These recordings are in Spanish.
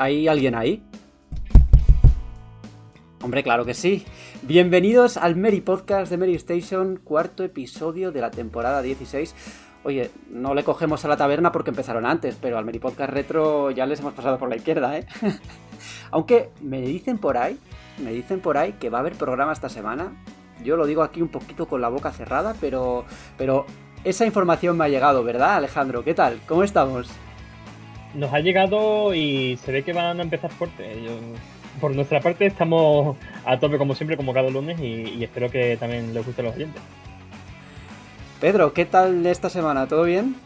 ¿Hay alguien ahí? Hombre, claro que sí. Bienvenidos al Mary Podcast de Mary Station, cuarto episodio de la temporada 16. Oye, no le cogemos a la taberna porque empezaron antes, pero al Mary Podcast Retro ya les hemos pasado por la izquierda, ¿eh? Aunque me dicen por ahí, me dicen por ahí que va a haber programa esta semana. Yo lo digo aquí un poquito con la boca cerrada, pero, pero esa información me ha llegado, ¿verdad, Alejandro? ¿Qué tal? ¿Cómo estamos? Nos ha llegado y se ve que van a empezar fuerte. Yo- por nuestra parte estamos a tope como siempre, como cada lunes, y, y espero que también les guste a los oyentes. Pedro, ¿qué tal esta semana? ¿Todo bien?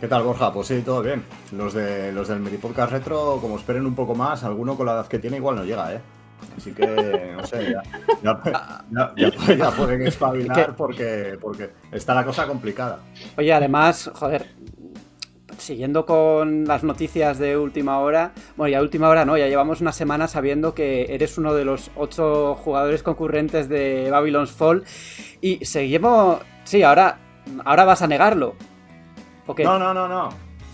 ¿Qué tal, Borja? Pues sí, todo bien. Los de los del Medipodcast Retro, como esperen un poco más, alguno con la edad que tiene igual no llega, ¿eh? Así que, no sé, ya, ya, ya- ya- ya pueden espabilar porque, porque está la cosa complicada. Oye, además, joder, siguiendo con las noticias de última hora, bueno, ya última hora no, ya llevamos una semana sabiendo que eres uno de los ocho jugadores concurrentes de Babylon's Fall y seguimos... Sí, ahora, ahora vas a negarlo. ¿O qué? No, no, no, no.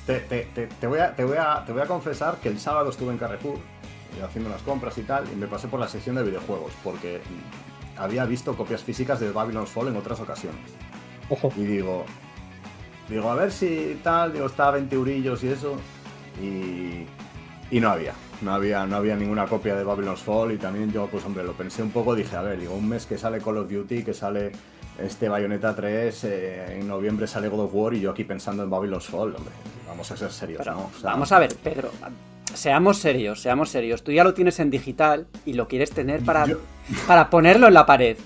Te, te- te- te voy a, te, voy a, te voy a confesar que el sábado estuve en Carrefour eh, haciendo unas compras y tal, y me pasé por la sección de videojuegos, porque había visto copias físicas de Babylon's Fall en otras ocasiones. Ojo, Y digo, digo, a ver si tal, digo, está a 20 eurillos y eso. Y, y no había, no había, no había ninguna copia de Babylon's Fall. Y también yo, pues hombre, lo pensé un poco, dije, a ver, digo, un mes que sale Call of Duty, que sale este Bayonetta 3, eh, en noviembre sale God of War y yo aquí pensando en Babylon's Fall, hombre, vamos a ser serios, Pero, ¿no? O sea, vamos a ver, Pedro, seamos serios, seamos serios. Tú ya lo tienes en digital y lo quieres tener para, Yo- para ponerlo en la pared,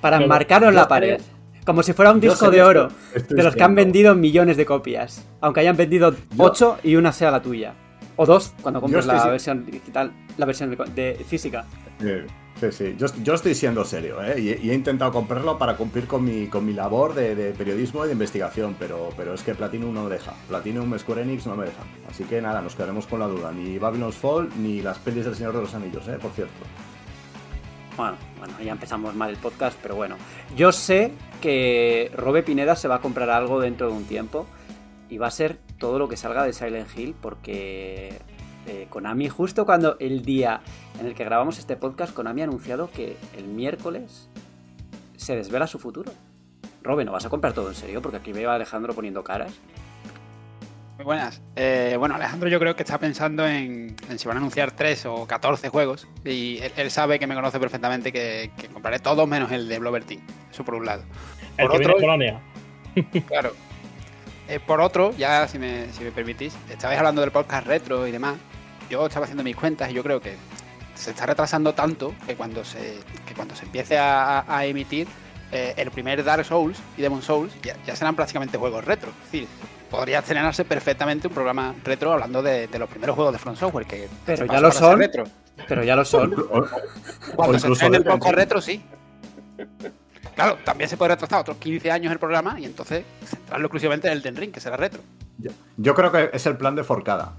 para enmarcarlo en la pared. Como si fuera un yo disco de que oro, estoy de los que han vendido millones de copias. Aunque hayan vendido Yo- 8 y una sea la tuya. O dos, cuando compres la si- versión digital, la versión de, de física. Eh, Sí, sí, yo, yo estoy siendo serio, ¿eh? y, y he intentado comprarlo para cumplir con mi, con mi labor de, de periodismo y de investigación, pero, pero es que Platinum no me deja. Platinum, Square Enix no me dejan. Así que nada, nos quedaremos con la duda. Ni Babylon's Fall, ni las pelis del Señor de los Anillos, ¿eh? por cierto. Bueno, bueno, ya empezamos mal el podcast, pero bueno. Yo sé que Robe Pineda se va a comprar algo dentro de un tiempo y va a ser todo lo que salga de Silent Hill porque eh, Konami, justo cuando el día en el que grabamos este podcast, Konami ha anunciado que el miércoles se desvela su futuro. Robe, ¿no vas a comprar todo en serio? Porque aquí veo a Alejandro poniendo caras. Muy buenas. Eh, bueno, Alejandro yo creo que está pensando en, en si van a anunciar 3 o 14 juegos y él, él sabe que me conoce perfectamente que, que compraré todos menos el de Blover Team. Eso por un lado. el Por que viene otro- Polonia. Claro. Eh, por otro, ya si me, si me permitís, estabais hablando del podcast retro y demás. Yo estaba haciendo mis cuentas y yo creo que se está retrasando tanto que cuando se, que cuando se empiece a, a emitir eh, el primer Dark Souls y Demon Souls ya, ya serán prácticamente juegos retro. Es decir, podría estrenarse perfectamente un programa retro hablando de, de los primeros juegos de Front Software. Que Pero se ya lo son. Retro. Pero ya lo son. O- o- Cuando o se incluso estrene el Ring. retro, sí. Claro, también se puede retrasar otros 15 años el programa y entonces centrarlo exclusivamente en el Den Ring, que será retro. Yo, yo creo que es el plan de Forcada.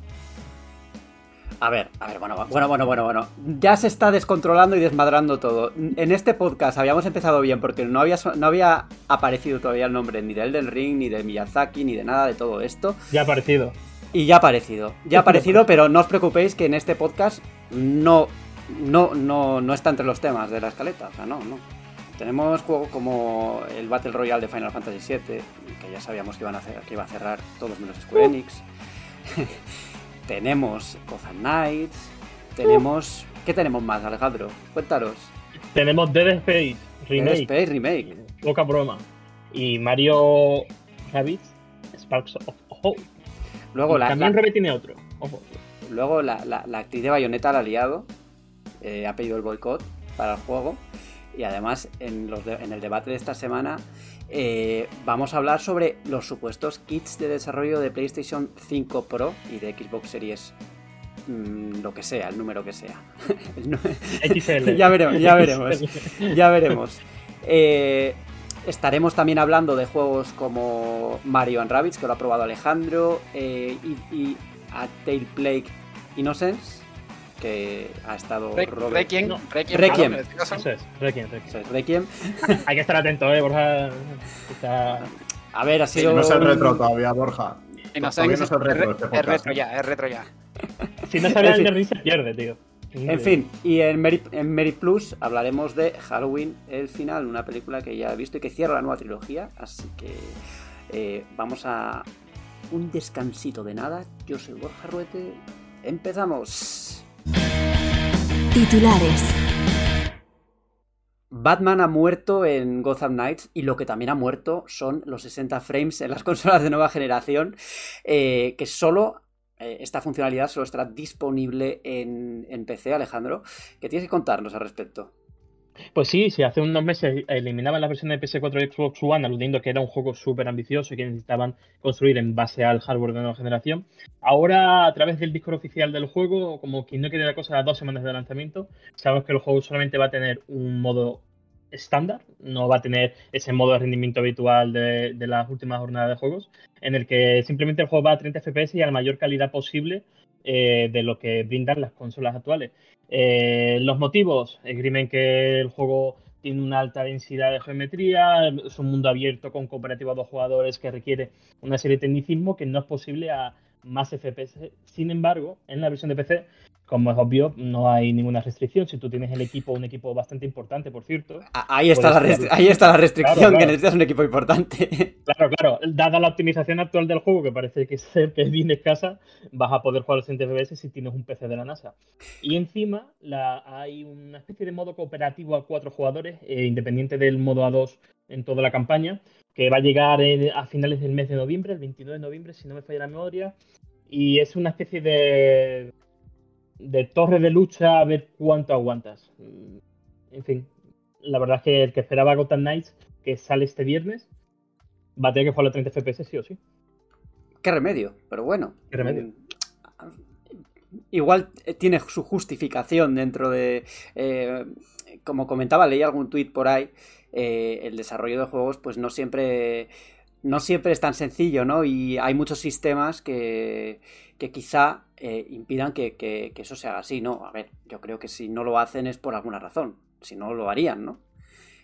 A ver, a ver, bueno, bueno, bueno, bueno, bueno. Ya se está descontrolando y desmadrando todo. En este podcast habíamos empezado bien porque no había, no había aparecido todavía el nombre ni de Elden Ring, ni de Miyazaki, ni de nada de todo esto. Ya ha aparecido. Y ya ha aparecido. Ya ha aparecido, pero no os preocupéis que en este podcast no, no, no, no está entre los temas de la escaleta. O sea, no, no. Tenemos juegos como el Battle Royale de Final Fantasy VII, que ya sabíamos que, iban a hacer, que iba a cerrar todos menos Square Enix. tenemos Gotham Knights. Tenemos... ¿Qué tenemos más, Alejandro? Cuéntanos. Tenemos Dead Space Dead Remake. Space Remake. Poca broma. Y Mario Rabbids Sparks of Hope. Luego la, También Rabbids tiene otro. Ojo. Luego la, la- la actriz de Bayonetta la ha liado. eh, ha pedido el boicot para el juego. y además en, los de- en el debate de esta semana eh, vamos a hablar sobre los supuestos kits de desarrollo de PlayStation 5 Pro y de Xbox Series mm, lo que sea, el número que sea. XL. ya veremos, ya veremos. Ya veremos. Eh, estaremos también hablando de juegos como Mario and Rabbids, que lo ha probado Alejandro, eh, y, y A Tale Plague Innocence, que ha estado Re- Robert. Requiem, No. Requiem, Requiem. este. Eso es, Requiem, Requiem. Eso es, Requiem. Hay que estar atento, eh, Borja. Está... A ver, ha Sí, sido. no es el retro todavía, Borja. No Todavía es, no es el retro es este es podcast, retro ya, es retro ya. Si no sale el Nerdy se pierde, tío. En fin, y en Merit, en Merit Plus hablaremos de Halloween, el final, una película que ya he visto y que cierra la nueva trilogía, así que eh, vamos a un descansito de nada. Yo soy Borja Ruete, empezamos. Titulares. Batman ha muerto en Gotham Knights y lo que también ha muerto son los 60 frames en las consolas de nueva generación, eh, que solo eh, esta funcionalidad solo estará disponible en, en PC, Alejandro. ¿Qué tienes que contarnos al respecto? Pues sí, si hace unos meses eliminaban la versión de PS4 y Xbox One aludiendo que era un juego súper ambicioso y que necesitaban construir en base al hardware de nueva generación, ahora a través del disco oficial del juego, como quien no quiere la cosa a dos semanas de lanzamiento, sabemos que el juego solamente va a tener un modo estándar, no va a tener ese modo de rendimiento habitual de, de las últimas jornadas de juegos, en el que simplemente el juego va a 30 FPS y a la mayor calidad posible eh, de lo que brindan las consolas actuales. Eh, los motivos esgrimen que el juego tiene una alta densidad de geometría, es un mundo abierto con cooperativo a dos jugadores que requiere una serie de tecnicismo que no es posible a más FPS. Sin embargo, en la versión de PC, como es obvio, no hay ninguna restricción. Si tú tienes el equipo, un equipo bastante importante, por cierto. A- Ahí está, la, restri- ahí está la restricción, Claro, claro. que necesitas un equipo importante. Claro, claro, dada la optimización actual del juego, que parece que ser que es bien escasa, vas a poder jugar a los 100 FPS si tienes un PC de la NASA. Y encima la, hay una especie de modo cooperativo a cuatro jugadores, eh, independiente del modo A2 en toda la campaña, que va a llegar en- a finales del mes de noviembre, el 29 de noviembre, si no me falla la memoria. Y es una especie de, de torre de lucha a ver cuánto aguantas. En fin, la verdad es que el que esperaba Gotham Knights, que sale este viernes, va a tener que jugar a 30 FPS sí o sí. Qué remedio, pero bueno. Qué remedio. Mm, Igual eh, tiene su justificación dentro de... eh, como comentaba, leí algún tuit por ahí, eh, el desarrollo de juegos pues no siempre... No siempre es tan sencillo, ¿no? Y hay muchos sistemas que, que quizá eh, impidan que, que- eso se haga así, ¿no? A ver, yo creo que si no lo hacen es por alguna razón. Si no, lo harían, ¿no?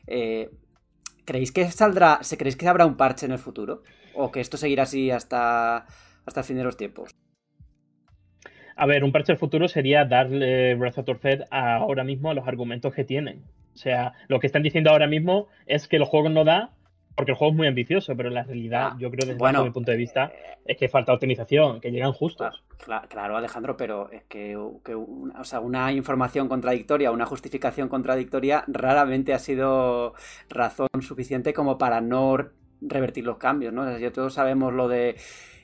Eh, ¿Creéis que saldrá, se creéis que habrá un parche en el futuro? ¿O que esto seguirá así hasta, hasta el fin de los tiempos? A ver, un parche del futuro sería darle brazo a torcer ahora mismo a los argumentos que tienen. O sea, lo que están diciendo ahora mismo es que los juegos no da porque el juego es muy ambicioso, pero la realidad, Ah, yo creo desde bueno, mi punto de vista, es que falta optimización, que llegan justos. Cla- Claro, Alejandro, pero es que, que una, o sea, una información contradictoria, una justificación contradictoria, raramente ha sido razón suficiente como para no revertir los cambios, ¿no? O sea, ya todos sabemos lo de.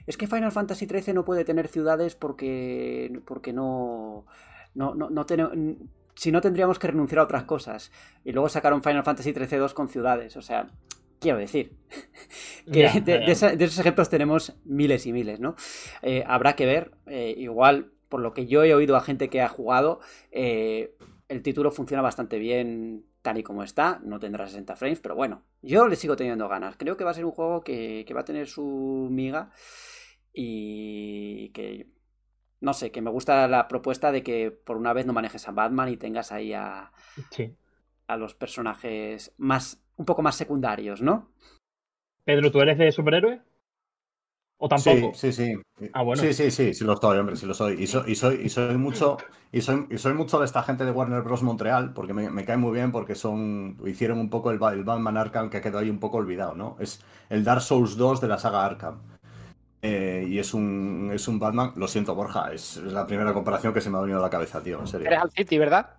Es que Final Fantasy XIII no puede tener ciudades porque. porque no. No, no, no tiene- Si no tendríamos que renunciar a otras cosas. Y luego sacaron Final Fantasy XIII 2 con ciudades. O sea, quiero decir. Que Ya, de, ya. de esa- de esos ejemplos tenemos miles y miles, ¿no? Eh, habrá que ver, eh, igual, por lo que yo he oído a gente que ha jugado, eh, el título funciona bastante bien tal y como está, no tendrá 60 frames, pero bueno, yo le sigo teniendo ganas. Creo que va a ser un juego que, que va a tener su miga y que, no sé, que me gusta la propuesta de que por una vez no manejes a Batman y tengas ahí a, Sí. a los personajes más, un poco más secundarios, ¿no? Pedro, ¿tú eres de superhéroe? ¿O tampoco? Sí, sí, sí. Ah, bueno. Sí, sí, sí, sí lo soy, hombre, sí lo soy. Y soy, y soy, y soy mucho, y soy, y soy mucho de esta gente de Warner Bros. Montreal, porque me, me cae muy bien, porque son. hicieron un poco el, el Batman Arkham que quedó ahí un poco olvidado, ¿no? Es el Dark Souls 2 de la saga Arkham. Eh, y es un, es un Batman, lo siento, Borja, es, es la primera comparación que se me ha venido a la cabeza, tío, en serio. Eres al City, ¿verdad?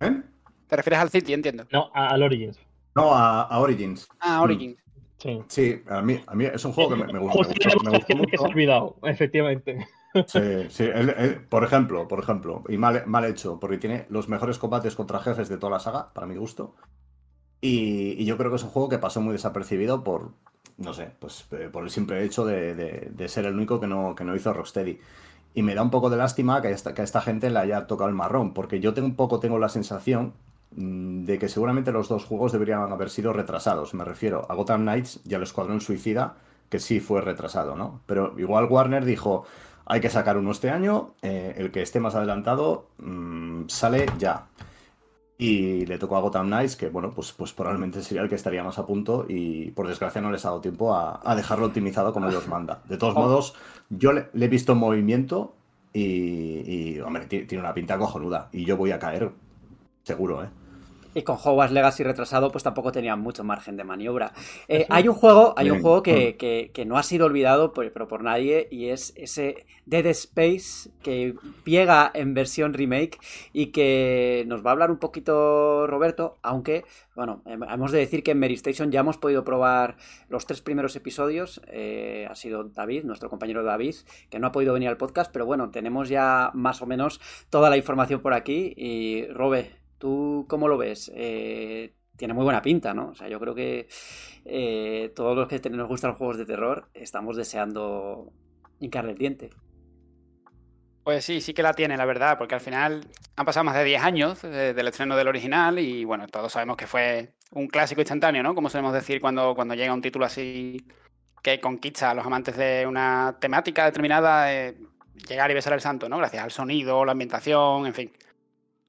¿Eh? Te refieres al City, entiendo. No, a- al Origins. No, a, a Origins. Ah, Origin. Sí. Sí, a mí, a mí es un juego que me, me gusta, me Justo gustó- me gustó que se ha mucho. olvidado, efectivamente. Sí, sí. por ejemplo, por ejemplo, y mal, mal hecho, porque tiene los mejores combates contra jefes de toda la saga, para mi gusto. Y, yo creo que es un juego que pasó muy desapercibido por, no sé, pues eh, por el simple hecho de, ser el único que no, que no hizo Rocksteady. Y me da un poco de lástima que a, esta, que a esta gente le haya tocado el marrón, porque yo tengo un poco tengo la sensación mm, de que seguramente los dos juegos deberían haber sido retrasados. Me refiero a Gotham Knights y al Escuadrón Suicida, que sí fue retrasado, ¿no? Pero igual Warner dijo, hay que sacar uno este año, eh, el que esté más adelantado mm, sale ya. Y le tocó a Gotham Knights, que bueno, pues, pues probablemente sería el que estaría más a punto y por desgracia no les ha dado tiempo a, dejarlo optimizado como Dios manda. De todos modos, yo le, he visto en movimiento y, y, hombre, tiene una pinta cojonuda y yo voy a caer seguro, ¿eh? Y con Hogwarts Legacy retrasado, pues tampoco tenía mucho margen de maniobra. Eh, hay un juego, hay un juego que, no ha sido olvidado, por, pero por nadie, y es ese Dead Space que llega en versión remake y que nos va a hablar un poquito Roberto, aunque, bueno, hemos de decir que en Mary Station ya hemos podido probar los tres primeros episodios. Eh, ha sido David, nuestro compañero David, que no ha podido venir al podcast, pero bueno, tenemos ya más o menos toda la información por aquí. Y Robe, ¿Tú cómo lo ves? Eh, tiene muy buena pinta, ¿no? O sea, yo creo que eh, todos los que nos gustan los juegos de terror estamos deseando hincarle el diente. Pues sí, sí que la tiene, la verdad, porque al final han pasado más de 10 años del estreno del original y bueno, todos sabemos que fue un clásico instantáneo, ¿no? Como solemos decir cuando, cuando llega un título así que conquista a los amantes de una temática determinada, eh, llegar y besar el santo, ¿no? Gracias al sonido, la ambientación, en fin.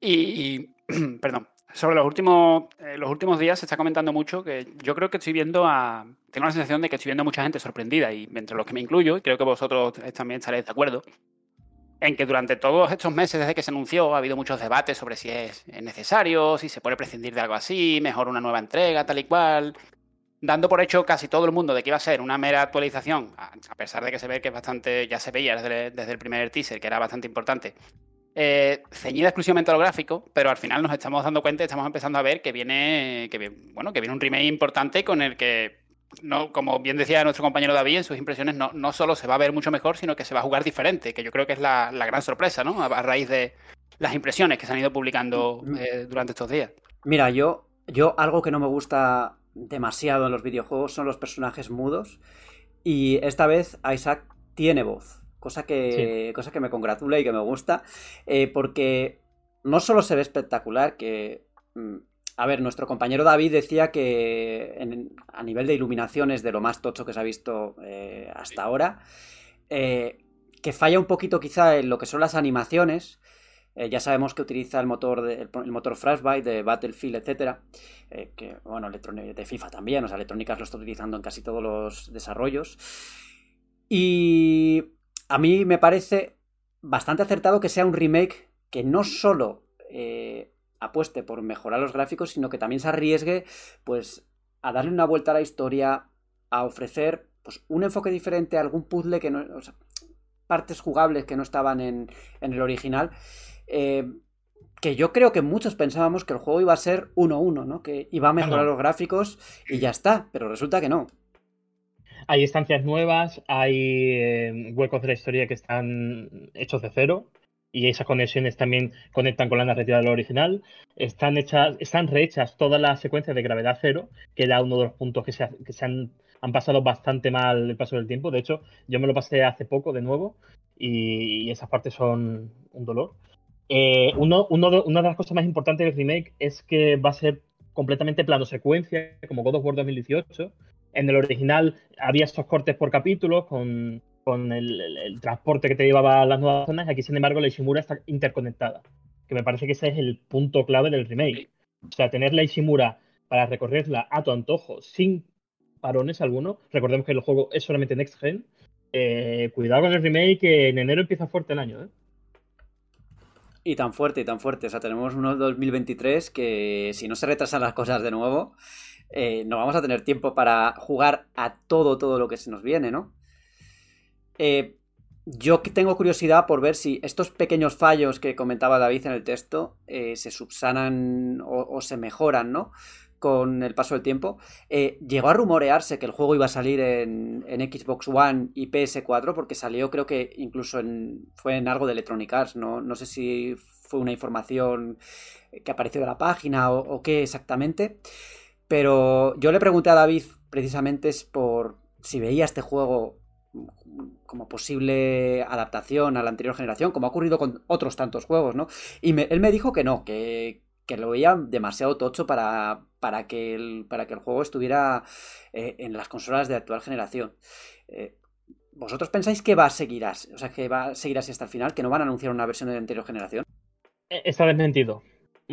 y perdón, sobre los últimos, eh, los últimos días se está comentando mucho que yo creo que estoy viendo a... Tengo la sensación de que estoy viendo a mucha gente sorprendida y entre los que me incluyo, y creo que vosotros también estaréis de acuerdo, en que durante todos estos meses desde que se anunció ha habido muchos debates sobre si es necesario, si se puede prescindir de algo así, mejor una nueva entrega, tal y cual, dando por hecho casi todo el mundo de que iba a ser una mera actualización, a pesar de que se ve que es bastante, ya se veía desde, desde el primer teaser, que era bastante importante, eh, ceñida exclusivamente a lo gráfico, pero al final nos estamos dando cuenta y estamos empezando a ver que viene, que, bueno, que viene un remake importante con el que, no, como bien decía nuestro compañero David en sus impresiones, no, no solo se va a ver mucho mejor, sino que se va a jugar diferente, que yo creo que es la, gran sorpresa, ¿no? A, raíz de las impresiones que se han ido publicando mm, mm. eh, durante estos días. Mira, yo, yo algo que no me gusta demasiado en los videojuegos son los personajes mudos. Y esta vez Isaac tiene voz cosa que, cosa que me congratula y que me gusta, eh, porque no solo se ve espectacular, que... Mm, a ver, nuestro compañero David decía que a nivel de iluminación es de lo más tocho que se ha visto eh, hasta ahora. Eh, que falla un poquito quizá en lo que son las animaciones. ya sabemos que utiliza el motor, el, motor Frostbite de Battlefield, etc. que, bueno, de FIFA también, o sea, Electrónicas lo está utilizando en casi todos los desarrollos. Y a mí me parece bastante acertado que sea un remake que no solo eh, apueste por mejorar los gráficos, sino que también se arriesgue pues, a darle una vuelta a la historia, a ofrecer pues, un enfoque diferente a algún puzzle que no. partes jugables que no estaban en, el original. Eh, que yo creo que muchos pensábamos que el juego iba a ser 1-1, ¿no? Que iba a mejorar los gráficos y ya está, pero resulta que no. Hay estancias nuevas, hay eh, huecos de la historia que están hechos de cero y esas conexiones también conectan con la narrativa del original. Están hechas, están rehechas todas las secuencias de gravedad cero, que era uno de los puntos que se, han, pasado bastante mal el paso del tiempo. De hecho, yo me lo pasé hace poco de nuevo y, esas partes son un dolor. Eh, uno, una de las cosas más importantes del remake es que va a ser completamente plano secuencia, como God of War 2018, en el original había estos cortes por capítulos con, el, transporte que te llevaba a las nuevas zonas. Aquí, sin embargo, la Ishimura está interconectada. Que me parece que ese es el punto clave del remake. O sea, tener la Ishimura para recorrerla a tu antojo sin parones alguno. Recordemos que el juego es solamente Next Gen. Eh, cuidado con el remake que en enero empieza fuerte el año. ¿eh? Y tan fuerte, y tan fuerte. O sea, tenemos unos 2023 que si no se retrasan las cosas de nuevo, eh, no vamos a tener tiempo para jugar a todo, todo lo que se nos viene, ¿no? Eh, yo tengo curiosidad por ver si estos pequeños fallos que comentaba David en el texto eh, se subsanan o, se mejoran, ¿no? con el paso del tiempo. Llegó a rumorearse que el juego iba a salir en, Xbox One y PS4, porque salió, creo que incluso en, fue en algo de Electronic Arts. No, no sé si fue una información que apareció de la página o, qué exactamente. Pero yo le pregunté a David precisamente por si veía este juego como posible adaptación a la anterior generación, como ha ocurrido con otros tantos juegos, ¿no? Y él me dijo que no, que, lo veía demasiado tocho para, para, que, el, para que el juego estuviera eh, en las consolas de actual generación. Eh, ¿Vosotros pensáis que va a seguir así? O sea, que va a seguir así hasta el final, que no van a anunciar una versión de la anterior generación? Eh, está desmentido.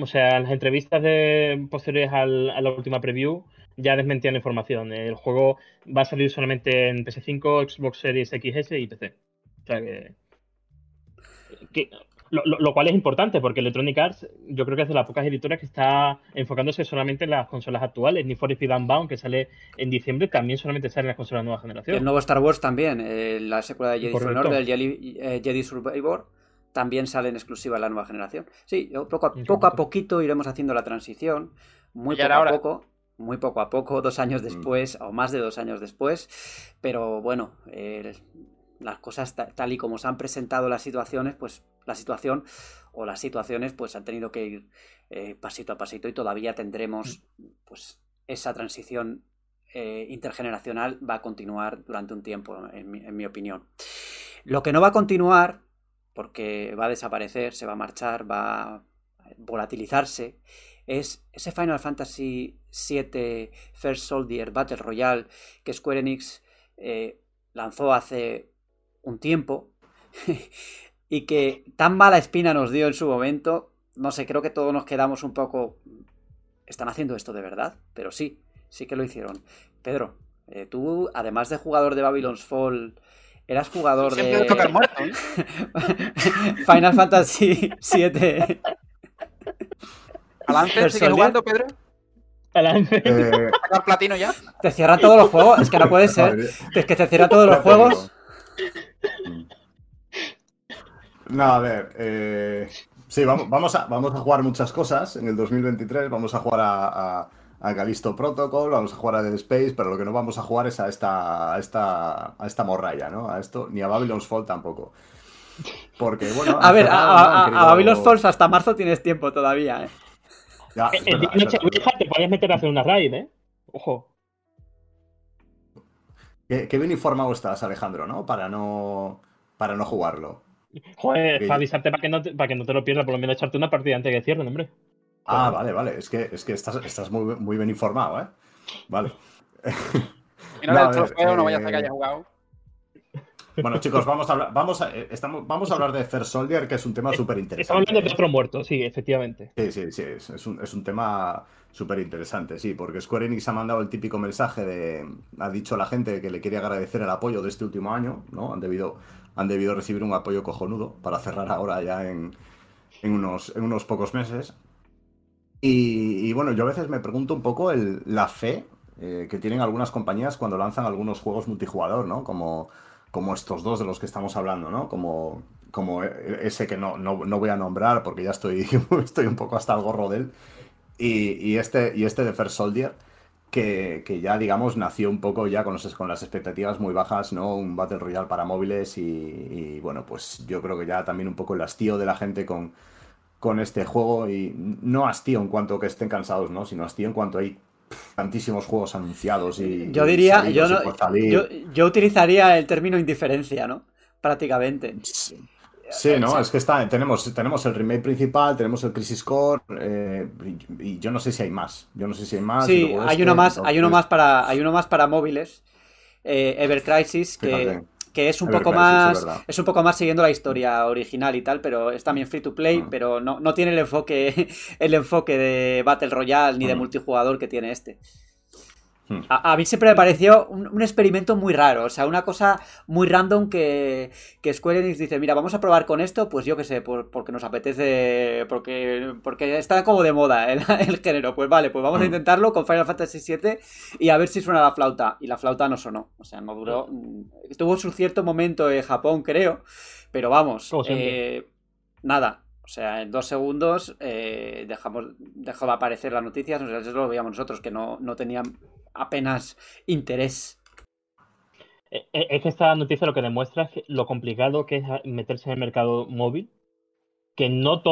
O sea, las entrevistas de posteriores a la última preview ya desmentían la información. El juego va a salir solamente en PS5, Xbox Series XS y PC. O sea que. lo, cual es importante porque Electronic Arts yo creo que es de las pocas editoras que está enfocándose solamente en las consolas actuales. Ni for Speed Unbound, que sale en diciembre, también solamente sale en las consolas de nueva generación. El nuevo Star Wars también, eh, la secuela de Jedi Fallen Order, Jedi, eh, Jedi Survivor, también sale en exclusiva la nueva generación. Sí, poco a, poco a poquito iremos haciendo la transición, muy poco a poco muy poco a poco, dos años mm. después o más de dos años después, pero bueno, las cosas tal y como se han presentado las situaciones, pues la situación o las situaciones pues han tenido que ir eh, pasito a pasito y todavía tendremos mm. pues esa transición eh, intergeneracional va a continuar durante un tiempo, en mi, en mi opinión. Lo que no va a continuar, porque va a desaparecer, se va a marchar, va a volatilizarse, es ese Final Fantasy VII First Soldier Battle Royale que Square Enix eh, lanzó hace un tiempo y que tan mala espina nos dio en su momento. No sé, creo que todos nos quedamos un poco... ¿Están haciendo esto de verdad? Pero sí, sí que lo hicieron. Pedro, eh, tú, además de jugador de Babylon's Fall, eras jugador de... Final Fantasy VII ¿Alance sigue jugando, Pedro? Alance. Eh... ¿Sacar platino ya? Te cierran todos los juegos. Es que no puede ser. Es que te cierran todos los juegos. No, a ver. Eh... Sí, vamos, vamos, a, vamos a jugar muchas cosas en el 2023. Vamos a jugar a, a, a Callisto Protocol, vamos a jugar a Dead Space, pero lo que no vamos a jugar es a esta, a esta, a esta morralla, ¿no? A esto, ni a Babylon's Fall tampoco. Porque, bueno. A ver, a, a Babylon's Fall hasta marzo tienes tiempo todavía, ¿eh? Ya, eh, eh, te podías meter a hacer una raid, ¿eh? Ojo. Qué, bien informado estás, Alejandro, ¿no? Para no, para no jugarlo. Joder, para avisarte para que, no te, para que no te lo pierdas, por lo menos echarte una partida antes de que cierren, hombre. Ah, vale, vale. Es que, es que estás, estás muy, muy bien informado, ¿eh? Vale. Y no, no, el trofeo, no vayas a que haya jugado. Bueno, chicos, vamos a hablar, vamos a, eh, estamos, vamos a hablar de First Soldier, que es un tema súper interesante. Estamos hablando de otro muerto, sí, efectivamente. Sí, sí, sí, es, un, es un, tema súper interesante, sí, porque Square Enix ha mandado el típico mensaje de, ha dicho a la gente que le quiere agradecer el apoyo de este último año, ¿no? Han debido, han debido recibir un apoyo cojonudo para cerrar ahora ya en, en, unos, en unos pocos meses. Y, bueno, yo a veces me pregunto un poco el, la fe eh, que tienen algunas compañías cuando lanzan algunos juegos multijugador, ¿no? Como como estos dos de los que estamos hablando, ¿no? Como, como ese que no, no, voy a nombrar porque ya estoy, estoy un poco hasta el gorro de él. Y, este, y este de First Soldier, que, ya, digamos, nació un poco ya con, con las expectativas muy bajas, ¿no? Un Battle Royale para móviles y, bueno, pues yo creo que ya también un poco el hastío de la gente con, con este juego y no hastío en cuanto que estén cansados, ¿no? Sino hastío en cuanto hay tantísimos juegos anunciados y. Yo diría, yo, yo, utilizaría el término indiferencia, ¿no? Prácticamente. Sí. no, es que está, tenemos, tenemos el remake principal, tenemos el Crisis Core, eh, y, yo no sé si hay más. Yo no sé si hay más. Sí, hay uno más, hay uno más para, hay uno más para móviles, eh, Ever Crisis, que, que es un poco más es, un poco más siguiendo la historia original y tal, pero es también free to play, mm. pero no, no, tiene el enfoque el enfoque de Battle Royale ni de mm. multijugador que tiene este. Hmm. A, mí siempre me pareció un, experimento muy raro, o sea, una cosa muy random que, que, Square Enix dice, mira, vamos a probar con esto, pues yo qué sé, porque nos apetece, porque, porque está como de moda el, género, pues vale, pues vamos a hmm. intentarlo con Final Fantasy VII y a ver si suena la flauta. Y la flauta no sonó, o sea, no duró, hmm. tuvo su cierto momento en Japón, creo, pero vamos, eh, nada, O sea, en dos segundos eh, dejamos, dejó de aparecer las noticias, eso lo veíamos nosotros, que no, no tenían apenas interés. Eh, eh, Es que esta noticia lo que demuestra es lo complicado que es meterse en el mercado móvil, que no,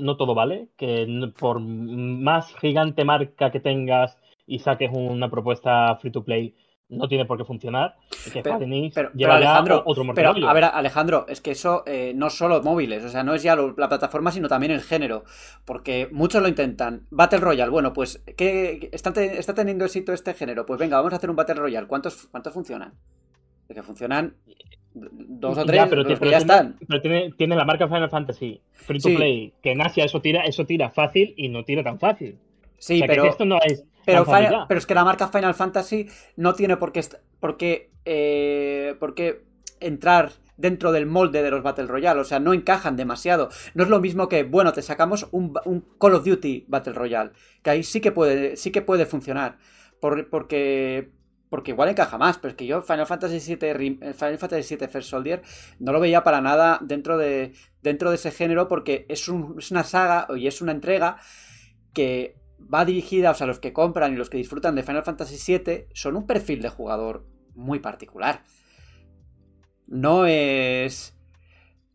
no todo vale, que por más gigante marca que tengas y saques una propuesta free to play, no tiene por qué funcionar. Y que Pero- Enix Pero, ya Alejandro, otro pero a ver, Alejandro, es que eso eh, no solo móviles, o sea, no es ya lo- la plataforma, sino también el género, porque muchos lo intentan. Battle Royale, bueno, pues, ¿qué, está, está teniendo éxito este género? Pues venga, vamos a hacer un Battle Royale. ¿Cuántos, cuántos funcionan? De que funcionan dos o Ya, tres, pero, los ti- que pero ya tiene, están. pero tiene, tiene la marca Final Fantasy free to Sí. play, que en Asia eso tira, eso tira fácil y no tira tan fácil. Sí, o sea, pero... que esto no es Pero, Final- es que la marca Final Fantasy no tiene por qué, por qué, eh, por qué entrar dentro del molde de los Battle Royale. O sea, no encajan demasiado. No es lo mismo que, bueno, te sacamos un, Call of Duty Battle Royale. Que ahí sí que puede, sí que puede funcionar. Por- porque, porque igual encaja más. Pero es que yo Final Fantasy VII, Final Fantasy VII First Soldier no lo veía para nada dentro de, dentro de ese género porque es, un- es una saga y es una entrega que va dirigida, o sea, los que compran y los que disfrutan de Final Fantasy VII son un perfil de jugador muy particular. No es.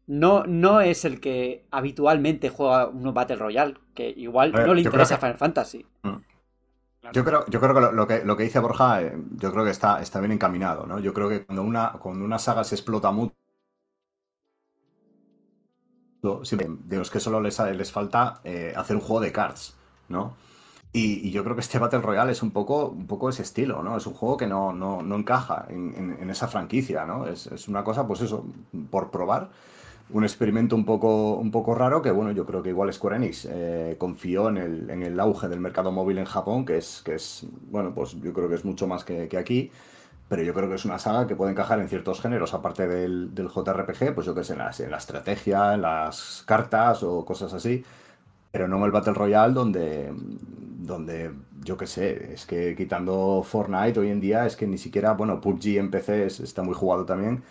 No, no es el que habitualmente juega un Battle Royale, que igual ver, no le interesa que- Final Fantasy. Yo creo, yo creo que lo, lo que lo que dice Borja, eh, yo creo que está, está bien encaminado, ¿no? Yo creo que cuando una, cuando una saga se explota mucho, de los que solo les, les falta eh, hacer un juego de cards, ¿no? Y, y yo creo que este Battle Royale es un poco, un poco ese estilo, ¿no? Es un juego que no, no, no encaja en, en- en esa franquicia, ¿no? Es, es una cosa, pues eso, por probar. Un experimento un poco, un poco raro que, bueno, yo creo que igual Square Enix eh, confió en el, en el auge del mercado móvil en Japón, que es, que es, bueno, pues yo creo que es mucho más que, que aquí. Pero yo creo que es una saga que puede encajar en ciertos géneros, aparte del, del JRPG, pues yo que sé, en la, en la estrategia, en las cartas o cosas así pero no en el Battle Royale donde, donde yo qué sé, es que quitando Fortnite hoy en día es que ni siquiera, bueno, PUBG en PC es- está muy jugado también,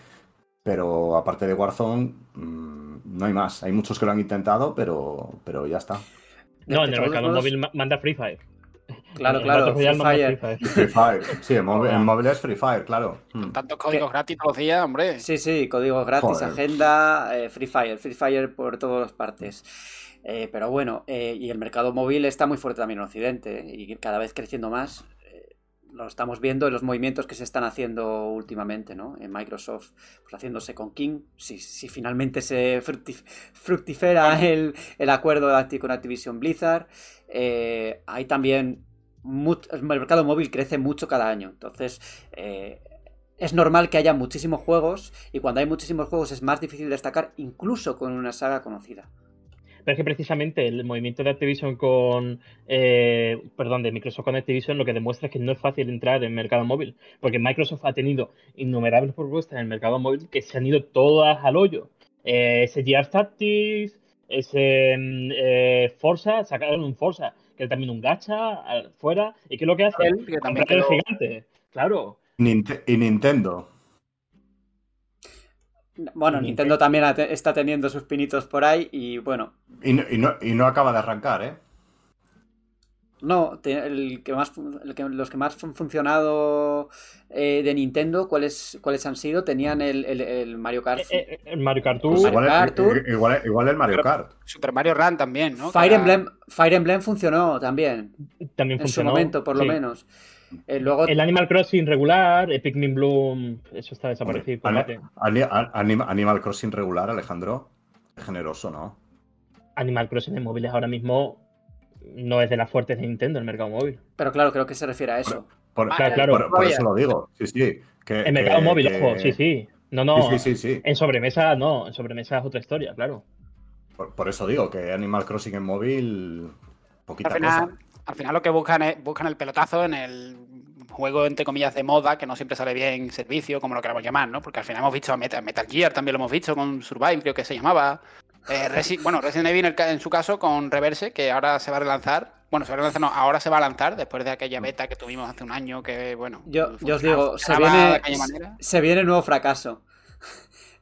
pero aparte de Warzone mm, no hay más. Hay muchos que lo han intentado, pero, pero ya está. No, De en el mercado modos- móvil ma- manda Free Fire. Claro, claro, Free Fire. Free Fire. Sí, en móvil, en móvil es Free Fire, claro. Mm. Tantos códigos gratis todos los días, hombre. Sí, sí, códigos gratis, Joder. agenda, eh, Free Fire, Free Fire por todas partes. Eh, pero bueno, eh, y el mercado móvil está muy fuerte también en Occidente eh, y cada vez creciendo más. Lo estamos viendo en los movimientos que se están haciendo últimamente, ¿no? En Microsoft, pues haciéndose con King. Si, si finalmente se fructif- fructifera el, el acuerdo con Activision Blizzard. Hay también. el mercado móvil crece mucho cada año. Entonces. eh, es normal que haya muchísimos juegos y cuando hay muchísimos juegos es más difícil destacar incluso con una saga conocida. Pero es que precisamente el movimiento de Activision con. eh, perdón, de Microsoft con Activision lo que demuestra es que no es fácil entrar en el mercado móvil. Porque Microsoft ha tenido innumerables propuestas en el mercado móvil que se han ido todas al hoyo. Eh, ese GR Tactics, ese mm, eh, Forza, sacaron un Forza, que es también un gacha fuera. ¿Y qué es lo que hace? Él, que también el quedó- gigante. Claro. Y Nintendo. Bueno, Nintendo. Nintendo también está teniendo sus pinitos por ahí y bueno, Y no, y no- y no acaba de arrancar, ¿eh? no, el que más, fun- el que- los que más han funcionado eh, de Nintendo, ¿cuáles, ¿cuáles han sido? Tenían el, el- el Mario Kart. Eh, eh, el Mario Kart Tour. Pues Mario igual, Kart, Tour. el, igual, igual el Mario Kart. Super Mario Run también, ¿no? Fire Emblem, Fire Emblem funcionó también, también en su funcionó. momento, por lo sí. menos. Eh, luego, El Animal Crossing regular, el Pikmin Bloom, eso está desaparecido. Hombre, combate. Ani- Ani- Anima- Animal Crossing regular, Alejandro. Generoso, ¿no? Animal Crossing en móviles ahora mismo no es de las fuertes de Nintendo el mercado móvil. pero claro, creo que se refiere a eso. Por, Ah, Claro, claro. por- por eso lo digo. Sí, sí. Que, El mercado que- móvil, que- ojo, sí, sí. No, no. Sí, sí, sí, sí. En sobremesa no, en sobremesa es otra historia, claro. Por, por eso digo que Animal Crossing en móvil. Poquita Al final, cosa. Al final lo que buscan es buscan el pelotazo en el juego, entre comillas, de moda, que no siempre sale bien servicio, como lo queramos llamar, ¿no? Porque al final hemos visto a Metal, Metal Gear, también lo hemos visto con Survive, creo que se llamaba. Eh, Resi- bueno, Resident Evil en, el en su caso con Reverse, que ahora se va a relanzar. Bueno, se va a relanzar, no, ahora se va a lanzar después de aquella beta que tuvimos hace un año, que bueno. Yo, yo os digo, se viene, se viene nuevo fracaso.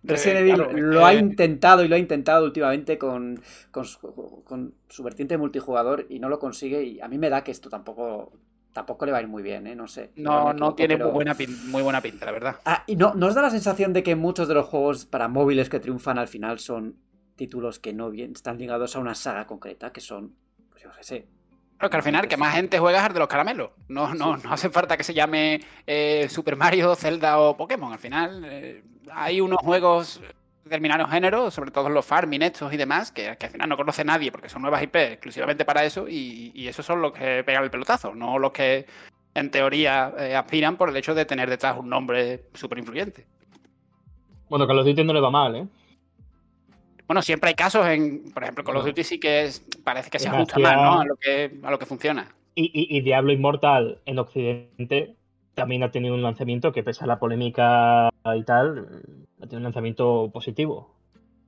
Resident Eh, Evil claro, lo ha intentado y lo ha intentado últimamente con, con, su, con su vertiente multijugador y no lo consigue. Y a mí me da que esto tampoco, tampoco le va a ir muy bien, ¿eh? No sé. No, no tiene pero- muy, buena pin- muy buena pinta, la verdad. Ah, y no, ¿no os da la sensación de que muchos de los juegos para móviles que triunfan al final son títulos que no bien están ligados a una saga concreta, que son, pues yo qué sé. Pero que al final, que más gente juega es el de los caramelos. No, no, no hace falta que se llame eh, Super Mario, Zelda o Pokémon. Al final, eh, hay unos juegos de determinados géneros, sobre todo los farming estos y demás, que, que al final no conoce nadie porque son nuevas IP exclusivamente para eso y, y esos son los que pegan el pelotazo, no los que en teoría eh, aspiran por el hecho de tener detrás un nombre súper influyente. Bueno, of Duty no le va mal, ¿eh? Bueno, siempre hay casos en, por ejemplo, Call of Duty sí que es, parece que se ajusta más, ¿no? A lo que, a lo que funciona. Y, y- y Diablo Immortal en Occidente también ha tenido un lanzamiento que, pese a la polémica y tal, ha tenido un lanzamiento positivo.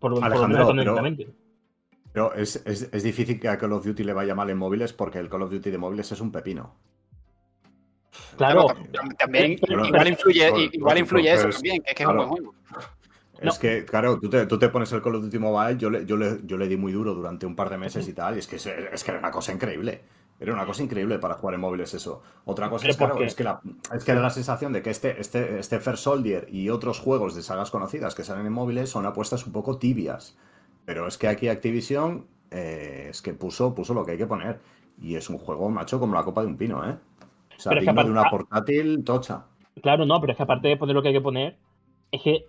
Por, lo- por lo menos pero- económicamente. Pero es, es- es difícil que a Call of Duty le vaya mal en móviles porque el Call of Duty de móviles es un pepino. Claro, tam- también Pero- igual influye, pero- igual influye pero eso es- también, que es que es un buen juego. No. Es que, claro, tú te, tú te pones el Call of Duty Mobile, yo le, yo, le, yo le di muy duro durante un par de meses y tal, y es que, es, que era una cosa increíble. Era una cosa increíble para jugar en móviles eso. Otra cosa ¿Pero es, claro, es que, la, es que da la sensación de que este, este, este First Soldier y otros juegos de sagas conocidas que salen en móviles son apuestas un poco tibias. Pero es que aquí Activision eh, es que puso, puso lo que hay que poner. Y es un juego, macho, como la copa de un pino, ¿eh? O sea, Pero es que digno de una portátil tocha. Claro, no, pero es que aparte de poner lo que hay que poner, es que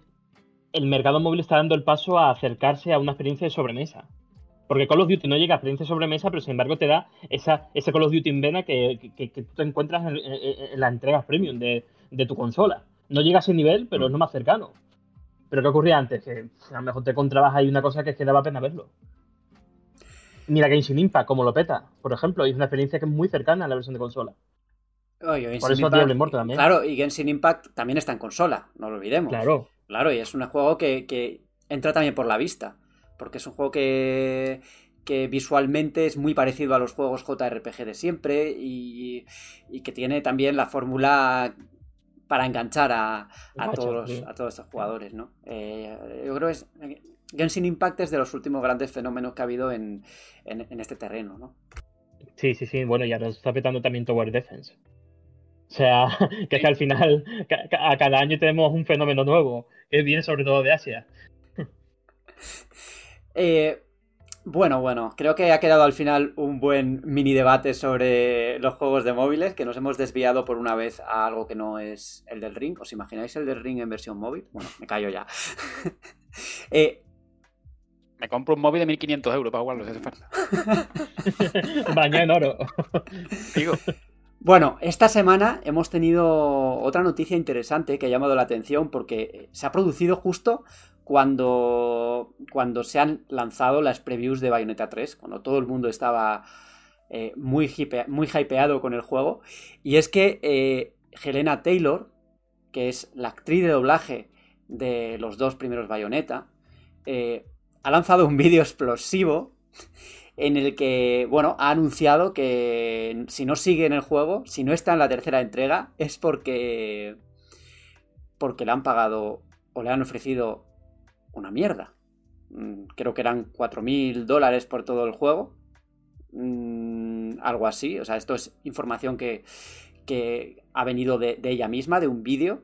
el mercado móvil está dando el paso a acercarse a una experiencia de sobremesa. Porque Call of Duty no llega a experiencia de sobremesa, pero sin embargo te da esa, ese Call of Duty en vena que, que- que tú te encuentras en, en- en las entregas premium de, de tu consola. No llega a ese nivel, pero es lo más cercano. Pero ¿qué ocurría antes? Que a lo mejor te encontrabas ahí una cosa que es que daba pena verlo. Mira Genshin Impact, como lo peta, por ejemplo, y es una experiencia que es muy cercana a la versión de consola. Oye, Por eso Impact- Diablo Immortal también. Claro, y Genshin Impact también está en consola, no lo olvidemos. Claro. Claro, y es un juego que, que entra también por la vista, porque es un juego que, que visualmente es muy parecido a los juegos JRPG de siempre y, y que tiene también la fórmula para enganchar a, todos, a todos estos jugadores, ¿no? Eh, yo creo que es, Genshin Impact es de los últimos grandes fenómenos que ha habido en, en- en este terreno, ¿no? Sí, sí, sí. Bueno, y ahora está petando también Tower Defense. O sea, que es que al final, ca- a cada año tenemos un fenómeno nuevo, que viene sobre todo de Asia. Eh, bueno, bueno, creo que ha quedado al final un buen mini debate sobre los juegos de móviles, que nos hemos desviado por una vez a algo que no es el del ring. ¿Os imagináis el del ring en versión móvil? Bueno, me callo ya. Eh, Me compro un móvil de 1500 euros para jugarlo si hace falta. Bañado en oro. Digo, Bueno, esta semana hemos tenido otra noticia interesante que ha llamado la atención porque se ha producido justo cuando, cuando se han lanzado las previews de Bayonetta 3, cuando todo el mundo estaba eh, muy, hipe- muy hypeado con el juego. Y es que eh, Helena Taylor, que es la actriz de doblaje de los dos primeros Bayonetta, eh, ha lanzado un vídeo explosivo en el que, bueno, ha anunciado que si no sigue en el juego, si no está en la tercera entrega, es porque. porque le han pagado o le han ofrecido una mierda. Mm, Creo que eran 4.000 dólares por todo el juego. Mm, algo así. O sea, esto es información que, que ha venido de, de ella misma, de un vídeo.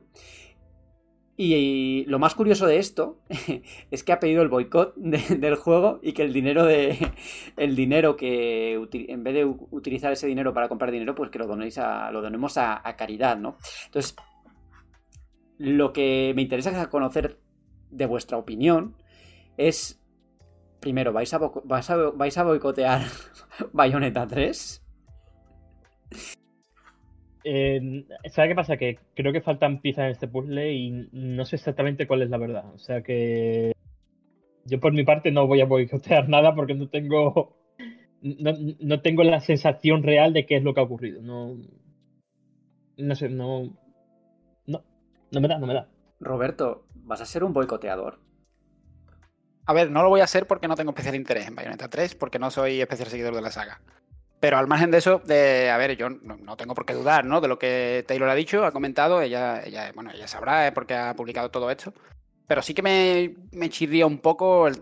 Y lo más curioso de esto es que ha pedido el boicot de- del juego y que el dinero de el dinero que en vez de utilizar ese dinero para comprar dinero, pues que lo donéis a lo donemos a, caridad, ¿no? Entonces, lo que me interesa es conocer de vuestra opinión es primero, ¿vais a, vais a, vais a boicotear Bayonetta 3? Eh, ¿Sabes qué pasa? Que creo que faltan piezas en este puzzle y no sé exactamente cuál es la verdad. O sea que yo por mi parte no voy a boicotear nada porque no tengo no, no tengo la sensación real de qué es lo que ha ocurrido. No, no sé, no, no, no me da, no me da. Roberto, ¿vas a ser un boicoteador? a ver, no lo voy a hacer porque no tengo especial interés en Bayonetta 3, porque no soy especial seguidor de la saga. Pero al margen de eso, de, a ver, yo no, no tengo por qué dudar, ¿no? De lo que Taylor ha dicho, ha comentado, ella, ella bueno, ella sabrá eh, porque ha publicado todo esto. pero sí que me, me chirría un poco el,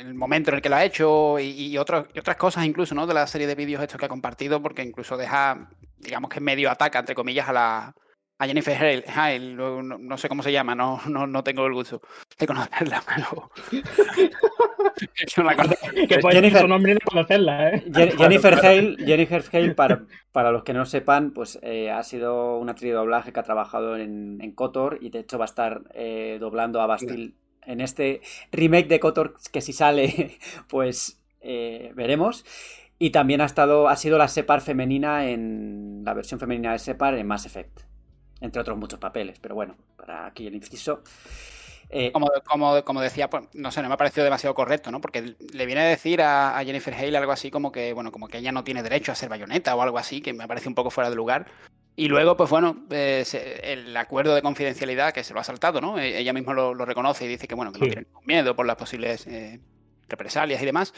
el, momento en el que lo ha hecho y, y, otras, y, otras cosas incluso, ¿no? De la serie de vídeos estos que ha compartido, porque incluso deja, digamos que medio ataca, entre comillas, a la a Jennifer Hale, no, no, sé cómo se llama, no, no, no tengo el gusto de conocerla, pero... que Jennifer, su nombre de conocerla, ¿eh? Jennifer Hale, Jennifer Hale para, para los que no sepan, pues eh, ha sido una actriz de doblaje que ha trabajado en, en Kotor y de hecho va a estar eh, doblando a Bastille en este remake de Kotor que si sale, pues eh, veremos. Y también ha estado, ha sido la Separ femenina en la versión femenina de Separ en Mass Effect entre otros muchos papeles, pero bueno, para aquí el inciso. Eh, como, como, como, decía, pues, no sé, no me ha parecido demasiado correcto, ¿no? Porque le viene a decir a, a, Jennifer Hale algo así como que, bueno, como que ella no tiene derecho a ser bayoneta o algo así, que me parece un poco fuera de lugar. Y luego, pues bueno, eh, el acuerdo de confidencialidad que se lo ha saltado, ¿no? E, ella misma lo, lo reconoce y dice que, bueno, que sí. no tiene miedo por las posibles eh, represalias y demás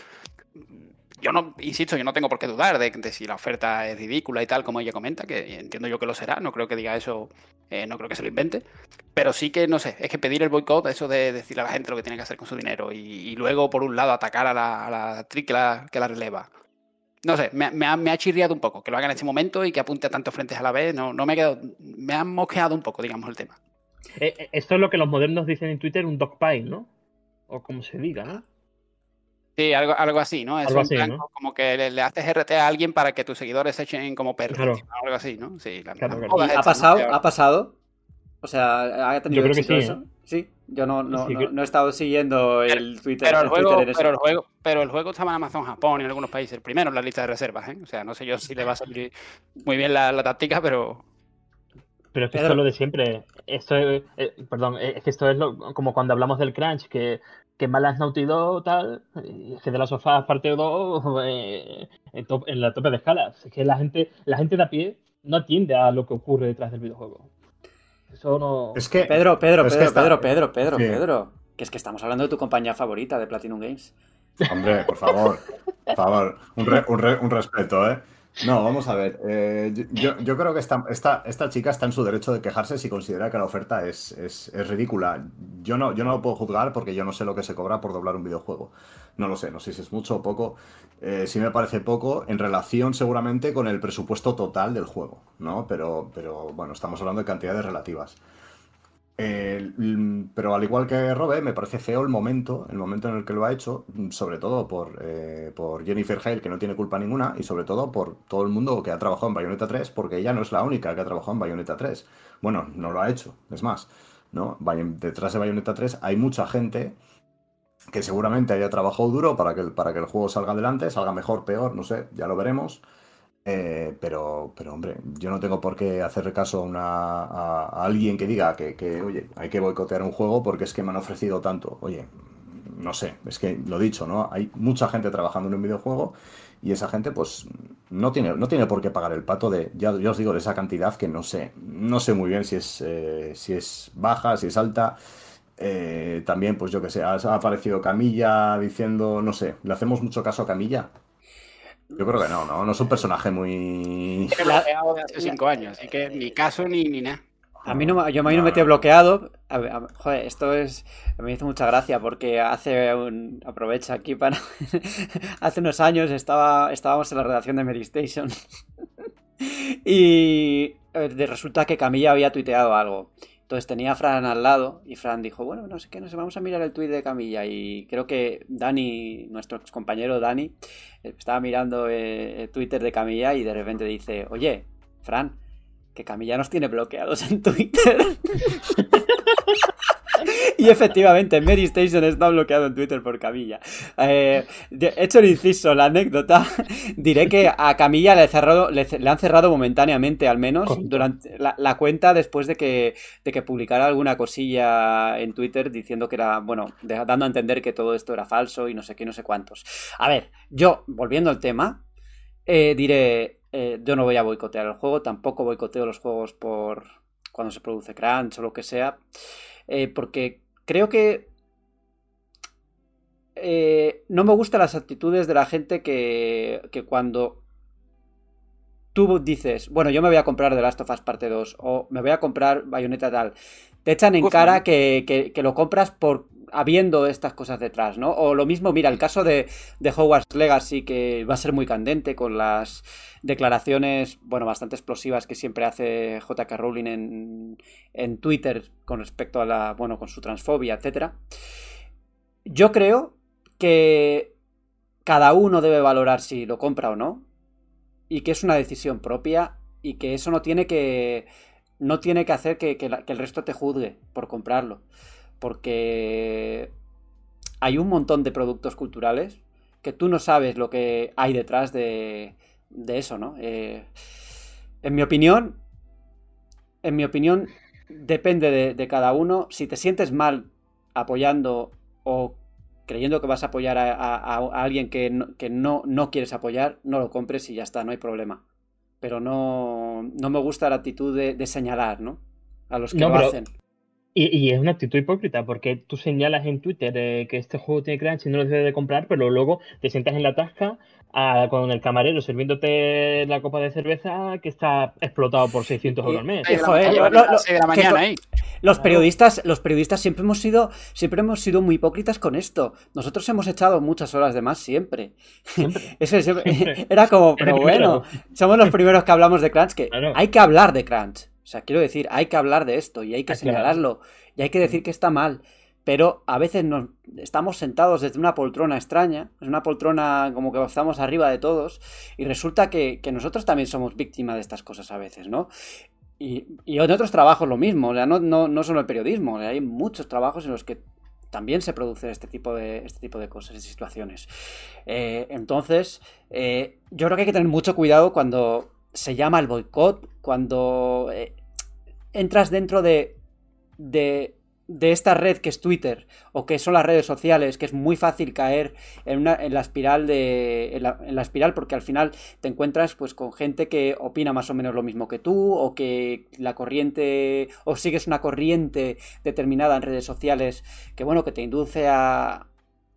yo no, insisto, yo no tengo por qué dudar de, si la oferta es ridícula y tal, como ella comenta, que entiendo yo que lo será, no creo que diga eso, eh, no creo que se lo invente, pero sí que, no sé, es que pedir el boicot, eso de decirle a la gente lo que tiene que hacer con su dinero y, luego, por un lado, atacar a la, a actriz que la, que la releva. No sé, me, ha, me, chirriado un poco que lo haga en este momento y que apunte a tantos frentes a la vez, no, no me, ha quedado, me ha mosqueado un poco, digamos, el tema. Eh, esto es lo que los modernos dicen en Twitter, un dogpile, ¿no? O como se diga, ¿no? Sí, algo, algo así, ¿no? Es algo un así, plan ¿no? como que le, le, haces RT a alguien para que tus seguidores se echen como perros. Claro. Algo así, ¿no? Sí, la, Claro, la claro. moda ¿Ha pasado? ¿no? ¿Ha pasado? O sea, ¿ha tenido Yo creo que éxito sí, eso? ¿eh? Sí, yo no, no, Sí, no, he estado siguiendo el Twitter, Pero el, el juego, Twitter pero, el juego, pero el juego estaba en Amazon Japón y en algunos países. Primero en la lista de reservas, ¿eh? O sea, no sé yo si le va a salir muy bien la, la táctica, pero Pero es que Pedro. esto es lo de siempre. Esto es, eh, perdón, es que esto es lo- como cuando hablamos del crunch, que, que malas Naughty Dog, tal, es que de las sofás parte 2 eh, en, top- en la tope de escalas. Es que la gente, la gente de a pie no atiende a lo que ocurre detrás del videojuego. Eso no. Es que. Pedro, Pedro, es que Pedro, está- Pedro, Pedro, Pedro, Sí. Pedro. Que es que estamos hablando de tu compañía favorita de Platinum Games. Hombre, por favor, por favor, un, re- un re- un respeto, ¿eh? No, vamos a ver. eh, yo, yo creo que esta, esta, esta chica está en su derecho de quejarse si considera que la oferta es, es, ridícula. Yo no, yo no lo puedo juzgar porque yo no sé lo que se cobra por doblar un videojuego. No lo sé, no sé si es mucho o poco. Eh, sí me parece poco en relación seguramente con el presupuesto total del juego, ¿no? Pero, pero bueno, estamos hablando de cantidades relativas. Eh, mm, pero al igual que Robe, me parece feo el momento, el momento en el que lo ha hecho, mm, sobre todo por, eh, por Jennifer Hale, que no tiene culpa ninguna, y sobre todo por todo el mundo que ha trabajado en Bayonetta 3, porque ella no es la única que ha trabajado en Bayonetta 3. Bueno, no lo ha hecho, es más, ¿no? Detrás de Bayonetta 3 hay mucha gente que seguramente haya trabajado duro para que, para que el juego salga adelante, salga mejor, peor, no sé, ya lo veremos. Eh, pero, pero, hombre, yo no tengo por qué hacer caso a, una, a, alguien que diga que, que, oye, hay que boicotear un juego porque es que me han ofrecido tanto. Oye, no sé, es que lo dicho, ¿no? Hay mucha gente trabajando en un videojuego y esa gente, pues, no tiene, no tiene por qué pagar el pato de, ya, ya os digo, de esa cantidad que no sé, no sé muy bien si es, eh, si es baja, si es alta. Eh, también, pues yo que sé, ha aparecido Camilla diciendo, no sé, ¿le hacemos mucho caso a Camilla? Yo creo que no, no, no es un personaje muy... he bloqueado de hace cinco años, así que ni caso ni, ni nada. A mí no, yo a mí no me quedé bloqueado. A a joder, esto es. Me hizo mucha gracia porque hace un. Aprovecha aquí para. hace unos años estaba, estábamos en la redacción de Mary Station. y eh, de- resulta que Camilla había tuiteado algo. Entonces tenía a Fran al lado y Fran dijo, bueno, no sé qué, no sé, vamos a mirar el tuit de Camilla. Y creo que Dani, nuestro compañero Dani, eh, estaba mirando eh, el Twitter de Camilla y de repente dice, oye, Fran, que Camilla nos tiene bloqueados en Twitter. y efectivamente, Mary Station está bloqueado en Twitter por Camilla. Eh, hecho el inciso, la anécdota, diré que a Camilla le, cerrado- le, han cerrado momentáneamente, al menos, durante la, la cuenta después de que, de que publicara alguna cosilla en Twitter diciendo que era, bueno, de- dando a entender que todo esto era falso y no sé qué, no sé cuántos. A ver, yo, volviendo al tema, eh, diré, eh, yo no voy a boicotear el juego, tampoco boicoteo los juegos por cuando se produce crunch o lo que sea, eh, porque creo que eh, no me gustan las actitudes de la gente que, que cuando tú dices, bueno, yo me voy a comprar The Last of Us Parte 2 o me voy a comprar Bayonetta tal, te echan en Uf, cara que- que lo compras por habiendo estas cosas detrás, ¿no? O lo mismo, mira, el caso de, de Hogwarts Legacy, que va a ser muy candente con las declaraciones, bueno, bastante explosivas que siempre hace JK Rowling en, en Twitter con respecto a la, bueno, con su transfobia, etcétera. Yo creo que cada uno debe valorar si lo compra o no y que es una decisión propia y que eso no tiene que no tiene que hacer que, que la- que el resto te juzgue por comprarlo porque hay un montón de productos culturales que tú no sabes lo que hay detrás de, de eso, ¿no? Eh, en mi opinión, en mi opinión, depende de, de cada uno. Si te sientes mal apoyando o creyendo que vas a apoyar a, a- a alguien que, no, que no, no quieres apoyar, no lo compres y ya está, no hay problema. Pero no, no me gusta la actitud de, de señalar, ¿no? A los que No, lo pero- hacen. Y, y es una actitud hipócrita, porque tú señalas en Twitter eh, que este juego tiene crunch y no lo debes de comprar, pero luego te sientas en la tasca ah, con el camarero sirviéndote la copa de cerveza que está explotado por 600 euros al mes. A. Los periodistas, los periodistas siempre hemos sido, siempre hemos sido muy hipócritas con esto. Nosotros hemos echado muchas horas de más siempre. Siempre. Eso siempre- Siempre. era como, pero bueno, somos los primeros que hablamos de crunch, que Claro. hay que hablar de crunch. O sea, quiero decir, hay que hablar de esto y hay que señalarlo y hay que decir que está mal. Pero a veces nos estamos sentados desde una poltrona extraña, es una poltrona como que estamos arriba de todos, y resulta que, que nosotros también somos víctimas de estas cosas a veces, ¿no? Y, y en otros trabajos lo mismo, o sea, no, no, no solo el periodismo, o sea, hay muchos trabajos en los que también se produce este tipo de, este tipo de cosas y situaciones. Eh, entonces, eh, yo creo que hay que tener mucho cuidado cuando se llama el boicot, cuando eh, entras dentro de, de, de esta red que es Twitter o que son las redes sociales, que es muy fácil caer en, una, en la espiral de en la, espiral porque al final te encuentras pues con gente que opina más o menos lo mismo que tú o que la corriente o sigues una corriente determinada en redes sociales que bueno que te induce a,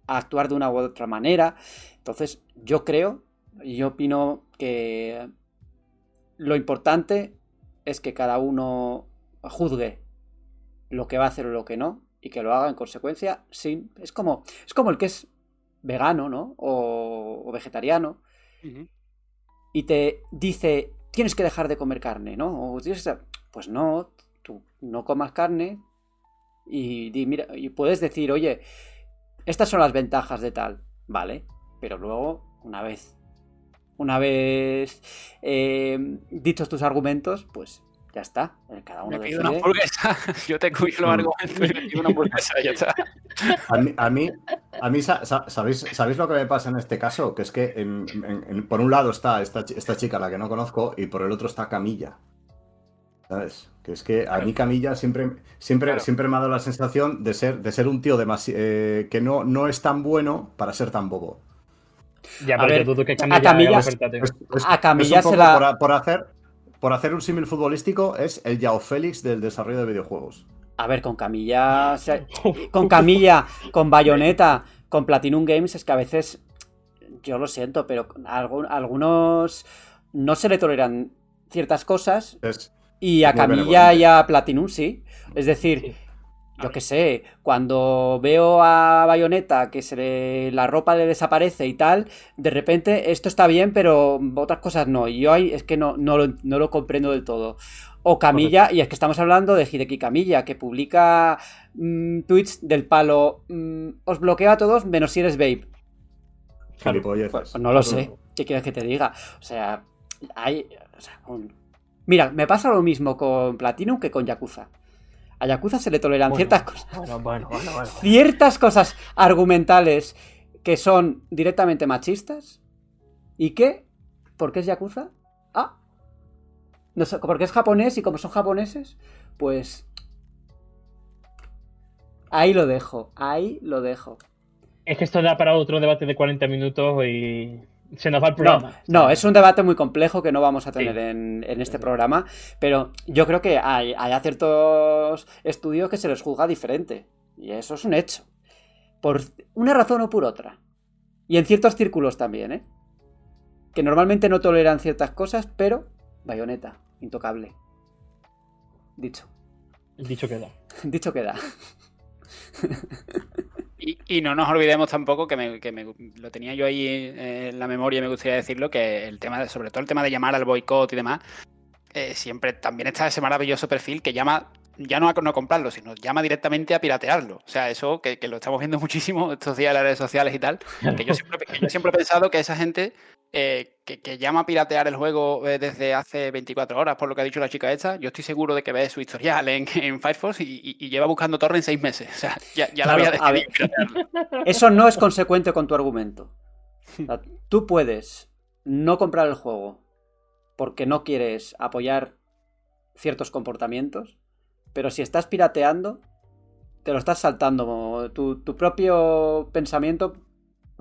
a actuar de una u otra manera. Entonces yo creo y yo opino que lo importante es que cada uno juzgue lo que va a hacer o lo que no y que lo haga en consecuencia sin es como es como el que es vegano no o, o vegetariano y te dice tienes que dejar de comer carne no o tienes que- pues no tú no comas carne y, di, mira y puedes decir oye estas son las ventajas de tal vale pero luego una vez una vez eh, dichos tus argumentos pues ya está eh, cada uno Me pido una hamburguesa. Yo te cuyo los argumentos y me pido una hamburguesa y ya está. A mí, a mí, a ¿sabéis, ¿sabéis lo que me pasa en este caso? Que es que en- en- en- por un lado está esta, esta chica, la que no conozco, y por el otro está Camilla. ¿Sabes? Que es que a mí Camilla siempre, siempre, Claro. siempre me ha dado la sensación de ser, de ser un tío demasi- eh, que no, no es tan bueno para ser tan bobo. Ya, A pero ver, yo dudo que a Camilla. Es- es- A Camilla es un se la- por, por hacer, por hacer un símil futbolístico, es el Yao Félix del desarrollo de videojuegos. A ver, con Camilla. o sea, con Camilla, con Bayonetta, con Platinum Games, es que a veces. Yo lo siento, pero algunos no se le toleran ciertas cosas. Es, Y a Camilla y a Platinum sí. Es decir, Sí. Yo qué sé, cuando veo a Bayonetta que se le- la ropa le desaparece y tal, de repente esto está bien, pero otras cosas no. Y yo ahí es que no, no, lo, no lo comprendo del todo. O Camilla, y es que estamos hablando de Hideki Camilla, que publica mm, tweets del palo, mm, os bloqueo a todos menos si eres. Claro. gilipolleces. Pues, pues no lo sé. ¿Qué quieres que te diga? O sea, hay. o sea, un- Mira, me pasa lo mismo con Platinum que con Yakuza. A Yakuza se le toleran Bueno, ciertas cosas. Bueno, bueno, bueno, bueno. Ciertas cosas argumentales que son directamente machistas. ¿Y qué? ¿Por qué es Yakuza? Ah. No sé, porque es japonés y como son japoneses, pues. Ahí lo dejo, ahí lo dejo. Es que esto da para otro debate de 40 minutos y se nos va el programa. no, es un debate muy complejo que no vamos a tener Sí. en, en este programa, pero yo creo que hay, hay a ciertos estudios que se les juzga diferente, y eso es un hecho, por una razón o por otra, y en ciertos círculos también, ¿eh? que normalmente no toleran ciertas cosas, pero bayoneta, intocable. Dicho. Dicho queda. Dicho queda. Y, no nos olvidemos tampoco que, me, que me, lo tenía yo ahí en la memoria y me gustaría decirlo, que el tema de, sobre todo el tema de llamar al boicot y demás, eh, siempre también está ese maravilloso perfil que llama ya no a no comprarlo, sino llama directamente a piratearlo. O sea, eso que, que lo estamos viendo muchísimo estos días en las redes sociales y tal, que yo siempre, que yo siempre he pensado que esa gente eh, que, que, llama a piratear el juego eh, desde hace 24 horas, por lo que ha dicho la chica esta, yo estoy seguro de que ve su historial en, en Firefox y, y, y, lleva buscando torre en seis meses. O sea, ya, ya claro, la había Eso no es consecuente con tu argumento. O sea, tú puedes no comprar el juego porque no quieres apoyar ciertos comportamientos, pero si estás pirateando, te lo estás saltando. Tu, tu propio pensamiento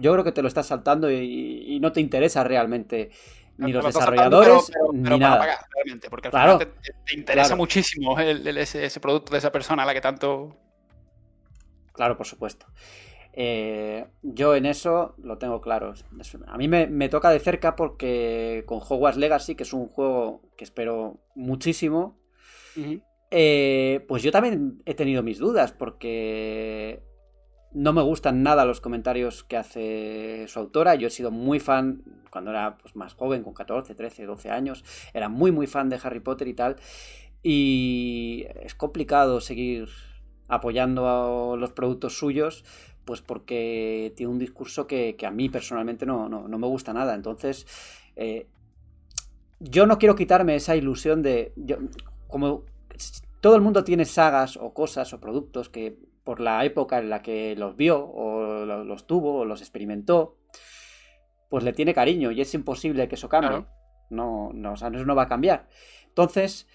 yo creo que te lo estás saltando y, y no te interesa realmente ni los desarrolladores pero, pero, pero ni nada. Pagar, realmente, porque al claro, final te, te interesa claro. muchísimo el, el, ese, ese, producto de esa persona a la que tanto. Claro, por supuesto. Eh, yo en eso lo tengo claro. A mí me, me, toca de cerca porque con Hogwarts Legacy, que es un juego que espero muchísimo, uh -huh. Eh, pues yo también he tenido mis dudas porque no me gustan nada los comentarios que hace su autora. Yo he sido muy fan cuando era pues, más joven, con 14, 13, 12 años. Era muy, muy fan de Harry Potter y tal. Y es complicado seguir apoyando a los productos suyos, pues porque tiene un discurso que, que a mí personalmente no, no, no, me gusta nada. Entonces, eh, yo no quiero quitarme esa ilusión de... Como todo el mundo tiene sagas o cosas o productos que por la época en la que los vio o los tuvo o los experimentó, pues le tiene cariño y es imposible que eso cambie. Claro. No, no, o sea, eso no va a cambiar. Entonces,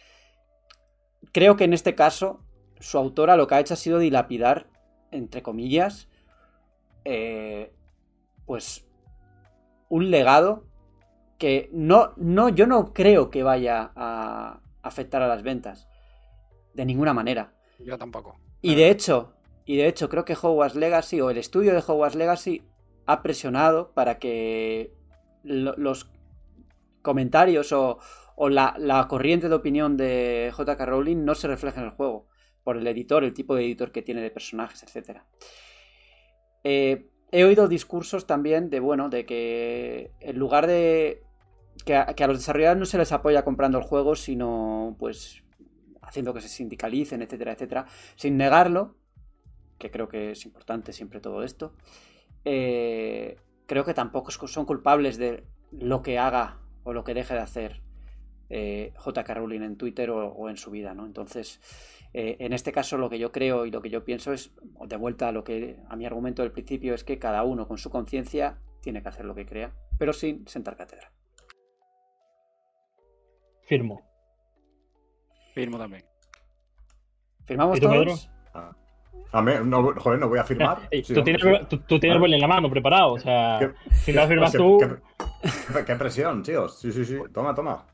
creo que en este caso, su autora lo que ha hecho ha sido dilapidar, entre comillas, eh, pues un legado que no, no, yo no creo que vaya a afectar a las ventas. De ninguna manera. Yo tampoco. Y de hecho, y de hecho creo que Hogwarts Legacy o el estudio de Hogwarts Legacy ha presionado para que lo, los comentarios o, o la, la, corriente de opinión de JK Rowling no se refleje en el juego por el editor, el tipo de editor que tiene de personajes, etc. Eh, he oído discursos también de, bueno, de que en lugar de que a, que a los desarrolladores no se les apoya comprando el juego, sino pues haciendo que se sindicalicen, etcétera, etcétera, sin negarlo, que creo que es importante siempre todo esto, eh, creo que tampoco son culpables de lo que haga o lo que deje de hacer eh, JK Rowling en Twitter o, en su vida, ¿no? Entonces, eh, en este caso lo que yo creo y lo que yo pienso es, de vuelta a lo que a mi argumento del principio, es que cada uno con su conciencia tiene que hacer lo que crea, pero sin sentar cátedra. Firmo. Firmo también. ¿Firmamos todos? Pedro? Ah. A mí, no, joder, no voy a firmar. Sí, tú, tienes, tú, tú, tienes el en la mano preparado, o sea, ¿Qué? si no firmas ¿Qué, tú. Qué, qué, presión, tíos. Sí, sí, sí. Toma, toma.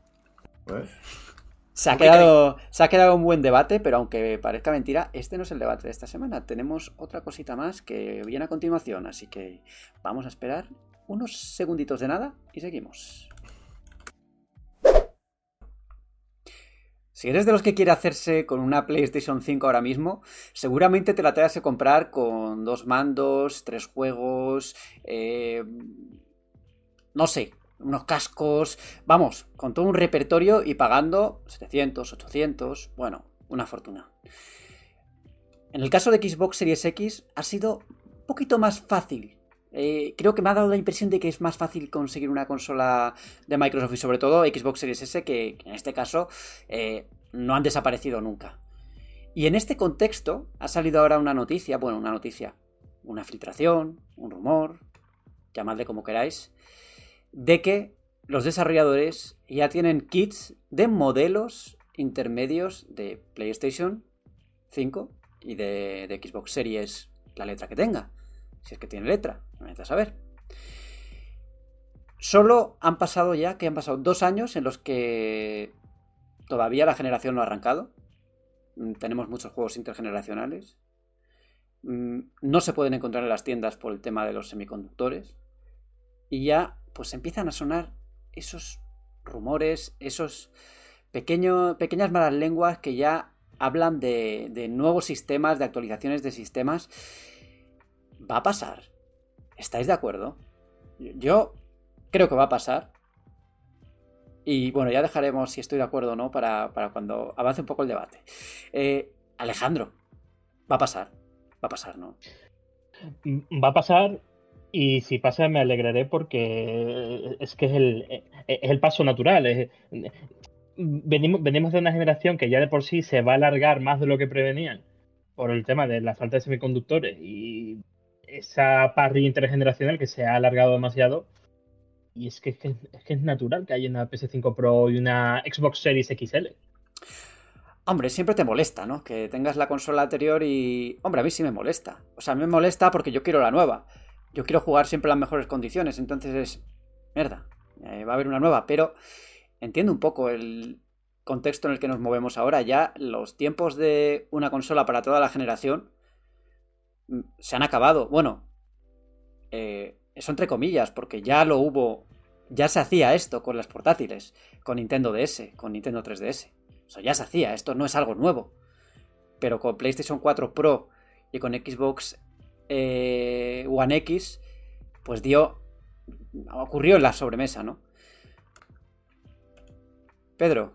Se ha, quedado, se ha quedado un buen debate, pero aunque parezca mentira, este no es el debate de esta semana. Tenemos otra cosita más que viene a continuación, así que vamos a esperar unos segunditos de nada y seguimos. Si eres de los que quiere hacerse con una PlayStation 5 ahora mismo, seguramente te la tengas que comprar con dos mandos, tres juegos, eh, no sé, unos cascos, vamos, con todo un repertorio y pagando 700, 800, bueno, una fortuna. En el caso de Xbox Series X ha sido un poquito más fácil. Eh, creo que me ha dado la impresión de que es más fácil conseguir una consola de Microsoft y sobre todo Xbox Series S que, en este caso eh, no han desaparecido nunca. Y en este contexto ha salido ahora una noticia, bueno, una noticia, una filtración, un rumor, llamadle como queráis, de que los desarrolladores ya tienen kits de modelos intermedios de PlayStation 5 y de, Xbox Series, la letra que tenga. Si es que tiene letra, necesitas saber. Solo han pasado ya, que han pasado dos años en los que todavía la generación no ha arrancado. Tenemos muchos juegos intergeneracionales. No se pueden encontrar en las tiendas por el tema de los semiconductores. Y ya pues empiezan a sonar esos rumores, esos pequeños, pequeñas malas lenguas que ya hablan de, de nuevos sistemas, de actualizaciones de sistemas. Va a pasar. ¿Estáis de acuerdo? Yo creo que va a pasar. Y bueno, ya dejaremos si estoy de acuerdo o no para, para cuando avance un poco el debate. Eh, Alejandro, va a pasar. Va a pasar, ¿no? Va a pasar y si pasa me alegraré porque es que es el, es el paso natural. Venimos, venimos de una generación que ya de por sí se va a alargar más de lo que prevenían por el tema de la falta de semiconductores y esa parrilla intergeneracional que se ha alargado demasiado. Y es que es, natural que haya una PS5 Pro y una Xbox Series XL. Hombre, siempre te molesta, ¿no? Que tengas la consola anterior y... Hombre, a mí sí me molesta. O sea, a mí me molesta porque yo quiero la nueva. Yo quiero jugar siempre en las mejores condiciones. Entonces es... Mierda. Eh, va a haber una nueva. Pero entiendo un poco el contexto en el que nos movemos ahora. Ya los tiempos de una consola para toda la generación se han acabado. Bueno, eh, eso entre comillas, porque ya lo hubo... Ya se hacía esto con las portátiles. Con Nintendo DS, con Nintendo 3DS. O sea, ya se hacía, esto no es algo nuevo. Pero con PlayStation 4 Pro y con Xbox eh, One X, pues dio. ocurrió en la sobremesa, ¿no? Pedro,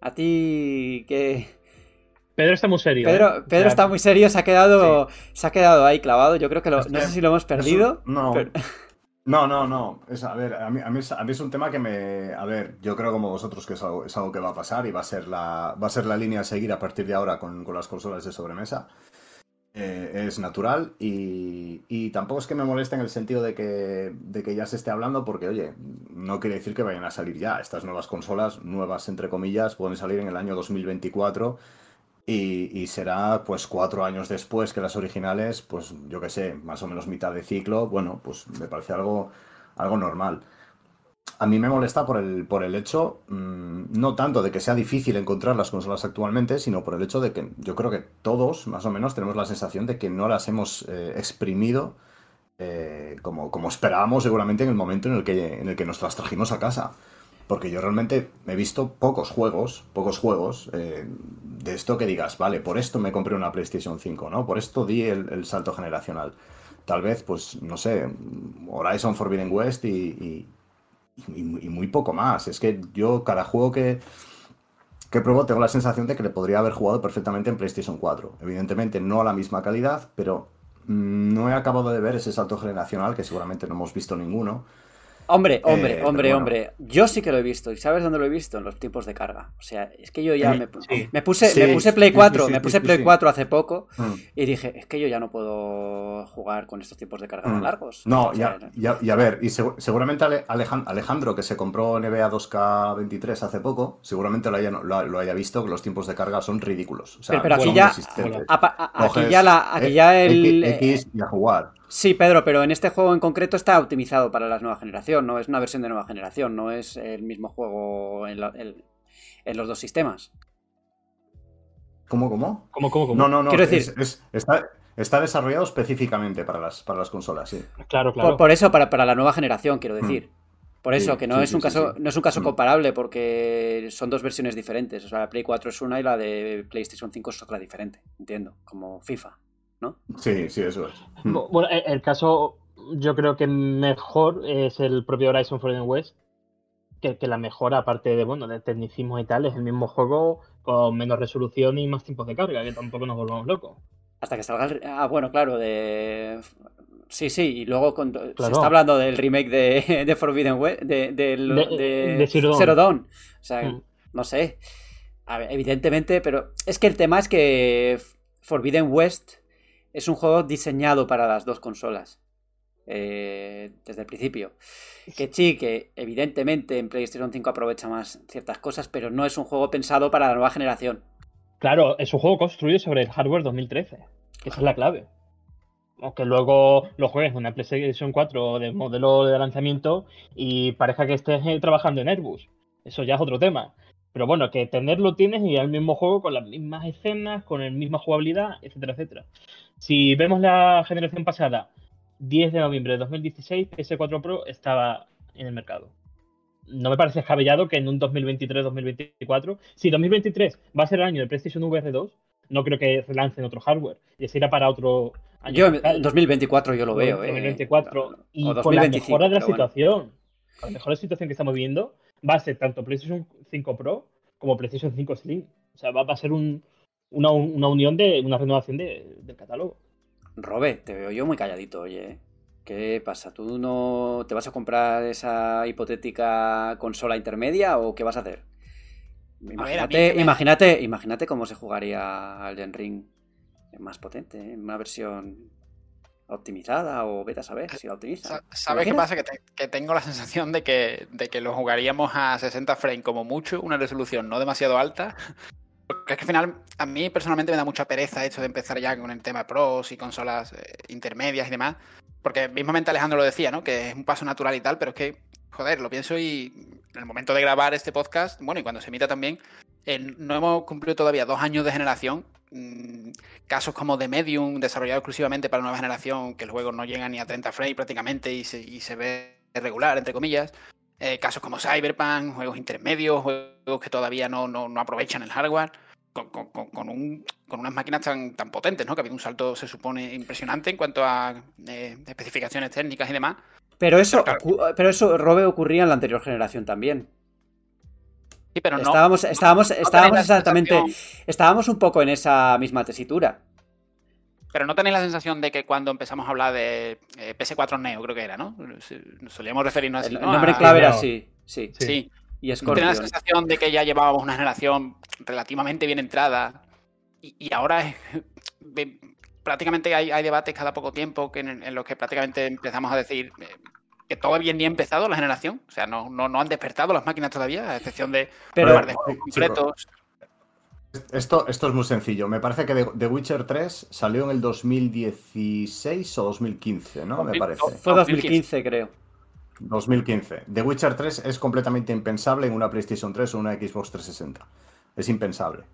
a ti que. Pedro está muy serio. Pedro, ¿eh? Pedro está muy serio, se ha quedado. Se ha quedado ahí clavado. Yo creo que lo- Es no sé si lo hemos perdido. Eso- no. pero- No, no, no. Es, a ver, a mí, a, mí es, a mí es un tema que me. A ver, yo creo como vosotros que es algo, es algo que va a pasar y va a ser la, va a ser la línea a seguir a partir de ahora con, con las consolas de sobremesa. Eh, es natural y, y tampoco es que me moleste en el sentido de que, de que ya se esté hablando porque, oye, no quiere decir que vayan a salir ya. Estas nuevas consolas, nuevas entre comillas, pueden salir en el año 2024 y, será pues cuatro años después que las originales, pues yo qué sé, más o menos mitad de ciclo. Bueno, pues me parece algo, algo normal. A mí me molesta por el, por el hecho, mmm, no tanto de que sea difícil encontrar las consolas actualmente, sino por el hecho de que yo creo que todos, más o menos, tenemos la sensación de que no las hemos eh, exprimido eh, como, como esperábamos seguramente en el momento en el que, en el que nos las trajimos a casa. Porque yo realmente he visto pocos juegos, pocos juegos eh, de esto que digas, vale, por esto me compré una PlayStation 5, ¿no? Por esto di el, salto generacional. Tal vez, pues, no sé, Horizon Forbidden West y, y muy poco más. Es que yo cada juego que, que pruebo tengo la sensación de que le podría haber jugado perfectamente en PlayStation 4. Evidentemente no a la misma calidad, pero mm, no he acabado de ver ese salto generacional que seguramente no hemos visto ninguno. Hombre, hombre, Eh, hombre, bueno. hombre. Yo sí que lo he visto. ¿Y sabes dónde lo he visto? En los tiempos de carga. O sea, es que yo ya Sí, me, sí. me puse, Sí, me puse Play sí, 4, sí, sí, me puse Play sí. 4 hace poco Mm. y dije, es que yo ya no puedo jugar con estos tiempos de carga tan Mm. largos. No, O sea, ya, ya- y a ver, y segu- seguramente Ale- Alejan- Alejandro, que se compró NBA 2K23 hace poco, seguramente lo haya, lo, haya visto, que los tiempos de carga son ridículos. O sea, Pero- pero aquí son ya- a- aquí ya la, aquí eh, ya el X, X y a jugar. Sí, Pedro, pero en este juego en concreto está optimizado para la nueva generación, no es una versión de nueva generación, no es el mismo juego en, la- el- en los dos sistemas. ¿Cómo, cómo? ¿Cómo, cómo, cómo? No, no, no. Quiero decir- es- está, está desarrollado específicamente para las, para las consolas, sí. Claro, Por, claro. por eso, para, para la nueva generación, quiero decir. Por eso, Sí, que no sí, es un sí, caso, sí. no es un caso Mm. comparable, porque son dos versiones diferentes. O sea, la Play 4 es una y la de PlayStation 5 es otra diferente. Entiendo. Como FIFA, ¿no? Sí, sí, eso es. Mm. Bu- Bueno, el, el caso, yo creo que mejor es el propio Horizon Forbidden West, que, que la mejora, aparte de, bueno, de tecnicismo y tal, es el mismo juego con menos resolución y más tiempos de carga, que tampoco nos volvamos locos. Hasta que salga el... Ah, bueno, claro, de... Sí, sí, y luego con- se está hablando del remake de, de Forbidden West, de, De- de de Zero Dawn. O sea, Mm. no sé. A ver, evidentemente, pero es que el tema es que Forbidden West es un juego diseñado para las dos consolas. eh, desde el principio. Que sí, que evidentemente en PlayStation 5 aprovecha más ciertas cosas, pero no es un juego pensado para la nueva generación. Claro, es un juego construido sobre el hardware 2013, que esa es la clave. Aunque luego lo juegues en una PlayStation 4 de modelo de lanzamiento y parezca que estés eh, trabajando en Airbus. Eso ya es otro tema. Pero bueno, que tenerlo tienes y el mismo juego con las mismas escenas, con la misma jugabilidad, etcétera, etcétera. Si vemos la generación pasada, 10 de noviembre de 2016, PS4 Pro estaba en el mercado. no me parece descabellado que en un 2023-2024, si 2023 va a ser el año de PlayStation VR 2, no creo que relancen otro hardware. Y se irá para otro año. Yo en 2024 yo lo veo, ¿eh? 2024. Y O con la 2025, mejora de la pero bueno. situación, con la mejor situación que estamos viendo, va a ser tanto PlayStation 5 Pro como PlayStation 5 Slim. O sea, va, va a ser un- una, una unión de una renovación de- del catálogo. Robe, te veo yo muy calladito, oye. ¿Qué pasa? ¿Tú no te vas a comprar esa hipotética consola intermedia o qué vas a hacer? Imagínate, me- imagínate, imagínate cómo se jugaría Elden Ring más potente, en una versión optimizada o vete a saber si la optimiza. Sa- ¿Sabes qué pasa? Que, te- que tengo la sensación de que, de que lo jugaríamos a 60 frames como mucho, una resolución no demasiado alta. Porque es que al final, a mí personalmente me da mucha pereza esto de empezar ya con el tema pros y consolas eh, intermedias y demás. Porque mismamente Alejandro lo decía, ¿no? Que es un paso natural y tal, pero es que, joder, lo pienso y en el momento de grabar este podcast, bueno, y cuando se emita también, eh, no hemos cumplido todavía dos años de generación. Mm, casos como The Medium, desarrollado exclusivamente para nueva generación, que el juego no llega ni a 30 frames prácticamente y se, y se ve regular, entre comillas. Eh, casos como Cyberpunk, juegos intermedios, juegos que todavía no, no- no aprovechan el hardware, con, con- un- con unas máquinas tan, tan potentes, ¿no? Que ha habido un salto, se supone, impresionante en cuanto a eh, especificaciones técnicas y demás. Pero eso, Pero pero eso, Robe, ocurría en la anterior generación también. Sí, pero no. estábamos, estábamos, estábamos exactamente, estábamos un poco en esa misma tesitura. Pero no tenéis la sensación de que cuando empezamos a hablar de eh, PS4 Neo, creo que era, ¿no? Solíamos referirnos así. El, ¿no? nombre A- clave era así, sí. Sí. Sí. Y ¿No tenéis la sensación de que ya llevábamos una generación relativamente bien entrada y, y ahora es- prácticamente hay, hay debates cada poco tiempo que en, en los que prácticamente empezamos a decir eh, que todavía ni ha empezado la generación? O sea, no, no, no han despertado las máquinas todavía, a excepción de Pero- un par de juegos concretos. Esto, esto es muy sencillo. Me parece que The- Witcher 3 salió en el 2016 o 2015, ¿no? Me parece. Fue 2015. 2015, creo. 2015. The Witcher 3 es completamente impensable en una PlayStation 3 o una Xbox 360. Es impensable.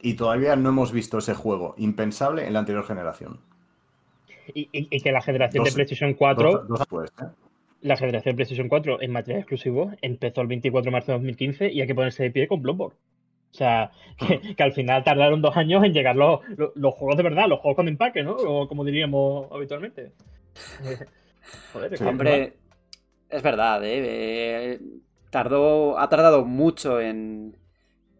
Y todavía no hemos visto ese juego impensable en la anterior generación. Y, y- y que la generación Dos- de PlayStation 4, Dos- dos después, ¿eh? la generación de PlayStation 4 en material exclusivo empezó el 24 de marzo de 2015 y hay que ponerse de pie con Bloodborne. O sea, que, que al final tardaron dos años en llegar los, los, los juegos de verdad, los juegos con empaque, ¿no? O como diríamos habitualmente. Joder, Sí. Hombre, es verdad, ¿eh? Eh, Tardó, ha tardado mucho en...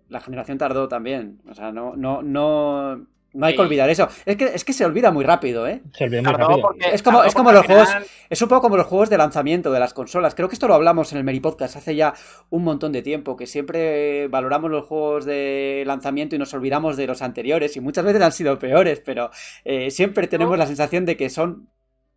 La generación tardó también. O sea, no, no, no, no hay que olvidar eso. Es que, es que se olvida muy rápido, ¿eh? se olvidó muy rápido. porque- Es como- es como los juegos- Es un poco como los juegos de lanzamiento de las consolas. Creo que esto lo hablamos en el Meri Podcast hace ya un montón de tiempo, que siempre valoramos los juegos de lanzamiento y nos olvidamos de los anteriores y muchas veces han sido peores, pero eh, siempre tenemos la sensación de que son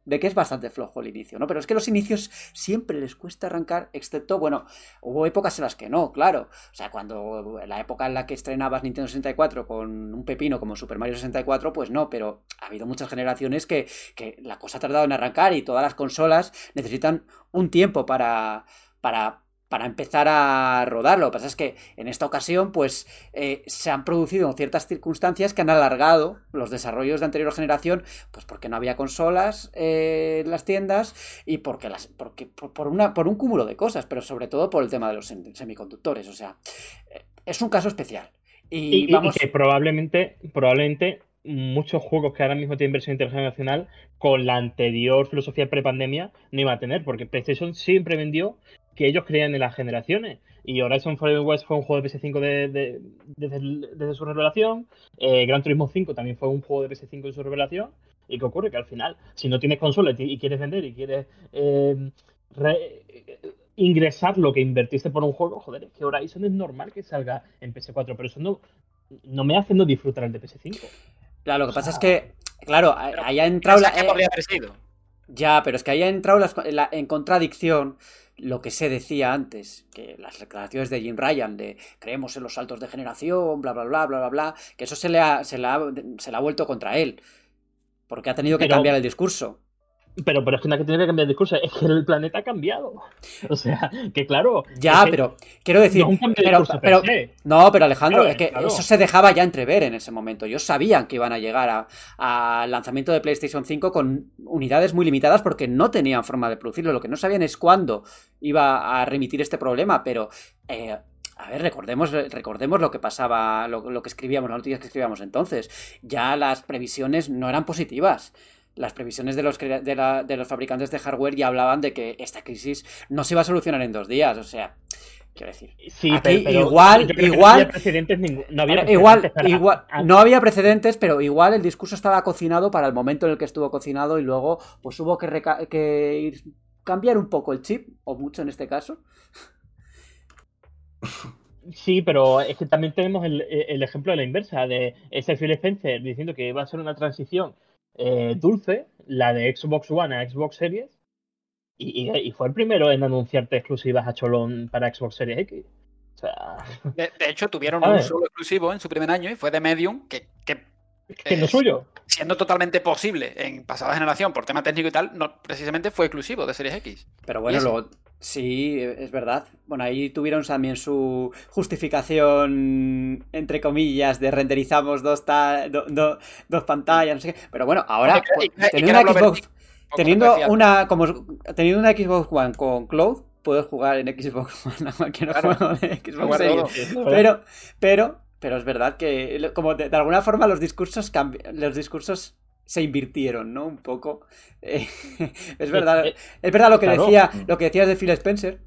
de que es bastante flojo el inicio, ¿no? Pero es que los inicios siempre les cuesta arrancar, excepto, bueno, hubo épocas en las que no, claro. O sea, cuando la época en la que estrenabas Nintendo 64 con un pepino como Super Mario 64, pues no, pero ha habido muchas generaciones que, que la cosa ha tardado en arrancar y todas las consolas necesitan un tiempo para, para, para empezar a rodar. Lo que pasa es que en esta ocasión, pues eh, se han producido ciertas circunstancias que han alargado los desarrollos de anterior generación, pues porque no había consolas eh, en las tiendas y porque las, porque por, por una, por un cúmulo de cosas, pero sobre todo por el tema de los sem- semiconductores. O sea, eh, es un caso especial. Y, Y, y- y vamos. que probablemente, probablemente muchos juegos que ahora mismo tienen versión intergeneracional con la anterior filosofía prepandemia no iba a tener, porque PlayStation siempre vendió que ellos creían en las generaciones. Y Horizon Forbidden West fue un juego de PS5 de- de- desde, su revelación. eh, Gran Turismo 5 también fue un juego de PS5 en su revelación. ¿Y qué ocurre? Que al final, si no tienes consola y quieres vender y quieres eh, re- eh, ingresar lo que invertiste por un juego, joder, es que Horizon es normal que salga en PS4, pero eso no, no me hace no disfrutar el de PS5. Claro, lo que pasa es que, claro, ahí ha entrado la. ¿Qué eh? Ya, pero es que ahí ha entrado la- en contradicción lo que se decía antes, que las declaraciones de Jim Ryan de creemos en los saltos de generación, bla, bla, bla, bla, bla, bla, que eso se le ha, se le ha, se le ha vuelto contra él, porque ha tenido que Pero- cambiar el discurso. Pero, pero es que no es que tiene que cambiar el discurso, es que el planeta ha cambiado. O sea, que claro. Ya, pero quiero decir. no un de pero, pero- no, pero Alejandro, Claro, es que claro. eso se dejaba ya entrever en ese momento. Ellos sabían que iban a llegar al lanzamiento de PlayStation 5 con unidades muy limitadas porque no tenían forma de producirlo. Lo que no sabían es cuándo iba a remitir este problema, pero. eh, a ver, recordemos, recordemos lo que pasaba, lo, lo que escribíamos, las noticias que escribíamos entonces. Ya las previsiones no eran positivas. Las previsiones de los, de, la- de los fabricantes de hardware ya hablaban de que esta crisis no se iba a solucionar en dos días. O sea, quiero decir. Sí, Aquí pero, igual- igual- no había precedentes ningún- no había igual, precedentes para- igual, a- no había precedentes, pero igual el discurso estaba cocinado para el momento en el que estuvo cocinado y luego pues hubo que, ir- cambiar un poco el chip, o mucho en este caso. Sí, pero es que también tenemos el, el ejemplo de la inversa, de ese Phil Spencer diciendo que iba a ser una transición eh, dulce, la de Xbox One a Xbox Series, y, y- y fue el primero en anunciarte exclusivas a Cholón para Xbox Series X. O sea, De, de hecho, tuvieron A un ver. solo exclusivo en su primer año y fue de Medium, que, que que no Eh, es suyo. siendo totalmente posible en pasada generación por tema técnico y tal, no precisamente fue exclusivo de Series X. Pero bueno, luego sí, es verdad. Bueno, ahí tuvieron también su justificación, entre comillas, de renderizamos dos, ta- do- do- dos pantallas, no sé qué. Pero bueno, ahora, pues, teniendo una Xbox, teniendo especial. una, como, teniendo una Xbox One con Cloud, puedes jugar en Xbox One a cualquier Claro. juego de Xbox. Series. Pero, pero, pero es verdad que como de, de alguna forma los discursos cambi- los discursos se invirtieron, ¿no? Un poco. Eh, es verdad, es verdad lo que claro. decía, lo que decías de Phil Spencer.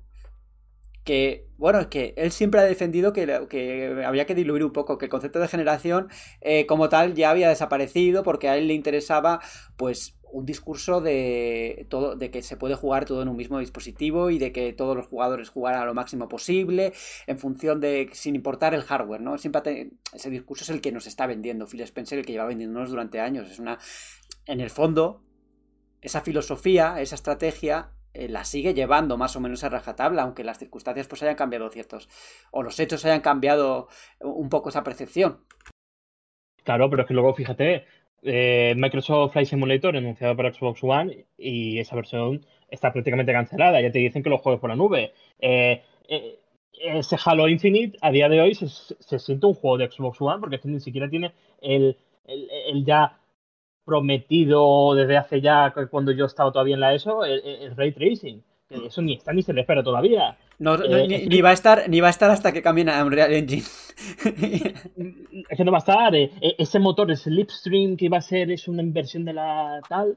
Que, bueno, que él siempre ha defendido que, que había que diluir un poco, que el concepto de generación eh, como tal ya había desaparecido porque a él le interesaba, pues, un discurso de todo, de que se puede jugar todo en un mismo dispositivo y de que todos los jugadores jugaran a lo máximo posible en función de, sin importar el hardware, ¿no? Ese discurso es el que nos está vendiendo Phil Spencer, el que lleva vendiéndonos durante años. Es una, en el fondo, esa filosofía, esa estrategia, eh, la sigue llevando más o menos a rajatabla, aunque las circunstancias pues hayan cambiado ciertos, o los hechos hayan cambiado un poco esa percepción. Claro, pero es que luego fíjate, eh, Microsoft Flight Simulator anunciado para Xbox One y esa versión está prácticamente cancelada. Ya te dicen que los juegues por la nube. Eh, eh, ese Halo Infinite a día de hoy se, se siente un juego de Xbox One porque ni siquiera tiene el, el, el ya prometido desde hace ya cuando yo estaba todavía en la ESO, el ray tracing. Eso ni está ni se le espera todavía. No, no, Eh, ni, va a estar, ni va a estar hasta que cambien a Unreal Engine. Es que no va a estar. eh, eh, ese motor, ese Slipstream que iba a ser es una inversión de la tal.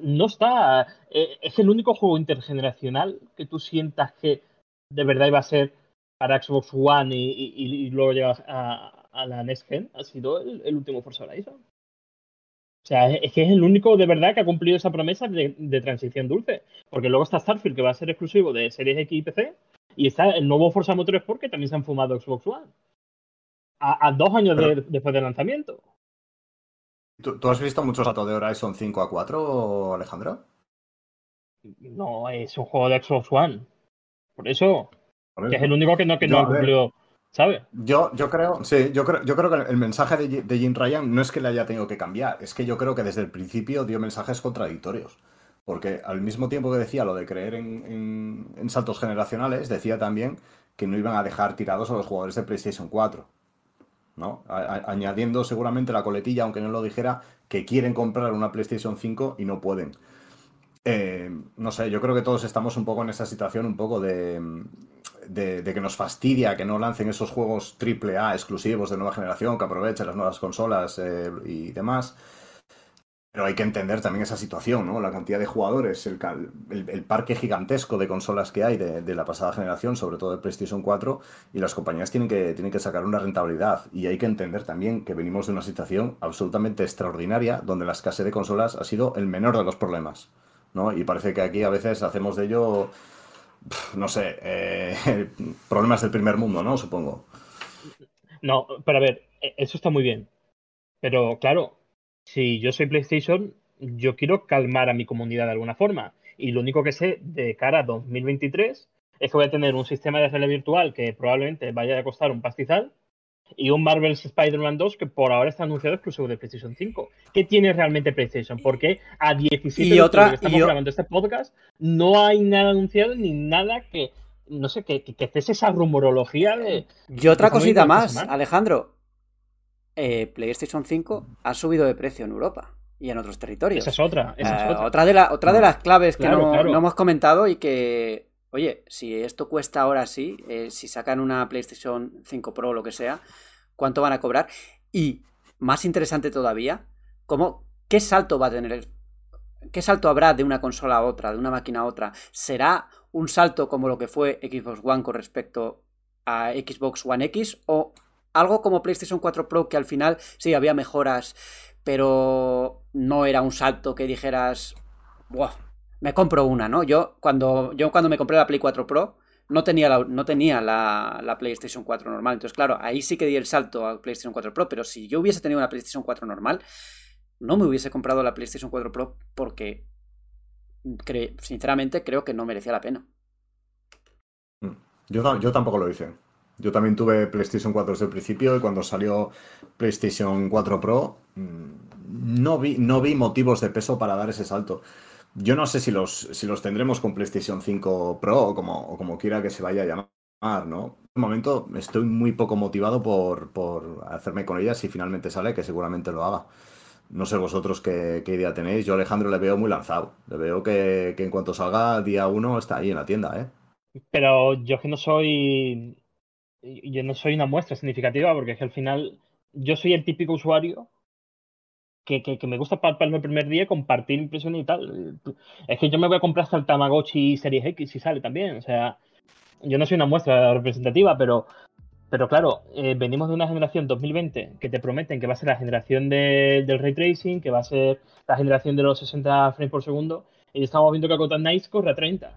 No está. Eh, es el único juego intergeneracional que tú sientas que de verdad iba a ser para Xbox One y, y- y luego llegas a, a la Next Gen. Ha sido el, el último Forza Horizon. O sea, es que es el único de verdad que ha cumplido esa promesa de, de transición dulce. Porque luego está Starfield, que va a ser exclusivo de Series X y PC. Y está el nuevo Forza Motorsport, que también se han fumado Xbox One. A, a dos años de- después del lanzamiento. ¿Tú, tú has visto mucho rato de Horizon 5 a 4, Alejandro? No, es un juego de Xbox One. Por eso, que es el único que no, que no Yo, ha cumplido, Yo, yo creo, sí, yo creo, yo creo que el mensaje de, Jim Ryan no es que le haya tenido que cambiar, es que yo creo que desde el principio dio mensajes contradictorios. Porque al mismo tiempo que decía lo de creer en, saltos generacionales, decía también que no iban a dejar tirados a los jugadores de PlayStation 4. ¿no? Añadiendo seguramente la coletilla, aunque no lo dijera, que quieren comprar una PlayStation 5 y no pueden. Eh, no sé, yo creo que todos estamos un poco en esa situación, un poco de, de, que nos fastidia que no lancen esos juegos AAA exclusivos de nueva generación, que aprovechen las nuevas consolas eh, y demás. Pero hay que entender también esa situación, ¿no? La cantidad de jugadores, el, el- parque gigantesco de consolas que hay de, la pasada generación, sobre todo de PlayStation 4, y las compañías tienen que, tienen que sacar una rentabilidad. Y hay que entender también que venimos de una situación absolutamente extraordinaria, donde la escasez de consolas ha sido el menor de los problemas, ¿no? Y parece que aquí a veces hacemos de ello, no sé, eh, problemas del primer mundo, ¿no? Supongo. No, pero a ver, e- eso está muy bien. Pero claro, si yo soy PlayStation, yo quiero calmar a mi comunidad de alguna forma. Y lo único que sé de cara a 2023 es que voy a tener un sistema de realidad virtual que probablemente vaya a costar un pastizal y un Marvel's Spider-Man 2 que por ahora está anunciado exclusivo de PlayStation 5. ¿Qué tiene realmente PlayStation? Porque a 17 Y de otra- que estamos y o- grabando este podcast, no hay nada anunciado ni nada que, no sé, que, que, que cese esa rumorología de... Y otra cosita más. Alejandro. Eh, PlayStation 5 ha subido de precio en Europa y en otros territorios. Esa es otra. Esa Eh, es otra. otra de, la- otra de las claves que Claro, no, claro. no hemos comentado y que, oye, si esto cuesta ahora sí, eh, si sacan una PlayStation 5 Pro o lo que sea, ¿cuánto van a cobrar? Y más interesante todavía, ¿cómo, ¿qué salto va a tener? ¿Qué salto habrá de una consola a otra, de una máquina a otra? ¿Será un salto como lo que fue Xbox One con respecto a Xbox One X o algo como PlayStation 4 Pro que al final sí había mejoras, pero no era un salto que dijeras, "Buah, me compro una, ¿no? Yo cuando, yo cuando me compré la Play 4 Pro no tenía, la, no tenía la, la PlayStation 4 normal. Entonces, claro, ahí sí que di el salto a PlayStation 4 Pro, pero si yo hubiese tenido una PlayStation 4 normal, no me hubiese comprado la PlayStation 4 Pro porque, sinceramente, creo que no merecía la pena. Yo, ta- yo tampoco lo hice. Yo también tuve PlayStation 4 desde el principio y cuando salió PlayStation 4 Pro mm, no vi, no vi motivos de peso para dar ese salto. Yo no sé si los, si los tendremos con PlayStation 5 Pro o como, o como quiera que se vaya a llamar, ¿no? De momento estoy muy poco motivado por, por hacerme con ella si finalmente sale, que seguramente lo haga. No sé vosotros qué, qué idea tenéis. Yo Alejandro le veo muy lanzado. Le veo que, en cuanto salga día 1 está ahí en la tienda, ¿eh? Pero yo que no soy. Yo no soy una muestra significativa, porque es que al final yo soy el típico usuario que, que, que me gusta palparme el primer día, compartir impresiones y tal. Es que yo me voy a comprar hasta el Tamagotchi Series X si sale también. O sea, yo no soy una muestra representativa, pero, pero claro, eh, venimos de una generación 2020 que te prometen que va a ser la generación de- del ray tracing, que va a ser la generación de los 60 frames por segundo, y estamos viendo que Gotham Knights corre a 30.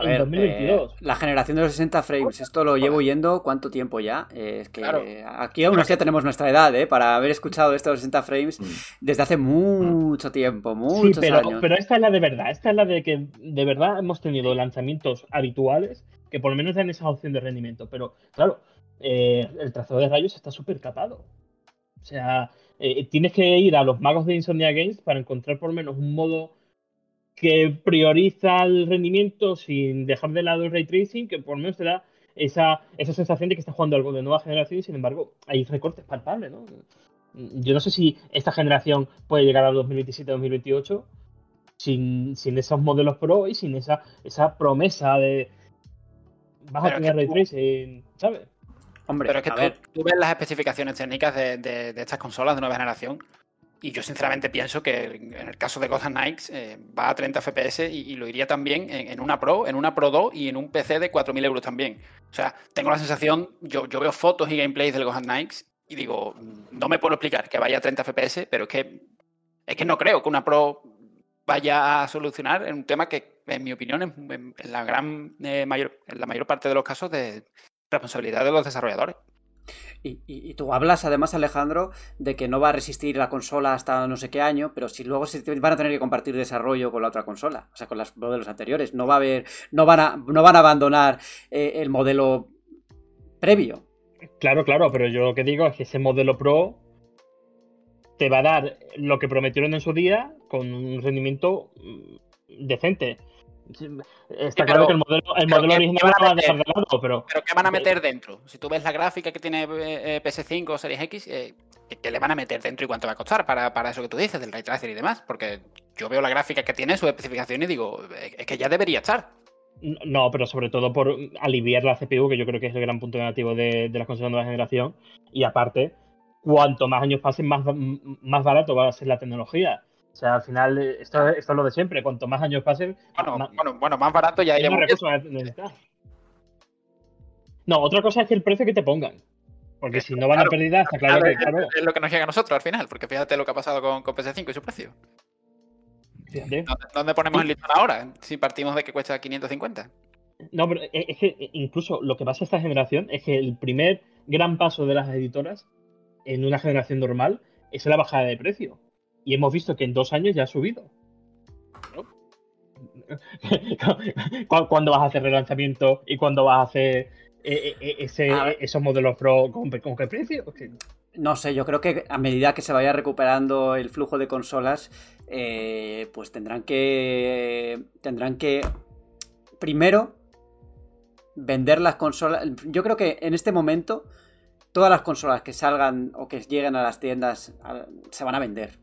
A en ver, 2022. eh, la generación de los 60 frames, esto lo llevo yendo cuánto tiempo ya. Eh, es que Claro. eh, aquí aún así ya tenemos nuestra edad, ¿eh? Para haber escuchado esto de los 60 frames Mm. desde hace mucho tiempo, Sí, muchos pero, años. pero esta es la de verdad. Esta es la de que de verdad hemos tenido lanzamientos habituales que por lo menos dan esa opción de rendimiento. Pero claro, eh, el trazado de rayos está súper capado. O sea, eh, tienes que ir a los magos de Insomnia Games para encontrar por lo menos un modo que prioriza el rendimiento sin dejar de lado el ray tracing, que por lo menos te da esa, esa sensación de que estás jugando algo de nueva generación y sin embargo hay recortes palpables, ¿no? Yo no sé si esta generación puede llegar a 2027-2028 sin, sin esos modelos pro y sin esa, esa promesa de vas a Pero es tener ray tú- tracing, ¿sabes? Hombre, Pero es que a tú, ver, tú ves las especificaciones técnicas de, de- de estas consolas de nueva generación y yo sinceramente pienso que en el caso de Gotham Knights eh, va a 30 FPS y, lo iría también en, una Pro, en una Pro 2 y en un PC de 4.000 euros también. O sea, tengo la sensación, yo, yo veo fotos y gameplays del Gotham Knights y digo, no me puedo explicar que vaya a 30 FPS, pero es que, es que no creo que una Pro vaya a solucionar en un tema que, en mi opinión, en, en la gran eh, mayor, en la mayor parte de los casos de responsabilidad de los desarrolladores. Y, y- tú hablas además, Alejandro, de que no va a resistir la consola hasta no sé qué año, pero si luego se van a tener que compartir desarrollo con la otra consola, o sea, con los modelos anteriores, no va a haber, no van a, no van a abandonar eh, el modelo previo. Claro, claro, pero yo lo que digo es que ese modelo Pro te va a dar lo que prometieron en su día con un rendimiento mm, decente. Está Sí, claro que el modelo, el modelo ¿qué- original qué van a lo va a meter? dejar de lado, pero Pero ¿qué van a meter dentro? Si tú ves la gráfica que tiene eh, eh, PS5 o Series X, eh, ¿qué le van a meter dentro y cuánto va a costar para, para eso que tú dices, del ray tracer y demás? Porque yo veo la gráfica que tiene, su especificación y digo, es que ya debería estar. No, pero sobre todo por aliviar la CPU, que yo creo que es el gran punto negativo de, de las consolas de nueva generación. Y aparte, cuanto más años pasen, más, más barato va a ser la tecnología. O sea, al final, eh, esto, esto es lo de siempre. Cuanto más años pasen, Bueno, ma- bueno, bueno, más barato ya iremos. No, otra cosa es que el precio que te pongan. Porque si no van a pérdida, está claro Claro, que, claro, es, lo que nos llega a nosotros al final, porque fíjate lo que ha pasado con, con PS5 y su precio. ¿Dónde, dónde ponemos el listón ahora? Si partimos de que cuesta 550. No, pero es es que incluso lo que pasa esta generación es que el primer gran paso de las editoras en una generación normal es la bajada de precio. Y hemos visto que en dos años ya ha subido. ¿Cu- ¿Cuándo vas a hacer relanzamiento y cuándo vas a hacer eh, eh, ese- A ver. esos modelos Pro con, con qué precio? No sé, yo creo que a medida que se vaya recuperando el flujo de consolas, eh, pues tendrán que. Tendrán que. Primero. Vender las consolas. Yo creo que en este momento. Todas las consolas que salgan o que lleguen a las tiendas se van a vender.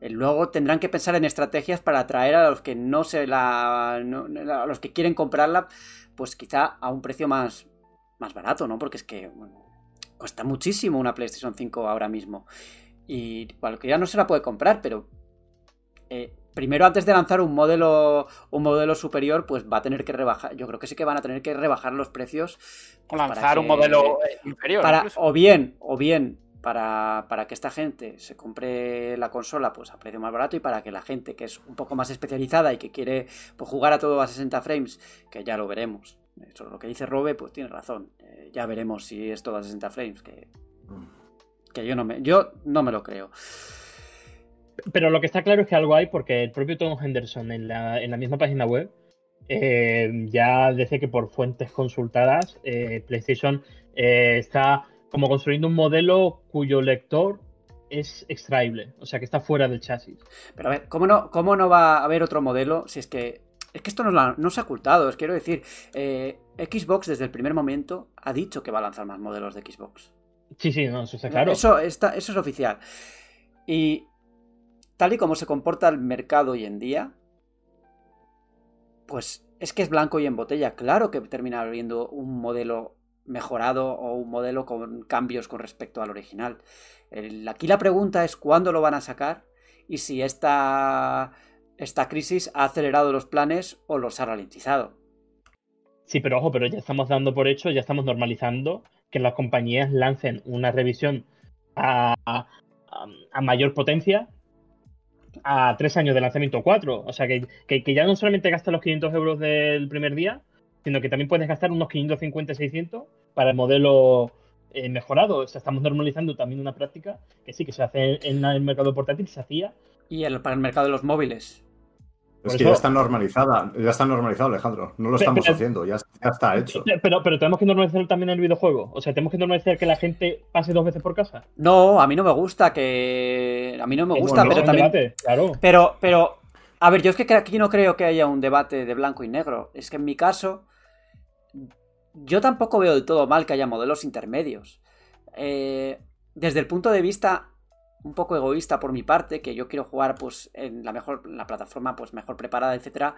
Luego tendrán que pensar en estrategias para atraer a los que no se la. no- a los que quieren comprarla. Pues quizá a un precio más. más barato, ¿no? Porque es que. bueno, cuesta muchísimo una PlayStation 5 ahora mismo. Y cualquiera no se la puede comprar, pero eh, primero antes de lanzar un modelo un modelo superior, pues va a tener que rebajar. Yo creo que sí que van a tener que rebajar los precios. O pues, para lanzar un modelo eh, inferior. para, incluso. o bien, o bien para, para que esta gente se compre la consola pues a precio más barato y para que la gente que es un poco más especializada y que quiere pues, jugar a todo a 60 frames, que ya lo veremos. Eso, lo que dice Robe, pues tiene razón. Eh, ya veremos si es todo a 60 frames, que, que yo no me, yo no me lo creo. Pero lo que está claro es que algo hay porque el propio Tom Henderson en la, en la misma página web eh, ya dice que por fuentes consultadas eh, PlayStation eh, está como construyendo un modelo cuyo lector es extraíble, o sea que está fuera del chasis. Pero a ver, ¿cómo no, cómo no va a haber otro modelo si es que... Es que esto no, la- no se ha ocultado, os quiero decir, eh, Xbox desde el primer momento ha dicho que va a lanzar más modelos de Xbox. Sí, sí, no, eso está claro. Eso, está, eso es oficial. Y tal y como se comporta el mercado hoy en día, pues es que es blanco y en botella. Claro que termina habiendo un modelo mejorado o un modelo con cambios con respecto al original. Aquí la pregunta es cuándo lo van a sacar y si esta, esta crisis ha acelerado los planes o los ha ralentizado. Sí, pero ojo, pero ya estamos dando por hecho, ya estamos normalizando que las compañías lancen una revisión a, a- mayor potencia a tres años de lanzamiento cuatro. O sea, que, que- que ya no solamente gastas los 500 euros del primer día, sino que también puedes gastar unos 550, 600 para el modelo eh, mejorado. O sea, estamos normalizando también una práctica que sí, que se hace en, en el mercado portátil, se hacía. Y el- para el mercado de los móviles. Es Por que eso- ya está normalizada, ya está normalizado, Alejandro. No lo Pero- estamos pero- haciendo, ya, ya está hecho. Pero, pero tenemos que normalizar también el videojuego. O sea, tenemos que normalizar que la gente pase dos veces por casa. No, a mí no me gusta que... A mí no me gusta, pero también... debate, claro. Pero, pero, a ver, yo es que aquí no creo que haya un debate de blanco y negro. Es que en mi caso, yo tampoco veo del todo mal que haya modelos intermedios. Eh, desde el punto de vista un poco egoísta por mi parte, que yo quiero jugar pues en la mejor, en la plataforma pues mejor preparada, etcétera,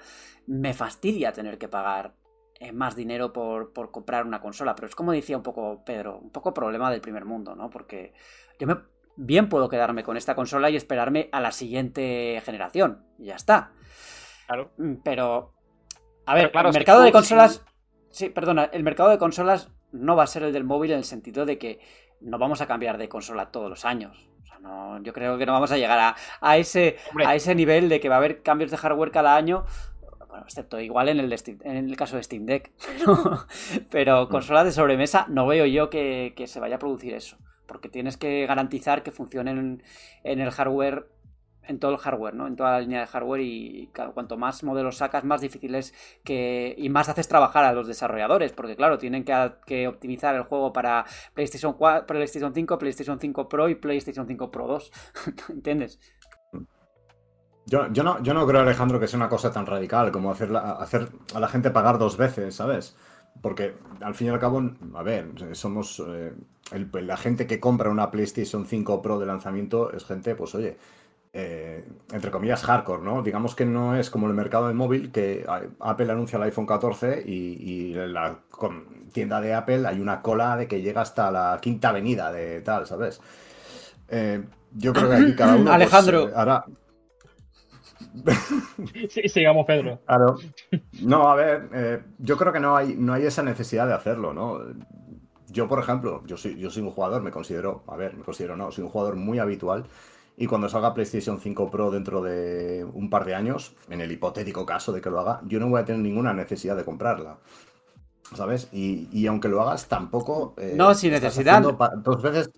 me fastidia tener que pagar eh, más dinero por, por comprar una consola. Pero es como decía un poco Pedro, un poco problema del primer mundo, ¿no? Porque yo me bien puedo quedarme con esta consola y esperarme a la siguiente generación. Y ya está. Claro. Mm, Pero, a ver, Pero claro, el si mercado tú- de consolas... Sí, perdona, el mercado de consolas no va a ser el del móvil en el sentido de que no vamos a cambiar de consola todos los años. O sea, no, yo creo que no vamos a llegar a, a ese, Hombre. a ese nivel de que va a haber cambios de hardware cada año. Bueno, excepto igual en el, de Steam- en el caso de Steam Deck. Pero, pero consolas de sobremesa no veo yo que, que se vaya a producir eso. Porque tienes que garantizar que funcionen en el hardware, en todo el hardware, ¿no? En toda la línea de hardware y cuanto más modelos sacas, más difícil es que... Y más haces trabajar a los desarrolladores, porque claro, tienen que, que optimizar el juego para PlayStation 4, PlayStation 5, PlayStation 5 Pro y PlayStation 5 Pro 2. ¿Entiendes? Yo, yo, no, yo no creo, Alejandro, que sea una cosa tan radical como hacer, la- hacer a la gente pagar dos veces, ¿sabes? Porque al fin y al cabo, a ver, somos. eh, la gente que compra una PlayStation 5 Pro de lanzamiento es gente, pues oye, eh, entre comillas, hardcore, ¿no? Digamos que no es como el mercado del móvil, que Apple anuncia el iPhone 14 y, y en la con- tienda de Apple hay una cola de que llega hasta la quinta avenida de tal, ¿sabes? Eh, yo creo que aquí cada uno. pues, Alejandro. eh, hará, Sí, sigamos, Pedro. Claro. No, a ver, eh, yo creo que no hay, no hay esa necesidad de hacerlo, ¿no? Yo, por ejemplo, yo soy, yo soy un jugador, me considero, a ver, me considero no, soy un jugador muy habitual y cuando salga PlayStation 5 Pro dentro de un par de años, en el hipotético caso de que lo haga, yo no voy a tener ninguna necesidad de comprarla. ¿Sabes? Y, y aunque lo hagas, tampoco... eh, No, sin necesidad. Dos veces...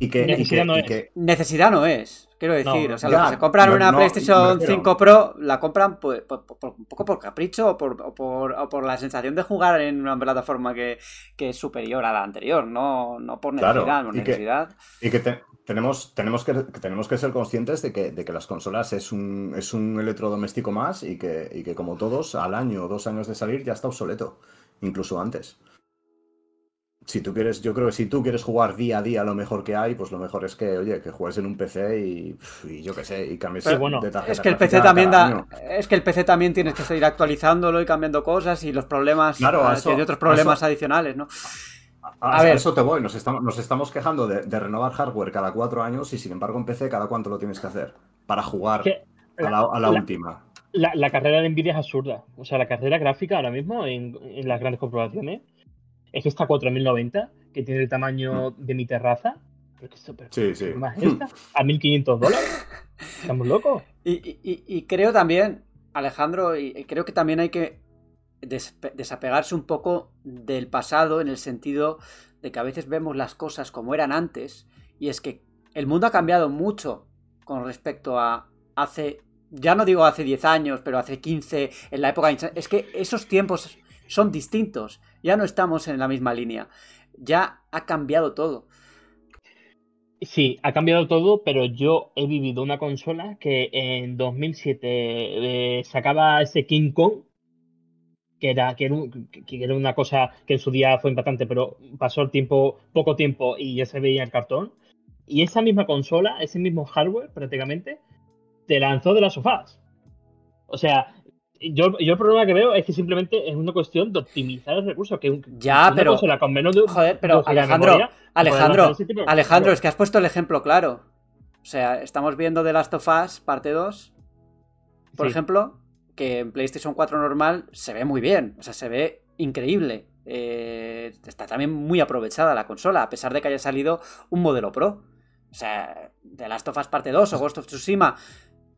Y que, y Necesidad que- no y que- Necesidad no es. Quiero decir, No, o sea, ya, los que se compran no, una no, PlayStation me refiero. 5 Pro la compran pues, por- por- por- un poco por capricho o por, o por, o por la sensación de jugar en una plataforma que, que es superior a la anterior, no, no por Claro, necesidad, por y que- necesidad. Y que te- tenemos, tenemos, que, tenemos que ser conscientes de que, de que las consolas es un, es un electrodoméstico más y que, y que como todos, al año o dos años de salir ya está obsoleto, incluso antes. Si tú quieres, yo creo que si tú quieres jugar día a día lo mejor que hay, pues lo mejor es que, oye, que juegues en un PC y, y yo qué sé, y cambies Pero bueno, de tarjeta Es que el PC también da, año. es que el PC también tienes que seguir actualizándolo y cambiando cosas y los problemas, Claro, eh, eso- tiene otros problemas eso- adicionales, ¿no? A, A ver. eso te voy, nos estamos, nos estamos quejando de, de renovar hardware cada cuatro años y sin embargo en PC cada cuánto lo tienes que hacer para jugar Que a la, a la la- última. la, la carrera de Nvidia es absurda. O sea, la carrera gráfica ahora mismo, en, en las grandes comprobaciones, es que está a 4090, que tiene el tamaño de mi terraza. Pero que esto, pero- Sí, sí. ¿Más esta? ¿A 1500 dólares? ¿Estamos locos? Y, y- creo también, Alejandro, y creo que también hay que desapegarse un poco del pasado en el sentido de que a veces vemos las cosas como eran antes y es que el mundo ha cambiado mucho con respecto a hace, ya no digo hace 10 años, pero hace 15, en la época... Es que esos tiempos son distintos, ya no estamos en la misma línea, ya ha cambiado todo. Sí, ha cambiado todo, pero yo he vivido una consola que en 2007 eh, sacaba ese King Kong, que era, que, era un- que era una cosa que en su día fue impactante, pero pasó el tiempo, poco tiempo y ya se veía el cartón. Y esa misma consola, ese mismo hardware prácticamente, te lanzó de las sofás. O sea, yo, yo el problema que veo es que simplemente es una cuestión de optimizar el recurso. Que un- Ya, una pero- consola con menos de Joder, de pero de Alejandro, memoria, Alejandro, de- Alejandro, es que has puesto el ejemplo claro. O sea, estamos viendo The Last of Us parte 2, por Sí. ejemplo, que en PlayStation 4 normal se ve muy bien, o sea, se ve increíble. Eh, está también muy aprovechada la consola, a pesar de que haya salido un modelo Pro. O sea, The Last of Us parte 2 o Ghost of Tsushima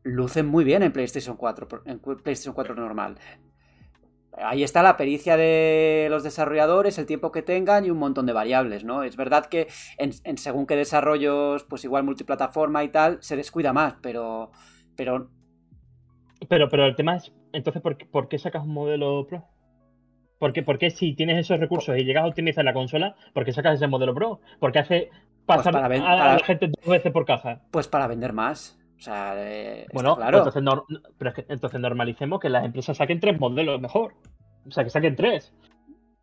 lucen muy bien en PlayStation 4, en PlayStation 4 normal. Ahí está la pericia de los desarrolladores, el tiempo que tengan y un montón de variables, ¿no? Es verdad que según qué desarrollos, pues igual multiplataforma y tal, se descuida más, pero Pero, pero el tema es, entonces, ¿por, qué- por qué sacas un modelo Pro? ¿Por qué, por qué si tienes esos recursos y llegas a optimizar la consola, por qué sacas ese modelo Pro? Porque hace pasar para a, para- la gente dos veces por caja. pues para vender más. O sea, eh, Bueno, claro. pues entonces, nor- pero es que, entonces normalicemos que las empresas saquen tres modelos mejor. O sea, que saquen tres.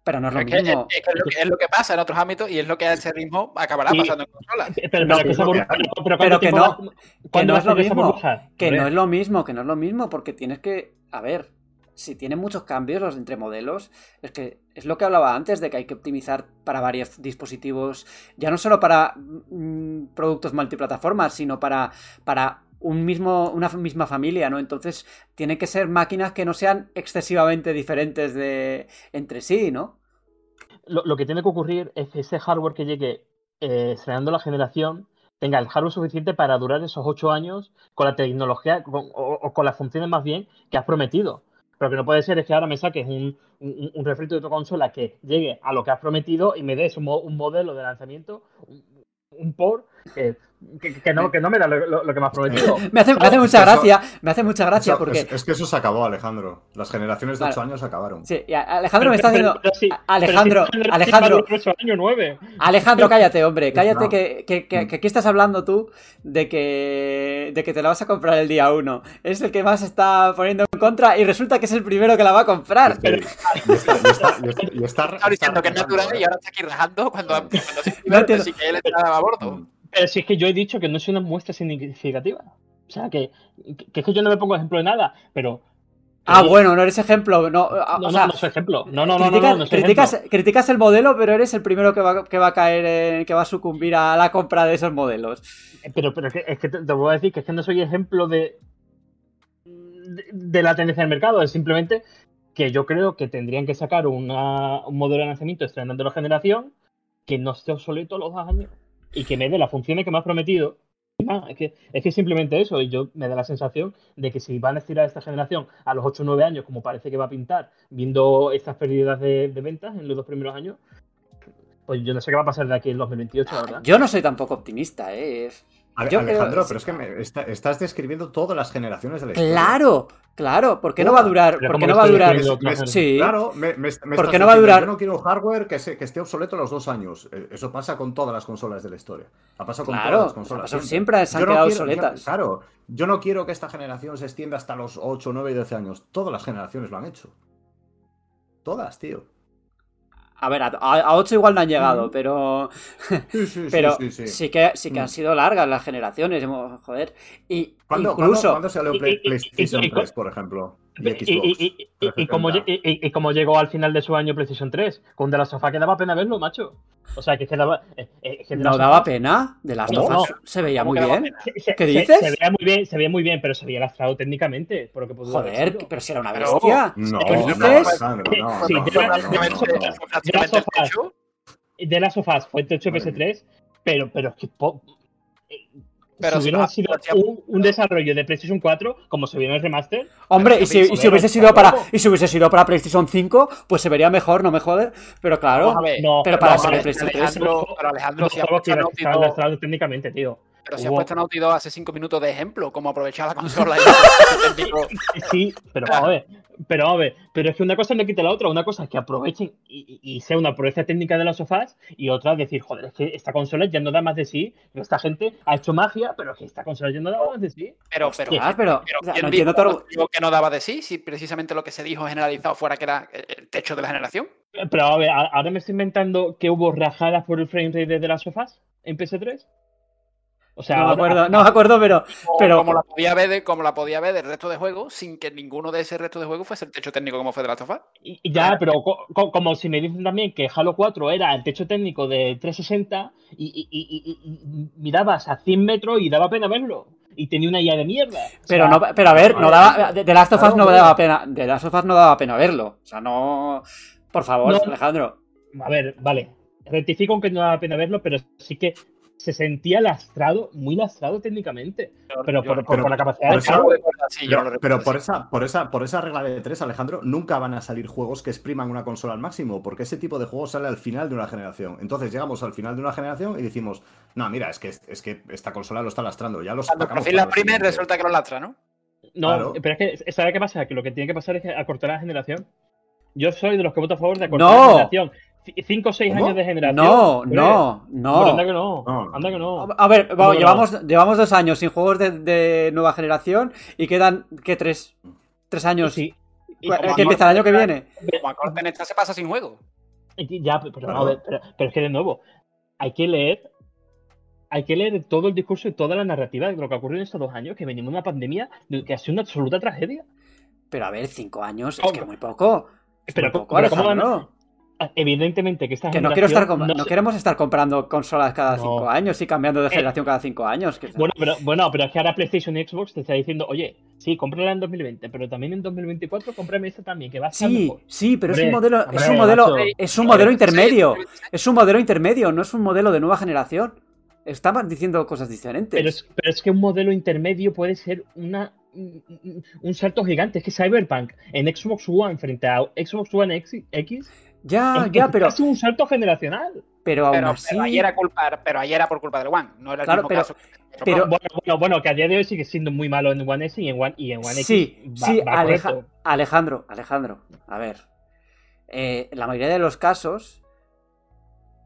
Pero no es lo Es que, es, mismo. es que es lo que- es lo que pasa en otros ámbitos y es lo que a ese ritmo acabará pasando en consolas. Pero, No, que no, que- pero- pero pero ¿cuánto que tiempo no, Que es lo mismo. burbuja? Que no es lo mismo, que no es lo mismo, porque tienes que. A ver, si tienen muchos cambios los entre modelos, es que es lo que hablaba antes de que hay que optimizar para varios dispositivos, ya no solo para mm, productos multiplataformas, sino para, para un mismo, una misma familia, ¿no? Entonces, tienen que ser máquinas que no sean excesivamente diferentes de entre sí, ¿no? lo, lo que tiene que ocurrir es que ese hardware que llegue eh, estrenando la generación tenga el hardware suficiente para durar esos ocho años con la tecnología con- o, o con las funciones más bien que has prometido. Pero que no puede ser es que ahora me saques un, un, un refrito de tu consola que llegue a lo que has prometido y me des un, un modelo de lanzamiento, un, port que, que- que no, que no me da lo, lo- lo que me has prometido. Me hace, me hace mucha Eso- gracia, me hace mucha gracia Eso- porque... es, es que eso se acabó, Alejandro. Las generaciones de Claro. 8 años acabaron. Sí, Alejandro me está Pero- haciendo... pero sí, Alejandro, pero sí, Alejandro, pero sí, nueve. Alejandro, cállate, hombre, cállate No. que, que, que- que aquí estás hablando tú de que, de que te la vas a comprar el día uno. Es el que más está poniendo en contra y resulta que es el primero que la va a comprar. Sí, y está, y está- y está- y está- Estaba diciendo que es natural y ahora está aquí rajando cuando, cuando sí, No entiendo. sí que él estaba a bordo. Pero si es que yo he dicho que no es una muestra significativa. O sea, que, que es que yo no me pongo ejemplo de nada, pero... Ah, bueno, no eres ejemplo. No, ah, No, o no, sea, no soy ejemplo. No, no, no, no, criticas, no, no soy criticas, ejemplo. criticas el modelo, pero eres el primero que va, que va a caer, en- que va a sucumbir a la compra de esos modelos. Pero, pero es que, es que te, te voy a decir que es que no soy ejemplo de, de, de la tendencia del mercado. Es simplemente que yo creo que tendrían que sacar una- un modelo de lanzamiento estrenando la generación que no esté obsoleto los dos años y que me dé las funciones que me has prometido. Es que es que simplemente eso, y yo me da la sensación de que si van a estirar esta generación a los 8 o 9 años, como parece que va a pintar, viendo estas pérdidas de, ventas en los dos primeros años, pues yo no sé qué va a pasar de aquí en 2028, la verdad. Yo no soy tampoco optimista, ¿eh? A- Yo Alejandro, creo- pero es que me- está- estás describiendo todas las generaciones de la historia. Claro, claro, ¿por qué no va a durar? Pero ¿Por qué ¿cómo no va a durar? Me- Sí, Claro, me, me- me estás ¿Por qué no va a diciendo, durar? Yo no quiero un hardware que, se- que esté obsoleto a los dos años. Eh, Eso pasa con todas las consolas de la historia. Ha pasado con Claro, todas las consolas. ha pasado siempre, se han Yo no quedado quiero- yo- obsoletas. claro, yo no quiero que esta generación se extienda hasta los 8, 9 y 12 años. Todas las generaciones lo han hecho. Todas, tío. A ver, a, a 8 igual no han llegado, pero Sí, sí, pero sí, sí, sí que sí que han Mm. sido largas las generaciones, hemos- joder. Y ¿Cuándo, incluso ¿cuándo- cuándo salió PlayStation y- y- 3, por ejemplo? Y Y, Xbox. y- y- y- y como, y- llegó al final de su año PlayStation 3, con De la Sofá que daba pena verlo, macho. O sea, que, es que daba. eh, eh, que no Last of daba Us pena, de las ¿Cómo tofas no? se veía ¿Cómo muy bien. se- se- ¿Qué dices? Se, veía muy bien, se veía muy bien, pero se veía lastrado técnicamente. Por lo que Joder, pero si era una bestia. No, ¿Qué no, dices? No, no, de- no, no, no, no. las sofás. fue el techo Madre PS3, pero, pero es que. Pero si si hubiera no- sido un, un desarrollo de PlayStation 4, como se vio en el remaster, Hombre, y si, y si hubiese sido para y si hubiese sido para PlayStation 5, pues se vería mejor, no me jode. Pero claro, no, pero para no, ser vale, PlayStation 3. Alejandro, pero Alejandro, si técnicamente, tío. Pero si ha Hubo- puesto Naughty Dog hace 5 minutos de ejemplo, cómo aprovechar la consola. y-. Sí, pero vamos a ver. Pero a ver. Pero es que una cosa no quita la otra. Una cosa es que aprovechen y, y- y sea una proeza técnica de las sofás. Y otra es decir, joder, es que esta consola ya no da más de sí. Esta gente ha hecho magia, pero es que esta consola ya no da más de sí. Pero, pero, Ah, pero, pero o sea, ¿quién no entiendo todo. dijo que no daba de sí? Si precisamente lo que se dijo generalizado fuera que era el techo de la generación. Pero a ver, ahora me estoy inventando que hubo rajadas por el frame rate de las sofás en PS3. O sea, No me acuerdo, no me acuerdo, pero, O pero como la podía ver de, como la podía ver del resto de juegos, sin que ninguno de ese resto de juegos fuese el techo técnico como fue de la Tofa. Y y ya, pero co- co- como si me dicen también que Halo 4 era el techo técnico de 360 y, y- y- y- y mirabas a 100 metros y daba pena verlo. Y tenía una IA de mierda. O pero sea, no, pero a ver, no daba de, de Last of Us no daba pena, de Last of Us no daba pena verlo. O sea, no por favor, No. Alejandro. A ver, vale. Rectifico que no daba pena verlo, pero sí que se sentía lastrado, muy lastrado técnicamente. Pero por, por- pero- por la capacidad por del eso- juego. Sí, yo Pero, no por esa, por esa, por esa regla de tres, Alejandro, nunca van a salir juegos que expriman una consola al máximo, porque ese tipo de juego sale al final de una generación. Entonces llegamos al final de una generación y decimos, no, mira, es que, es que esta consola lo está lastrando, ya lo Cuando por fin la primer siguiente". resulta que lo lastra, ¿no? No, Claro. pero es que, ¿sabes qué pasa? Que lo que tiene que pasar es que acortar la generación. Yo soy de los que voto a favor de acortar No. la generación. C- Cinco o seis ¿Cómo? años de generación. No, no, no. anda que no. No. Anda que no. A ver, vamos, no. llevamos, llevamos dos años sin juegos de, de nueva generación y quedan, ¿qué? Tres, tres años. Sí. Y- ¿Cu- como que empieza el año que viene. Como a corte en esta se pasa sin juego. Ya, pero, es que de nuevo, hay que leer. Hay que leer todo el discurso y toda la narrativa de lo que ha ocurrido en estos dos años, que venimos de una pandemia de- que ha sido una absoluta tragedia. Pero a ver, cinco años, es ¿Cómo? que muy poco. Es Pero muy ¿cómo- poco, pero cómo van- Alejandro. Evidentemente que esta Que no quiero estar no, se- queremos estar comprando consolas cada No. cinco años y cambiando de Eh, generación cada cinco años. que- Bueno pero, bueno, pero es que ahora PlayStation y Xbox te está diciendo, oye, sí, cómprala en 2020, pero también en 2024 cómprame esta también, que va a estar sí, mejor. sí, pero es un modelo, es un modelo, macho. es un modelo intermedio. Es un modelo intermedio, no es un modelo de nueva generación. Estaban diciendo cosas diferentes. Pero es, pero es que un modelo intermedio puede ser una, un, un salto gigante. Es que Cyberpunk en Xbox One frente a Xbox One X, X ya, es, ya, es pero, casi un salto generacional. pero aún Pero, así. pero ahí era culpa, pero ahí era por culpa del One, no era el Claro, mismo pero- caso. pero- bueno, bueno, bueno, que a día de hoy sigue siendo muy malo en One S y en One, y en One Sí, X. va- sí, va Aleja- correcto. Alejandro, Alejandro, a ver. Eh, en la mayoría de los casos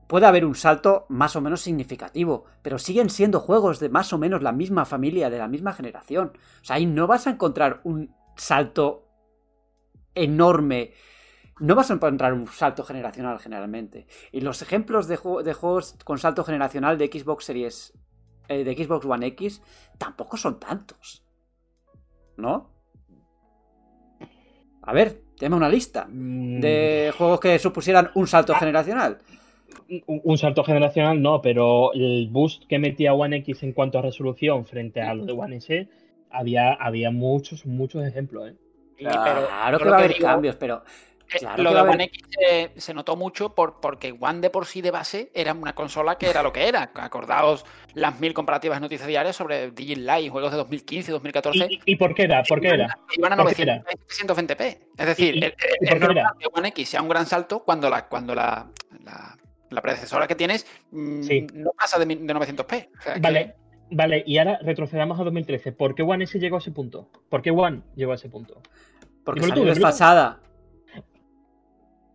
puede haber un salto más o menos significativo, pero siguen siendo juegos de más o menos la misma familia, de la misma generación. O sea, ahí no vas a encontrar un salto enorme. No vas a encontrar un salto generacional generalmente. Y los ejemplos de, jue- de juegos con salto generacional de Xbox Series, eh, de Xbox One X, tampoco son tantos. ¿No? A ver, dame una lista Mm, de juegos que supusieran un salto generacional. un, un salto generacional no, pero el boost que metía One X en cuanto a resolución frente a lo de One S, había, había muchos, muchos ejemplos, ¿eh? Pero Claro que lo va a haber digo, cambios, pero claro lo de One X se, se notó mucho por, porque One de por sí de base era una consola que era lo que era. Acordaos las mil comparativas noticias diarias sobre Live, juegos de 2015, 2014. ¿Y, y por qué era? ¿Por qué era? Iban a ¿Por qué 900, 320p. Es decir, ¿Y- y- el- y el- por es qué normal que One X sea un gran salto cuando la, cuando la, la, la predecesora que tienes mm, Sí. no pasa de, de 900p. O sea, que- Vale. Vale, y ahora retrocedamos a 2013. ¿Por qué One S llegó a ese punto? ¿Por qué One llegó a ese punto? Porque salió desfasada.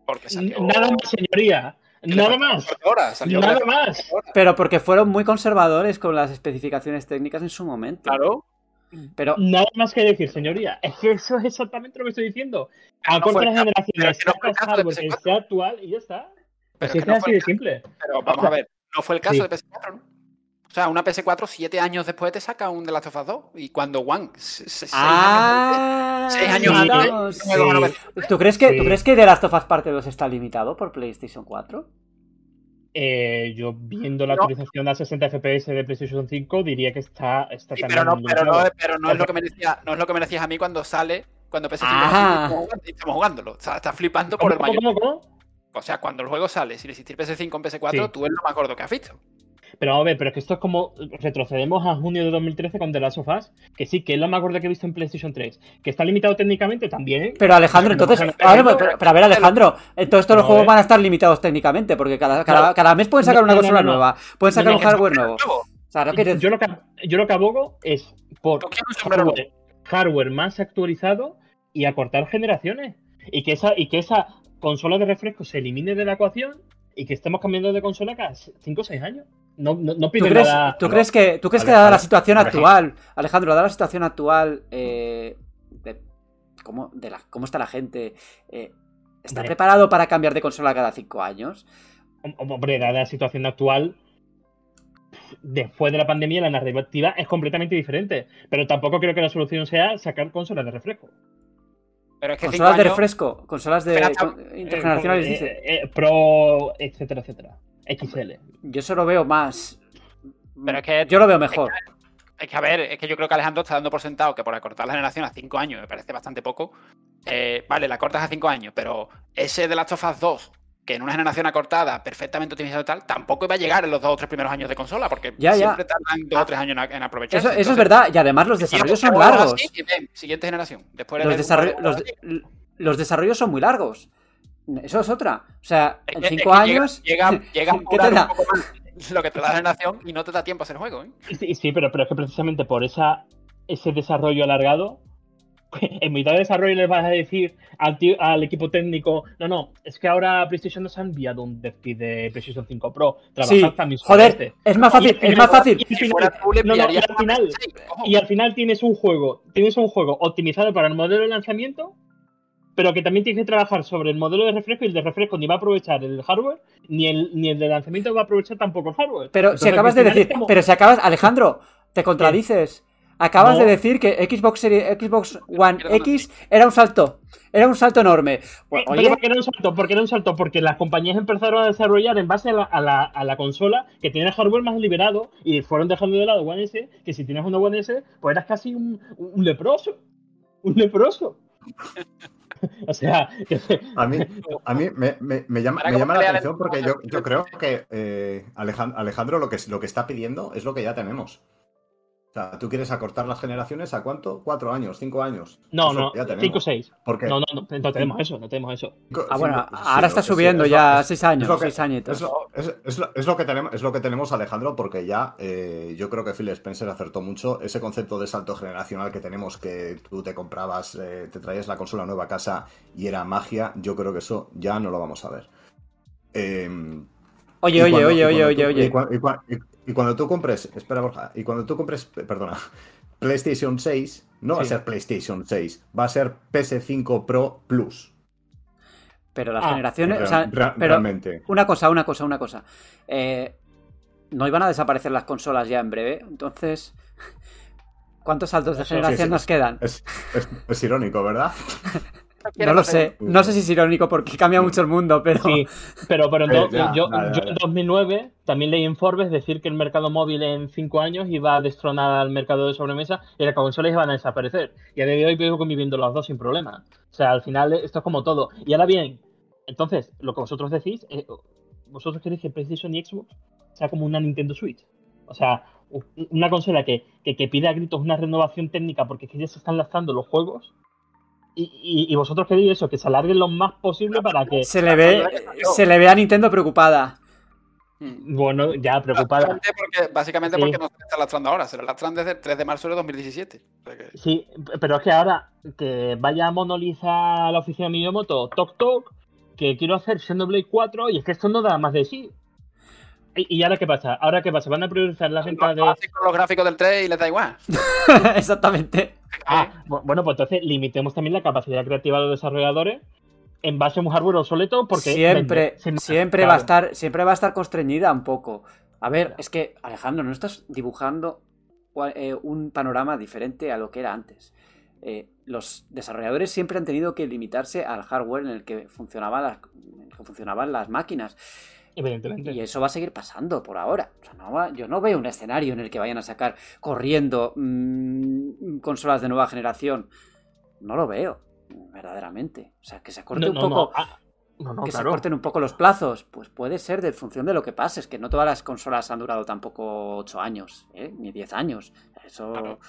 Porque salió. Nada más, señoría. Nada más. horas, Nada más. Pero porque fueron muy conservadores con las especificaciones técnicas en su momento. Claro. Pero Nada más que decir, señoría. Es que eso es exactamente lo que estoy diciendo. A no caso- pero generaciones, no fue el sacas caso de hardware que PS4. sea actual y ya está. Pero Así es que es no así fue de simple. Pero vamos a ver, no fue el caso Sí. de PS4, ¿no? O sea, una PS4 siete años después te saca un The Last of Us 2 y cuando One se- se- seis años Ah, Seis años antes, Sí. ¿Tú crees que, Sí. ¿Tú crees que The Last of Us Parte 2 está limitado por PlayStation 4? Eh, yo viendo la No. actualización a 60 FPS de PlayStation 5 diría que está, está Sí, pero no, pero no, limitado. es- pero no es lo que me decía, no es lo que me decías a mí cuando sale, cuando PS5 Ah. estamos jugando- y estamos jugándolo. O sea, estás flipando por ¿Cómo, el cómo, mayor. cómo, cómo? O sea, cuando el juego sale, sin existir PS5 en PS4, Sí. tú eres lo más gordo que has visto. Pero vamos a ver, pero es que esto es como retrocedemos a junio de 2013 con The Last of Us, que sí, que es lo más gordo que he visto en PlayStation 3, que está limitado técnicamente también. Pero Alejandro, entonces, no, pero, pero a ver Alejandro, entonces todos los No, juegos eh. van a estar limitados técnicamente, porque cada, cada, No. cada mes pueden sacar una consola no, no. nueva, pueden sacar No, no, un hardware nuevo. Luego, O sea, no quieres- Yo lo que, yo lo que abogo es por hardware, hardware más actualizado y acortar generaciones. Y que esa, y que esa consola de refresco se elimine de la ecuación y que estemos cambiando de consola cada 5 o 6 años. No, no, no ¿Tú pide crees, nada. ¿tú crees que, ¿tú crees que dada la situación actual, Alejandro, dada la situación actual, eh, de, cómo, de la, cómo está la gente, eh, ¿está Hombre. preparado para cambiar de consola cada cinco años? Hom- Hombre, dada la situación actual, después de la pandemia la narrativa es completamente diferente. Pero tampoco creo que la solución sea sacar consolas de refresco. Pero es que cinco Consolas de años, refresco, consolas de Espera, con- intergeneracionales, Eh, dice. eh, eh, Pro, etcétera, etcétera. XL. Yo eso lo veo más. Pero es que- Yo lo veo mejor. Es que, a ver, es que yo creo que Alejandro está dando por sentado que por acortar la generación a 5 años me parece bastante poco. Eh, vale, la cortas a 5 años, pero ese de Last of Us 2, que en una generación acortada, perfectamente optimizado y tal, tampoco iba a llegar en los dos o tres primeros años de consola, porque Ya, ya. siempre tardan dos o tres años en, aprovecharse. Eso, eso es verdad, y además los desarrollos son largos. así, y ven, siguiente generación. Después Los, de- desarroll- los, los desarrollos son muy largos. Eso es otra. O sea, Es en que- es cinco que años. Llega, llega, un poco más lo que te da la generación y no te da tiempo a hacer juego, ¿eh? Sí, sí, pero, pero es que precisamente por esa, ese desarrollo alargado, en mitad de desarrollo les vas a decir al, tío- al equipo técnico, no, no, es que ahora PlayStation nos ha enviado un dev de PlayStation 5 Pro. Trabajad Sí, también joder, este". es más Y fácil, es más fácil. y al Si final- fuera tú, le no, no, y enviarías al una final, PS6, ojo. y al final tienes un juego, tienes un juego optimizado para el modelo de lanzamiento, pero que también tienes que trabajar sobre el modelo de refresco y el de refresco ni va a aprovechar el hardware, ni el, ni el de lanzamiento va a aprovechar tampoco el hardware. Pero si Entonces, acabas al de decir. como- Pero si acabas. Alejandro, te contradices. Acabas No. de decir que Xbox, Series- Xbox One. X era un salto. Era un salto enorme. Pues, oye, ¿por qué era un salto? Porque era un salto porque las compañías empezaron a desarrollar en base a la, a la- a la consola que tiene el hardware más liberado y fueron dejando de lado One S, que si tienes una One S, pues eras casi un, un leproso. Un leproso. o sea, A mí, a mí me, me- me llama, me llama la atención porque yo, yo creo que eh, Alejan- Alejandro lo que, lo que está pidiendo es lo que ya tenemos. O sea, ¿tú quieres acortar las generaciones a cuánto? ¿Cuatro años? ¿Cinco años? no, no, 5 o. 6. Porque No, no, no, no tenemos eso, no tenemos eso. cinco- Ah, bueno, cinco- ahora sí, está sí, subiendo lo- ya es- seis años, es lo que- seis añitos. Es lo, es- es lo- es lo que tenemos, es lo que tenemos, Alejandro, porque ya eh, yo creo que Phil Spencer acertó mucho. Ese concepto de salto generacional que tenemos, que tú te comprabas, eh, te traías la consola nueva a casa y era magia, yo creo que eso ya no lo vamos a ver. Eh, Oye, oye, cuando- oye, oye, cuando oye, tú- oye. Y, cua- y cua- y- y cuando tú compres, espera Borja, y cuando tú compres, pe- perdona, PlayStation 6, no va a ser PlayStation 6, va a ser PS5 Pro Plus. Pero las Ah, generaciones. Real- o sea, pero realmente. una cosa, una cosa, una cosa. Eh, no iban a desaparecer las consolas ya en breve. Entonces. ¿Cuántos saltos de sí, generación sí, nos quedan? Es, es- es irónico, ¿verdad? No lo sé. No sé si es irónico porque cambia mucho el mundo, pero. Sí, pero, pero Eh, ya, yo, en 2009 también leí en Forbes decir que el mercado móvil en 5 años iba a destronar al mercado de sobremesa y las consolas iban a desaparecer. Y a día de hoy veo conviviendo los dos sin problema. O sea, al final esto es como todo. Y ahora bien, entonces, lo que vosotros decís, eh, vosotros queréis que PlayStation y Xbox sea como una Nintendo Switch. O sea, una consola que, que, que pide a gritos una renovación técnica porque es que ya se están lanzando los juegos. Y, y- y vosotros queréis eso, que se alarguen lo más posible para que Se le ve. Se le ve a Nintendo preocupada. Mm. Bueno, ya preocupada. Básicamente porque, básicamente Sí. no se está lastrando ahora, se le lastran desde el 3 de marzo de 2017. O sea que- Sí, pero es que ahora que vaya a la oficina de Miyamoto, toc toc, que quiero hacer Xenoblade 4 y es que esto no da más de sí. ¿Y, y ahora qué pasa? ¿Ahora qué pasa? ¿Van a priorizar las ventas de...? Con los gráficos del 3 y les da igual. Exactamente. Ah, bu- bueno, pues entonces limitemos también la capacidad creativa de los desarrolladores en base a un hardware obsoleto porque... siempre, vende, siempre va a estar, siempre va a estar constreñida un poco. A ver, es que, Alejandro, no estás dibujando eh, un panorama diferente a lo que era antes. Eh, los desarrolladores siempre han tenido que limitarse al hardware en el que funcionaban las, en el que funcionaban las máquinas. Evidentemente. Y eso va a seguir pasando por ahora. O sea, no va- yo no veo un escenario en el que vayan a sacar corriendo mm, consolas de nueva generación. No lo veo, verdaderamente. O sea, que se corte No, un no, poco no, ah, no, no, que se corten un poco los plazos. Pues puede ser de función de lo que pase. Es que no todas las consolas han durado tampoco 8 años, ¿eh? ni 10 años. Eso. Claro,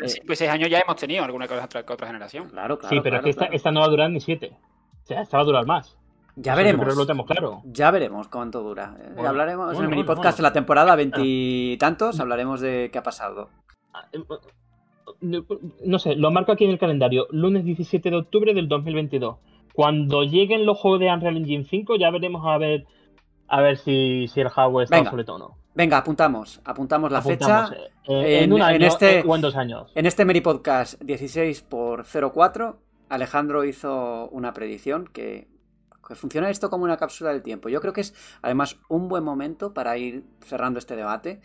Eh. 5 y 6 años ya hemos tenido alguna cosa que otra generación. Claro, claro. sí, pero claro, es que esta, claro. esta no va a durar ni siete. O sea, esta va a durar más. Ya veremos. creo que lo tenemos claro. Ya veremos cuánto dura. Eh, Bueno, hablaremos en bueno, el mini bueno, podcast bueno. de la temporada veintitantos. Hablaremos de qué ha pasado. Ah, eh, No sé, lo marco aquí en el calendario. Lunes 17 de octubre del 2022. Cuando lleguen los juegos de Unreal Engine 5 ya veremos a ver a ver si, si el hardware está obsoleto o no. Venga, apuntamos. Apuntamos la Apuntamos, fecha. eh, eh, en, en- un en año este- eh, o en dos años. En este Meri Podcast 16 por 04, Alejandro hizo una predicción que, que funciona esto como una cápsula del tiempo. Yo creo que es además un buen momento para ir cerrando este debate.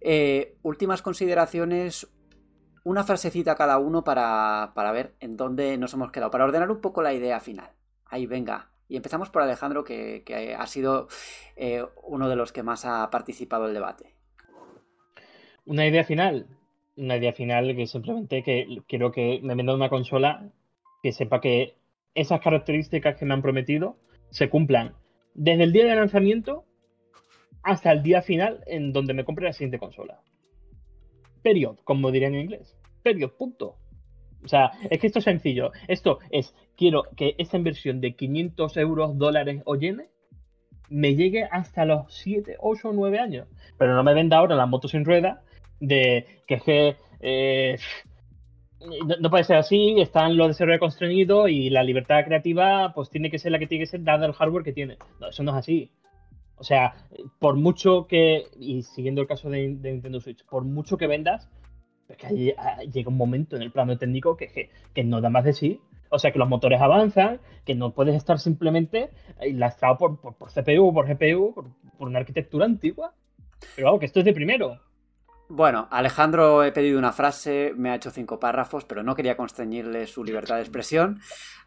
Eh, últimas consideraciones, una frasecita cada uno para, para ver en dónde nos hemos quedado, para ordenar un poco la idea final. Ahí, venga. Y empezamos por Alejandro, que, que ha sido eh, uno de los que más ha participado del debate. Una idea final. Una idea final que simplemente que quiero que me vendan una consola que sepa que esas características que me han prometido se cumplan desde el día de lanzamiento hasta el día final en donde me compre la siguiente consola. Period, como diría en inglés. Period, punto. O sea, es que esto es sencillo. Esto es, quiero que esta inversión de 500 euros, dólares o yenes me llegue hasta los 7, 8 o 9 años. Pero no me venda ahora la moto sin rueda de que es eh, no, no puede ser así, están los desarrolladores constreñidos y la libertad creativa pues tiene que ser la que tiene que ser dada el hardware que tiene. No, eso no es así. O sea, por mucho que, y siguiendo el caso de, Nintendo Switch, por mucho que vendas, es que hay- llega un momento en el plano técnico que, que, no da más de sí. O sea, que los motores avanzan, que no puedes estar simplemente eh, lastrado por, por, CPU, por GPU, por, una arquitectura antigua. Pero vamos, que esto es de primero. Bueno, Alejandro he pedido una frase, me ha hecho cinco párrafos, pero no quería constreñirle su libertad de expresión.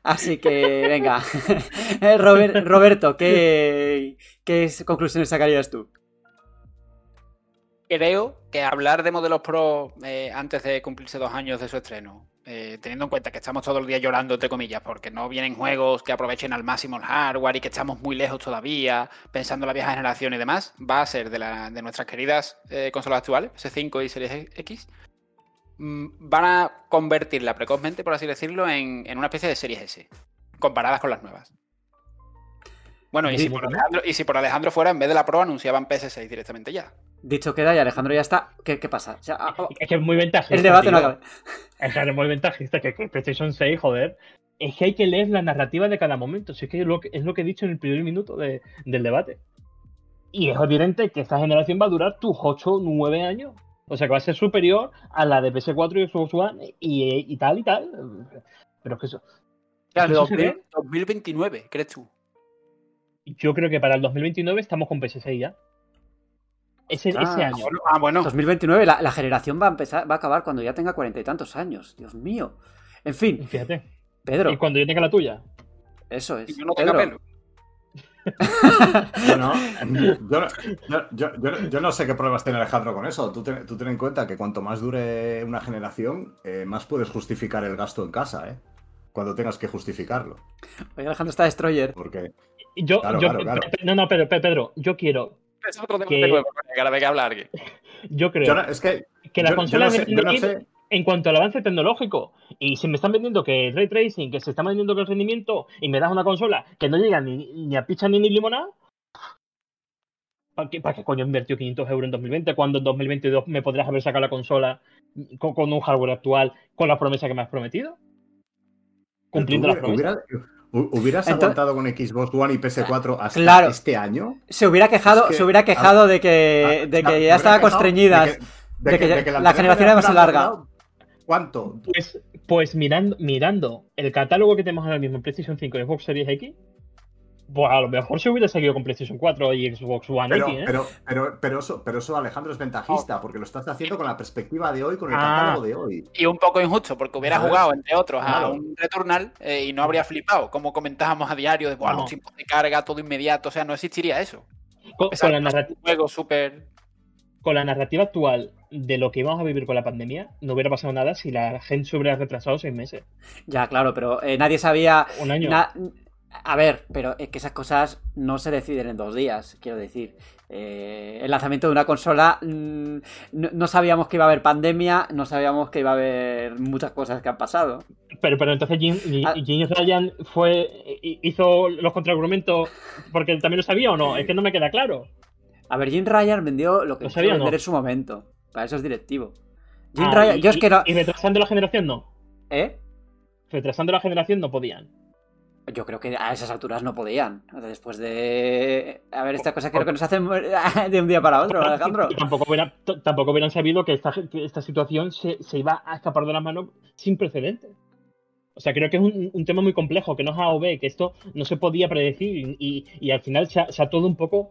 Así que, venga. Eh, Robert- Roberto, ¿qué, ¿qué conclusiones sacarías tú? Creo que hablar de modelos Pro eh, antes de cumplirse dos años de su estreno, eh, teniendo en cuenta que estamos todo el día llorando, entre comillas, porque no vienen juegos que aprovechen al máximo el hardware y que estamos muy lejos todavía, pensando en la vieja generación y demás, va a ser de, la- de nuestras queridas eh, consolas actuales, S5 y Series X, mm, van a convertirla precozmente, por así decirlo, en, en una especie de Series S, comparadas con las nuevas. Bueno, y si, por Alejandro, y si por Alejandro fuera, en vez de la Pro, anunciaban PS6 directamente ya. Dicho queda y Alejandro ya está. ¿Qué, qué pasa? O sea, ah, oh, Es que es muy ventajista. el debate no acaba. Es que es muy ventajista que que PlayStation 6, joder. Es que hay que leer la narrativa de cada momento. Si es que es lo que, es lo que he dicho en el primer minuto de- del debate. Y es evidente que esta generación va a durar tus 8 o 9 años. O sea que va a ser superior a la de PS4 y Xbox One y, y tal y tal. Pero es que eso. Se 2000 ve. 2029, ¿crees tú? Yo creo que para el 2029 estamos con PS6 ya. Ese, Ah, ese año. Bueno, ah, bueno. 2029, la, la generación va a empezar, va a acabar cuando ya tenga cuarenta y tantos años. Dios mío. En fin, Fíjate. Pedro, Y cuando yo tenga la tuya. eso es. Y yo no tengo Pedro, pelo. Bueno, yo, no- yo- yo- yo- yo no sé qué pruebas tiene Alejandro con eso. Tú ten, tú ten en cuenta que cuanto más dure una generación, eh, más puedes justificar el gasto en casa, ¿eh? Cuando tengas que justificarlo. Oye, Alejandro está destroyer. Porque Yo, Claro, yo- claro, claro. No, no, pero, Pedro, yo quiero. Es otro tema Que- de nuevo, coño, que ahora a hablar. que- Yo creo yo no- es que que yo- yo consolas no sé- sé. en cuanto al avance tecnológico. Y si me están vendiendo que el ray tracing, que se está vendiendo que el rendimiento, y me das una consola que no llega ni, ni a picha ni ni limonada, ¿Para qué, para qué coño invertió 500 euros en 2020 cuando en 2022 me podrás haber sacado la consola con, con un hardware actual con la promesa que me has prometido? Cumpliendo las promesas. ¿Hubiera- hu- ¿Hubieras Entonces- aguantado con Xbox One y PS4 hasta Claro. este año? Se hubiera quejado, Es que- se hubiera quejado de que, de que ya estaba quejado constreñidas. de que- de de que- que de que la generación era más larga. ¿Cuánto? Pues, pues mirando, mirando el catálogo que tenemos ahora mismo en PlayStation 5 y Xbox Series X, pues a lo mejor se hubiera seguido con PlayStation 4 y Xbox One Pero, X, ¿eh? pero, pero, pero, eso, pero eso, Alejandro, es ventajista, porque lo estás haciendo con la perspectiva de hoy, con el Ah. catálogo de hoy. Y un poco injusto, porque hubiera jugado, entre otros, a un Returnal eh, y no habría flipado, como comentábamos a diario, de "Buah, No. los tiempos de carga, todo inmediato, o sea, no existiría eso. con, con la narrativa, juego súper... con la narrativa actual de lo que íbamos a vivir con la pandemia, no hubiera pasado nada si la gente se hubiera retrasado seis meses. Ya, claro, pero eh, nadie sabía. Un año. na- a ver, pero es que esas cosas no se deciden en dos días, quiero decir. Eh, el lanzamiento de una consola, mm, no, no sabíamos que iba a haber pandemia, no sabíamos que iba a haber muchas cosas que han pasado. Pero, pero entonces Jim, Ah. Jim Ryan fue, hi- hizo los contraargumentos porque él también lo sabía o no. Es que no me queda claro. A ver, Jim Ryan vendió lo que ¿Lo quiso no? vender en su momento. Para eso es directivo. Jim Ah, Ryan, y, yo es que no. y retrasando la generación no. ¿Eh? Retrasando la generación no podían. Yo creo que a esas alturas no podían. Después de. A ver, esta cosa creo que nos hacen de un día para otro, Alejandro. Y tampoco, hubieran, tampoco hubieran sabido que esta, que esta situación se, se iba a escapar de las manos sin precedentes. O sea, creo que es un, un tema muy complejo, que no es A o B, que esto no se podía predecir y, y- al final se ha, se ha todo un poco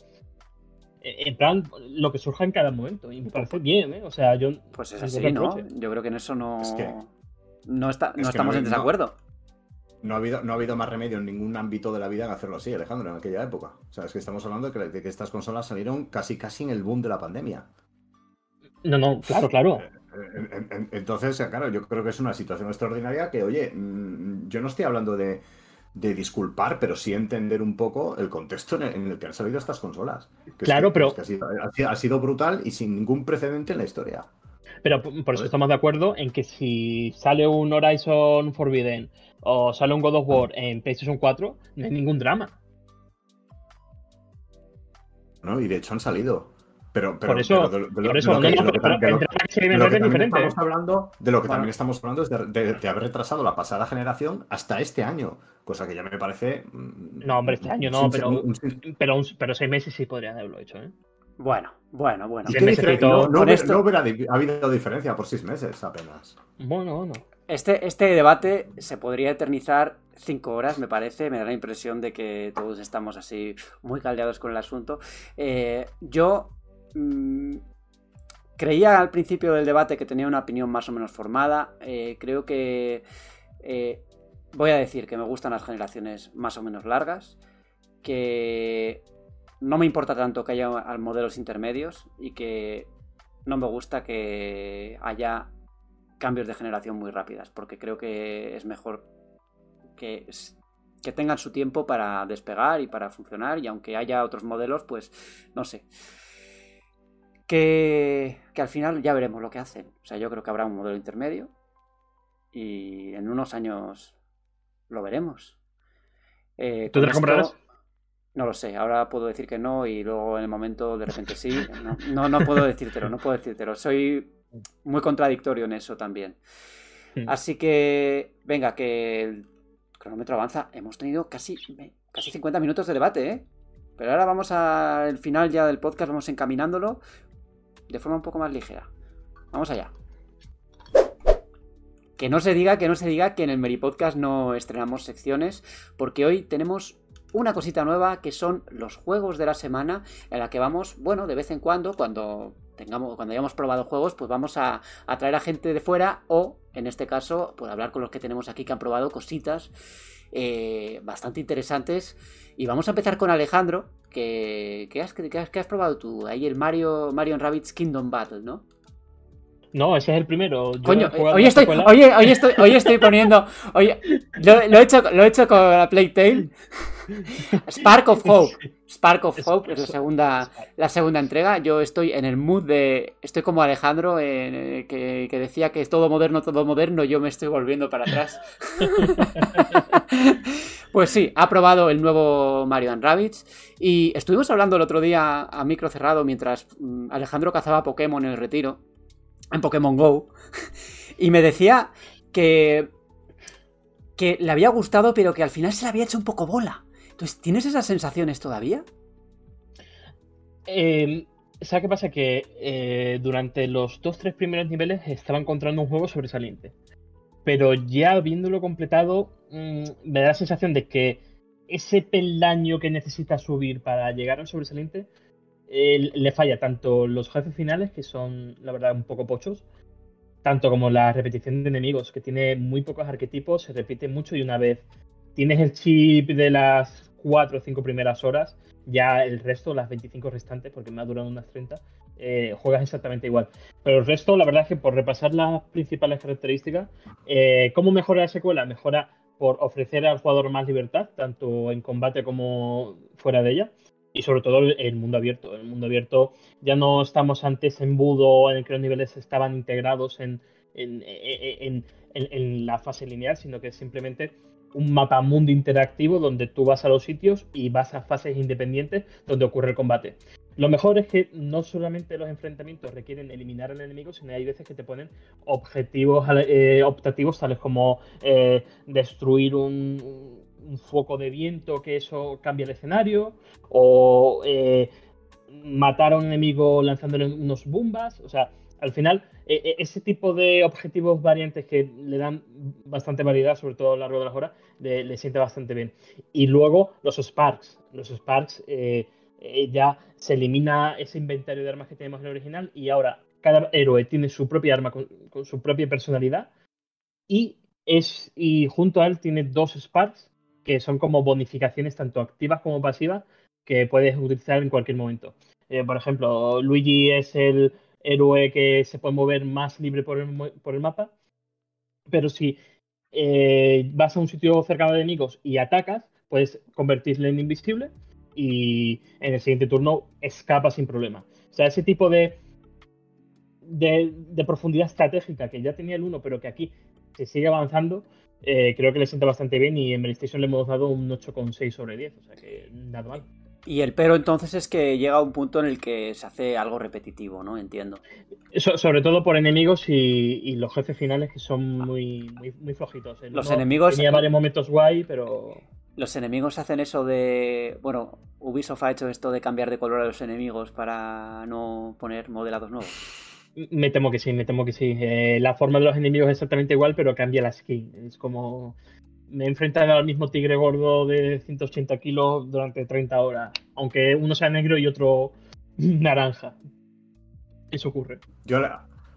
eh, en plan lo que surja en cada momento. Y me parece bien, ¿eh? O sea, yo. Pues es así, ¿no? Yo creo que en eso no. Es que- no, está, no es que estamos no- en no- desacuerdo. No ha, habido, no ha habido más remedio en ningún ámbito de la vida en hacerlo así, Alejandro, en aquella época. O sea, es que estamos hablando de que, de que estas consolas salieron casi casi en el boom de la pandemia. No, no, claro, claro. En- en- Entonces, claro, yo creo que es una situación extraordinaria que, oye, mm, yo no estoy hablando de, de disculpar, pero sí entender un poco el contexto en el, en el que han salido estas consolas. Que es Claro, que- pero- es que ha sido- ha sido brutal y sin ningún precedente en la historia. Pero por eso estamos de acuerdo en que si sale un Horizon Forbidden o sale un God of War en PlayStation 4, no hay ningún drama. ¿no? Y de hecho han salido. Pero, pero, Por eso- pero de, Por eso, estamos hablando, de lo que Bueno. también estamos hablando es de, de- de haber retrasado la pasada generación hasta este año, cosa que ya me parece. mm, No, hombre, este año no, sin- pero- un sin- Pero, un- pero seis meses sí podrían haberlo hecho, ¿eh? Bueno, bueno, bueno. ¿Y qué necesito- no, no con hubiera, esto- no hubiera di- habido diferencia por seis meses apenas. Bueno, bueno. Este, este debate se podría eternizar cinco horas, me parece. Me da la impresión de que todos estamos así muy caldeados con el asunto. Eh, yo mm, creía al principio del debate que tenía una opinión más o menos formada. Eh, creo que eh, voy a decir que me gustan las generaciones más o menos largas. Que no me importa tanto que haya modelos intermedios y que no me gusta que haya cambios de generación muy rápidas, porque creo que es mejor que, tengan su tiempo para despegar y para funcionar, y aunque haya otros modelos, pues no sé. Que, que al final ya veremos lo que hacen. O sea, yo creo que habrá un modelo intermedio y en unos años lo veremos. Eh, ¿Tú te la comprarás? No lo sé, ahora puedo decir que no y luego en el momento de repente sí. No, no, no puedo decírtelo, no puedo decírtelo. Soy muy contradictorio en eso también. Hmm. Así que, venga, que el cronómetro avanza. Hemos tenido casi, casi 50 minutos de debate, ¿eh? Pero ahora vamos al final ya del podcast, vamos encaminándolo de forma un poco más ligera. Vamos allá. Que no se diga, que no se diga que en el Meri Podcast no estrenamos secciones, porque hoy tenemos una cosita nueva que son los juegos de la semana, en la que vamos, bueno, de vez en cuando, cuando tengamos, cuando hayamos probado juegos, pues vamos a, traer a gente de fuera o, en este caso, pues hablar con los que tenemos aquí que han probado cositas eh, bastante interesantes. Y vamos a empezar con Alejandro, que, que, has, que, has, que has probado tú, ahí el Mario, Mario Rabbids Kingdom Battle, ¿no? No, ese es el primero. Yo Coño, hoy estoy, hoy estoy, hoy estoy poniendo, oye, lo, lo he hecho, lo he hecho con la Playtale. Spark of Hope, Spark of Hope es la segunda, la segunda entrega. Yo estoy en el mood de, estoy como Alejandro eh, que, que decía que es todo moderno, todo moderno. Yo me estoy volviendo para atrás. Pues sí, ha probado el nuevo Mario Rabbids y estuvimos hablando el otro día a micro cerrado mientras mm, Alejandro cazaba Pokémon en el retiro, en Pokémon Go, y me decía que que le había gustado pero que al final se le había hecho un poco bola. Entonces, ¿tienes esas sensaciones todavía? Eh, ¿Sabes qué pasa? Que eh, durante los dos, tres primeros niveles estaba encontrando un juego sobresaliente. Pero ya habiéndolo completado, mm, me da la sensación de que ese peldaño que necesita subir para llegar al sobresaliente le falla tanto los jefes finales, que son la verdad un poco pochos, tanto como la repetición de enemigos, que tiene muy pocos arquetipos, se repite mucho y una vez tienes el chip de las cuatro o cinco primeras horas, ya el resto, las 25 restantes, porque me ha durado unas 30, eh, juegas exactamente igual. Pero el resto, la verdad es que por repasar las principales características, eh, ¿cómo mejora la secuela? Mejora por ofrecer al jugador más libertad, tanto en combate como fuera de ella. Y sobre todo el mundo abierto. El mundo abierto ya no estamos ante ese embudo en el que los niveles estaban integrados en, en, en, en la fase lineal, sino que simplemente un mapa mundo interactivo donde tú vas a los sitios y vas a fases independientes donde ocurre el combate. Lo mejor es que no solamente los enfrentamientos requieren eliminar al enemigo, sino hay veces que te ponen objetivos eh, optativos tales como eh, destruir un, foco de viento que eso cambia el escenario o eh, matar a un enemigo lanzándole unos bombas. O sea, al final e, e, ese tipo de objetivos variantes que le dan bastante variedad, sobre todo a lo largo de las horas, le, siente bastante bien. Y luego los Sparks. Los Sparks eh, eh, ya se elimina ese inventario de armas que tenemos en el original y ahora cada héroe tiene su propia arma con, su propia personalidad y, es, y junto a él tiene dos Sparks que son como bonificaciones tanto activas como pasivas que puedes utilizar en cualquier momento. Eh, por ejemplo, Luigi es el héroe que se puede mover más libre por el, mapa. Pero si eh, vas a un sitio cercano de enemigos y atacas, puedes convertirle en invisible y en el siguiente turno escapa sin problema. O sea, ese tipo de, de, profundidad estratégica que ya tenía el 1, pero que aquí se sigue avanzando, eh, creo que le sienta bastante bien y en PlayStation le hemos dado un 8,6 sobre 10, o sea que nada mal. Y el pero entonces es que llega a un punto en el que se hace algo repetitivo, ¿no? Entiendo. sobre todo por enemigos y, los jefes finales que son muy, muy, flojitos. los enemigos. Tenía varios momentos guay, pero. Los enemigos hacen eso de. Bueno, Ubisoft ha hecho esto de cambiar de color a los enemigos para no poner modelados nuevos. Me temo que sí, me temo que sí. Eh, la forma de los enemigos es exactamente igual, pero cambia la skin. Es como me he enfrentado al mismo tigre gordo de 180 kilos durante 30 horas, aunque uno sea negro y otro naranja. Eso ocurre. Yo,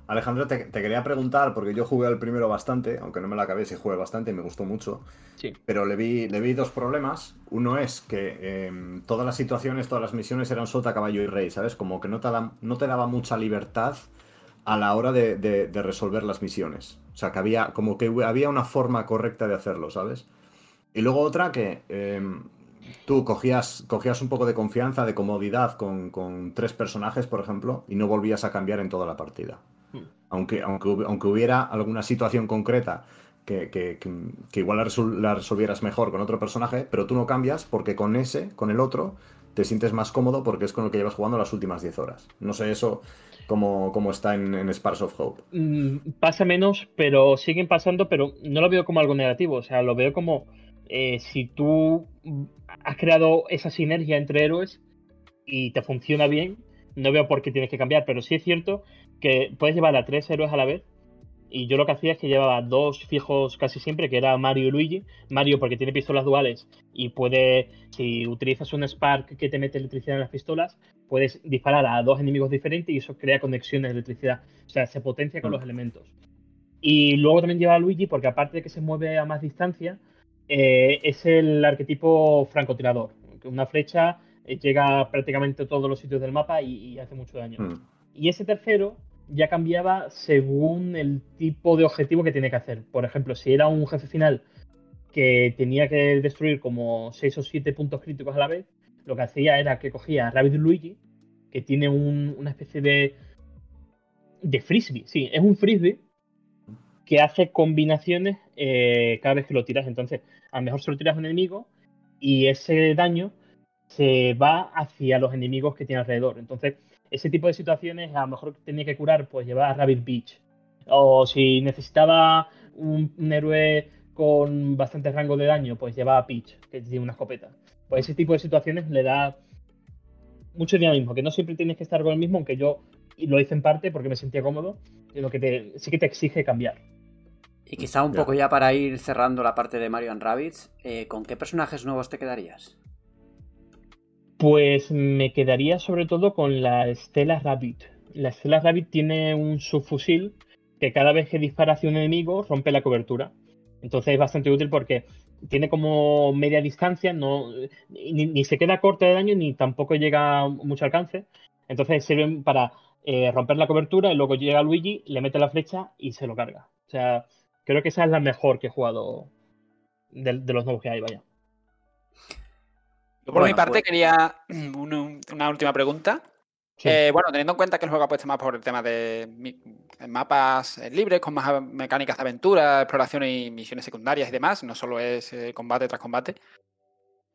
Alejandro, te, quería preguntar, porque yo jugué al primero bastante, aunque no me la acabé, sí jugué bastante y me gustó mucho. Sí. Pero le vi, le vi dos problemas. Uno es que em, todas las situaciones, todas las misiones eran sota, caballo y rey, ¿sabes? Como que no te, no te daba mucha libertad a la hora de, resolver las misiones. O sea, que había como que había una forma correcta de hacerlo, ¿sabes? Y luego otra que em, tú cogías, cogías un poco de confianza, de comodidad con, tres personajes, por ejemplo, y no volvías a cambiar en toda la partida. Hmm. Aunque, aunque, aunque hubiera alguna situación concreta que, igual la, resolvieras mejor con otro personaje, pero tú no cambias porque con ese, con el otro, te sientes más cómodo porque es con el que llevas jugando las últimas 10 horas. No sé eso como, está en, en of Hope. Mm, pasa menos, pero siguen pasando, pero no lo veo como algo negativo. O sea, lo veo como eh, si tú has creado esa sinergia entre héroes y te funciona bien, no veo por qué tienes que cambiar. Pero sí es cierto que puedes llevar a tres héroes a la vez y yo lo que hacía es que llevaba dos fijos casi siempre, que era Mario y Luigi. Mario porque tiene pistolas duales y puede, si utilizas un Spark que te mete electricidad en las pistolas, puedes disparar a dos enemigos diferentes y eso crea conexiones de electricidad. O sea, se potencia con los elementos. Y luego también lleva a Luigi porque aparte de que se mueve a más distancia, eh, es el arquetipo francotirador. Una flecha eh, llega prácticamente a todos los sitios del mapa y, hace mucho daño. Mm. Y ese tercero ya cambiaba según el tipo de objetivo que tiene que hacer. Por ejemplo, si era un jefe final que tenía que destruir como 6 o 7 puntos críticos a la vez, lo que hacía era que cogía a Rabbit Luigi, que tiene una especie de. de frisbee. Sí, es un frisbee que hace combinaciones eh, cada vez que lo tiras. Entonces, a lo mejor se lo tiras a un enemigo y ese daño se va hacia los enemigos que tiene alrededor. Entonces, ese tipo de situaciones, a lo mejor tenía que curar, pues llevar a Rabbit Beach. O si necesitaba un, héroe con bastante rango de daño, pues lleva a Peach, que tiene una escopeta. Pues ese tipo de situaciones le da mucho dinamismo, que no siempre tienes que estar con el mismo, aunque yo lo hice en parte porque me sentía cómodo, lo que te, sí que te exige cambiar. Y quizá un poco ya para ir cerrando la parte de Mario and Rabbids, eh, ¿con qué personajes nuevos te quedarías? Pues me quedaría sobre todo con la Stella Rabbit. La Stella Rabbit tiene un subfusil que cada vez que dispara hacia un enemigo rompe la cobertura. Entonces es bastante útil porque tiene como media distancia, no, ni, se queda corta de daño ni tampoco llega a mucho alcance. Entonces sirven para eh, romper la cobertura y luego llega Luigi, le mete la flecha y se lo carga. O sea, creo que esa es la mejor que he jugado de, los nuevos que hay, vaya. Yo por mi parte pues quería una última pregunta. Eh, bueno, teniendo en cuenta que el juego apuesta más por el tema de mapas eh, libres, con más mecánicas de aventura, exploración y misiones secundarias y demás, no solo es eh, combate tras combate.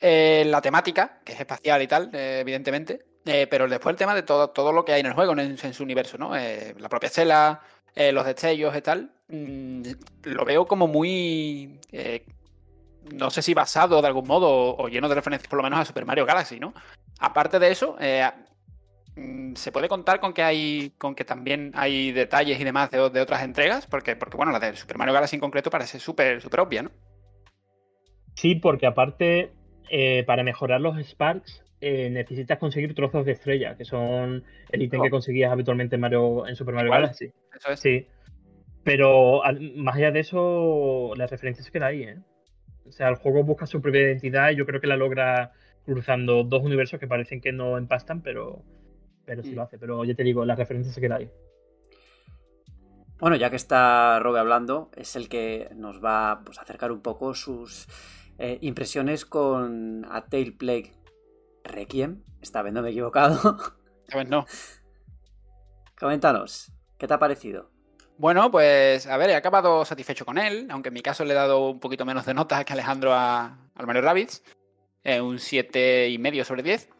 la temática, que es espacial y tal, evidentemente, pero después el tema de todo, todo lo que hay en el juego, en, su universo, ¿no? la propia Estela, los destellos y tal, mm, lo veo como muy no sé si basado de algún modo o lleno de referencias por lo menos a Super Mario Galaxy, ¿no? Aparte de eso, Mm, ¿Se puede contar con que hay, con que también hay detalles y demás de, otras entregas? Porque, porque, bueno, la de Super Mario Galaxy en concreto parece súper súper obvia, ¿no? Sí, porque aparte, eh, para mejorar los Sparks, eh, necesitas conseguir trozos de estrella, que son el ítem que oh. conseguías habitualmente en, Mario, en Super Mario Galaxy. Eso es. Sí. Pero más allá de eso, la referencia se queda ahí, ¿eh? O sea, el juego busca su propia identidad y yo creo que la logra cruzando dos universos que parecen que no empastan, pero, pero sí mm. lo hace. Pero ya te digo, la referencia se queda ahí. Bueno, ya que está Robe hablando, es el que nos va pues, a acercar un poco sus eh, impresiones con A Tale Plague Requiem. Esta vez no me he equivocado. Esta vez no. Coméntanos, ¿qué te ha parecido? Bueno, pues a ver, he acabado satisfecho con él, aunque en mi caso le he dado un poquito menos de notas que Alejandro a, al Mario Rabbids, eh, un 7,5 sobre 10.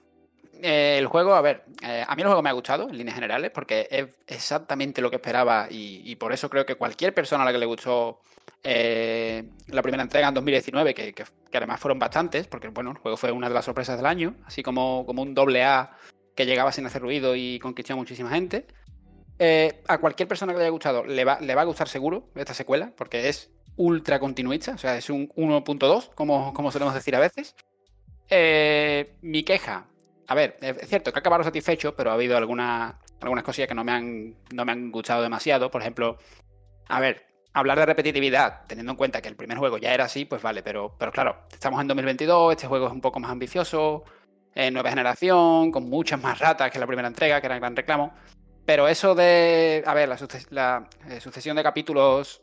Eh, el juego, a ver, eh, a mí el juego me ha gustado en líneas generales porque es exactamente lo que esperaba y, por eso creo que cualquier persona a la que le gustó eh, la primera entrega en 2019, que, además fueron bastantes, porque bueno, el juego fue una de las sorpresas del año, así como, como un doble A que llegaba sin hacer ruido y conquistó a muchísima gente. A cualquier persona que le haya gustado le va, le va a gustar seguro esta secuela, porque es ultra continuista, o sea, es un 1.2, como, como solemos decir a veces. mi queja, a ver, es cierto que ha acabado satisfecho, pero ha habido algunas, algunas cosillas que no me, han, no me han gustado demasiado. Por ejemplo, a ver, hablar de repetitividad, teniendo en cuenta que el primer juego ya era así, pues vale, pero, pero claro, estamos en 2022, este juego es un poco más ambicioso, eh, nueva generación, con muchas más ratas que la primera entrega, que era el gran reclamo. Pero eso de, a ver, la, eh, sucesión de capítulos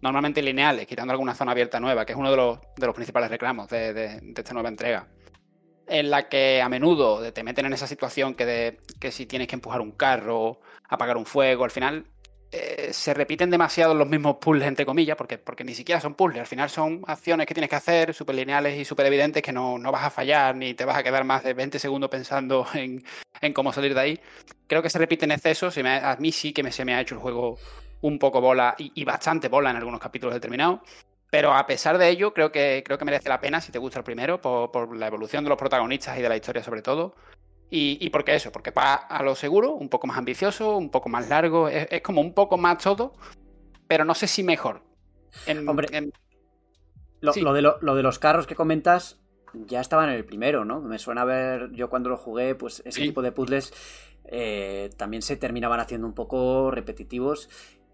normalmente lineales, quitando alguna zona abierta nueva, que es uno de los, de los principales reclamos de, de esta nueva entrega en la que a menudo te meten en esa situación que, de, que si tienes que empujar un carro, apagar un fuego, al final eh, se repiten demasiado los mismos puzzles, entre comillas, porque, porque ni siquiera son puzzles, al final son acciones que tienes que hacer, súper lineales y súper evidentes, que no, vas a fallar ni te vas a quedar más de 20 segundos pensando en, cómo salir de ahí. Creo que se repite en exceso, se a mí sí que me, se me ha hecho el juego un poco bola y, y bastante bola en algunos capítulos determinados. Pero a pesar de ello, creo que, creo que merece la pena si te gusta el primero, por, la evolución de los protagonistas y de la historia sobre todo. Y, y porque eso, porque va a lo seguro, un poco más ambicioso, un poco más largo, es, como un poco más todo, pero no sé si mejor. Hombre, lo, de lo, de los carros que comentas ya estaba en el primero, ¿no? Me suena a ver, yo cuando lo jugué, pues ese tipo de puzzles eh, también se terminaban haciendo un poco repetitivos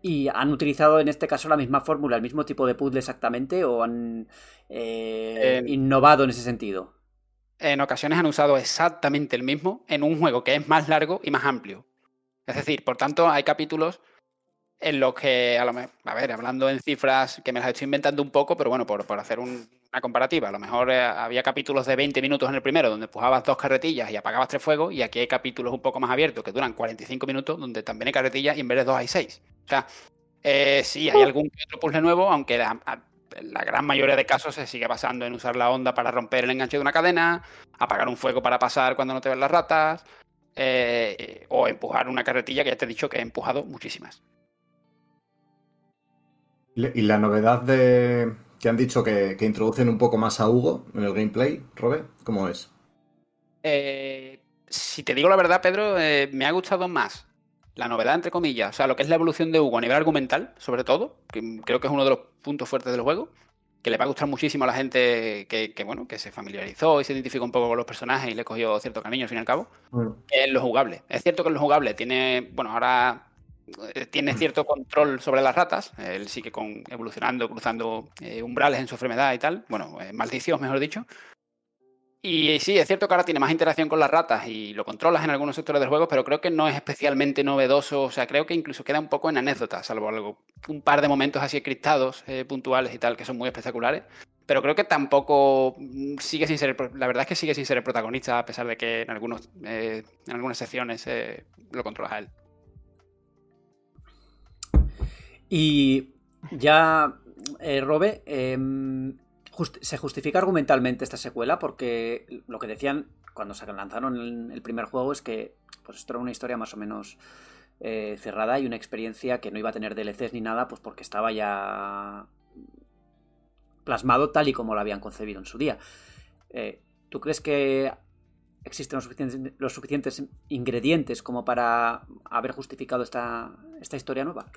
¿Y han utilizado en este caso la misma fórmula, el mismo tipo de puzzle exactamente o han eh, innovado en ese sentido? En ocasiones han usado exactamente el mismo en un juego que es más largo y más amplio. Es decir, por tanto, hay capítulos en los que, a, lo a ver, hablando en cifras que me las estoy inventando un poco, pero bueno, por, hacer una comparativa, a lo mejor eh, había capítulos de 20 minutos en el primero donde empujabas dos carretillas y apagabas tres fuegos, y aquí hay capítulos un poco más abiertos que duran 45 minutos donde también hay carretillas y en vez de dos hay seis. O sea, Eh, sí, hay algún que otro puzzle nuevo, aunque la gran mayoría de casos se sigue basando en usar la onda para romper el enganche de una cadena, apagar un fuego para pasar cuando no te ven las ratas, eh, o empujar una carretilla que ya te he dicho que he empujado muchísimas. Y la novedad de que han dicho que, introducen un poco más a Hugo en el gameplay, Robe, ¿cómo es? Eh, si te digo la verdad, Pedro, eh, me ha gustado más la novedad, entre comillas, o sea, lo que es la evolución de Hugo a nivel argumental, sobre todo, que creo que es uno de los puntos fuertes del juego, que le va a gustar muchísimo a la gente que, bueno, que se familiarizó y se identificó un poco con los personajes y le cogió cierto cariño al fin y al cabo, es lo jugable. Es cierto que en lo jugable tiene, bueno, ahora eh, tiene cierto control sobre las ratas, él sigue con, evolucionando, cruzando eh, umbrales en su enfermedad y tal, bueno, eh, maldición, mejor dicho, y sí, es cierto que ahora tiene más interacción con las ratas y lo controlas en algunos sectores del juego, pero creo que no es especialmente novedoso. O sea, creo que incluso queda un poco en anécdota, salvo algo, un par de momentos así criptados, eh, puntuales y tal, que son muy espectaculares. Pero creo que tampoco mm, sigue sin ser. La verdad es que sigue sin ser el protagonista, a pesar de que en, algunos, eh, en algunas secciones eh, lo controlas a él. Y ya, Robe, se justifica argumentalmente esta secuela porque lo que decían cuando se lanzaron el, primer juego es que pues esto era una historia más o menos eh, cerrada y una experiencia que no iba a tener DLCs ni nada, pues porque estaba ya plasmado tal y como lo habían concebido en su día. Eh, ¿Tú crees que existen los suficientes, los suficientes, ingredientes como para haber justificado esta, esta historia nueva?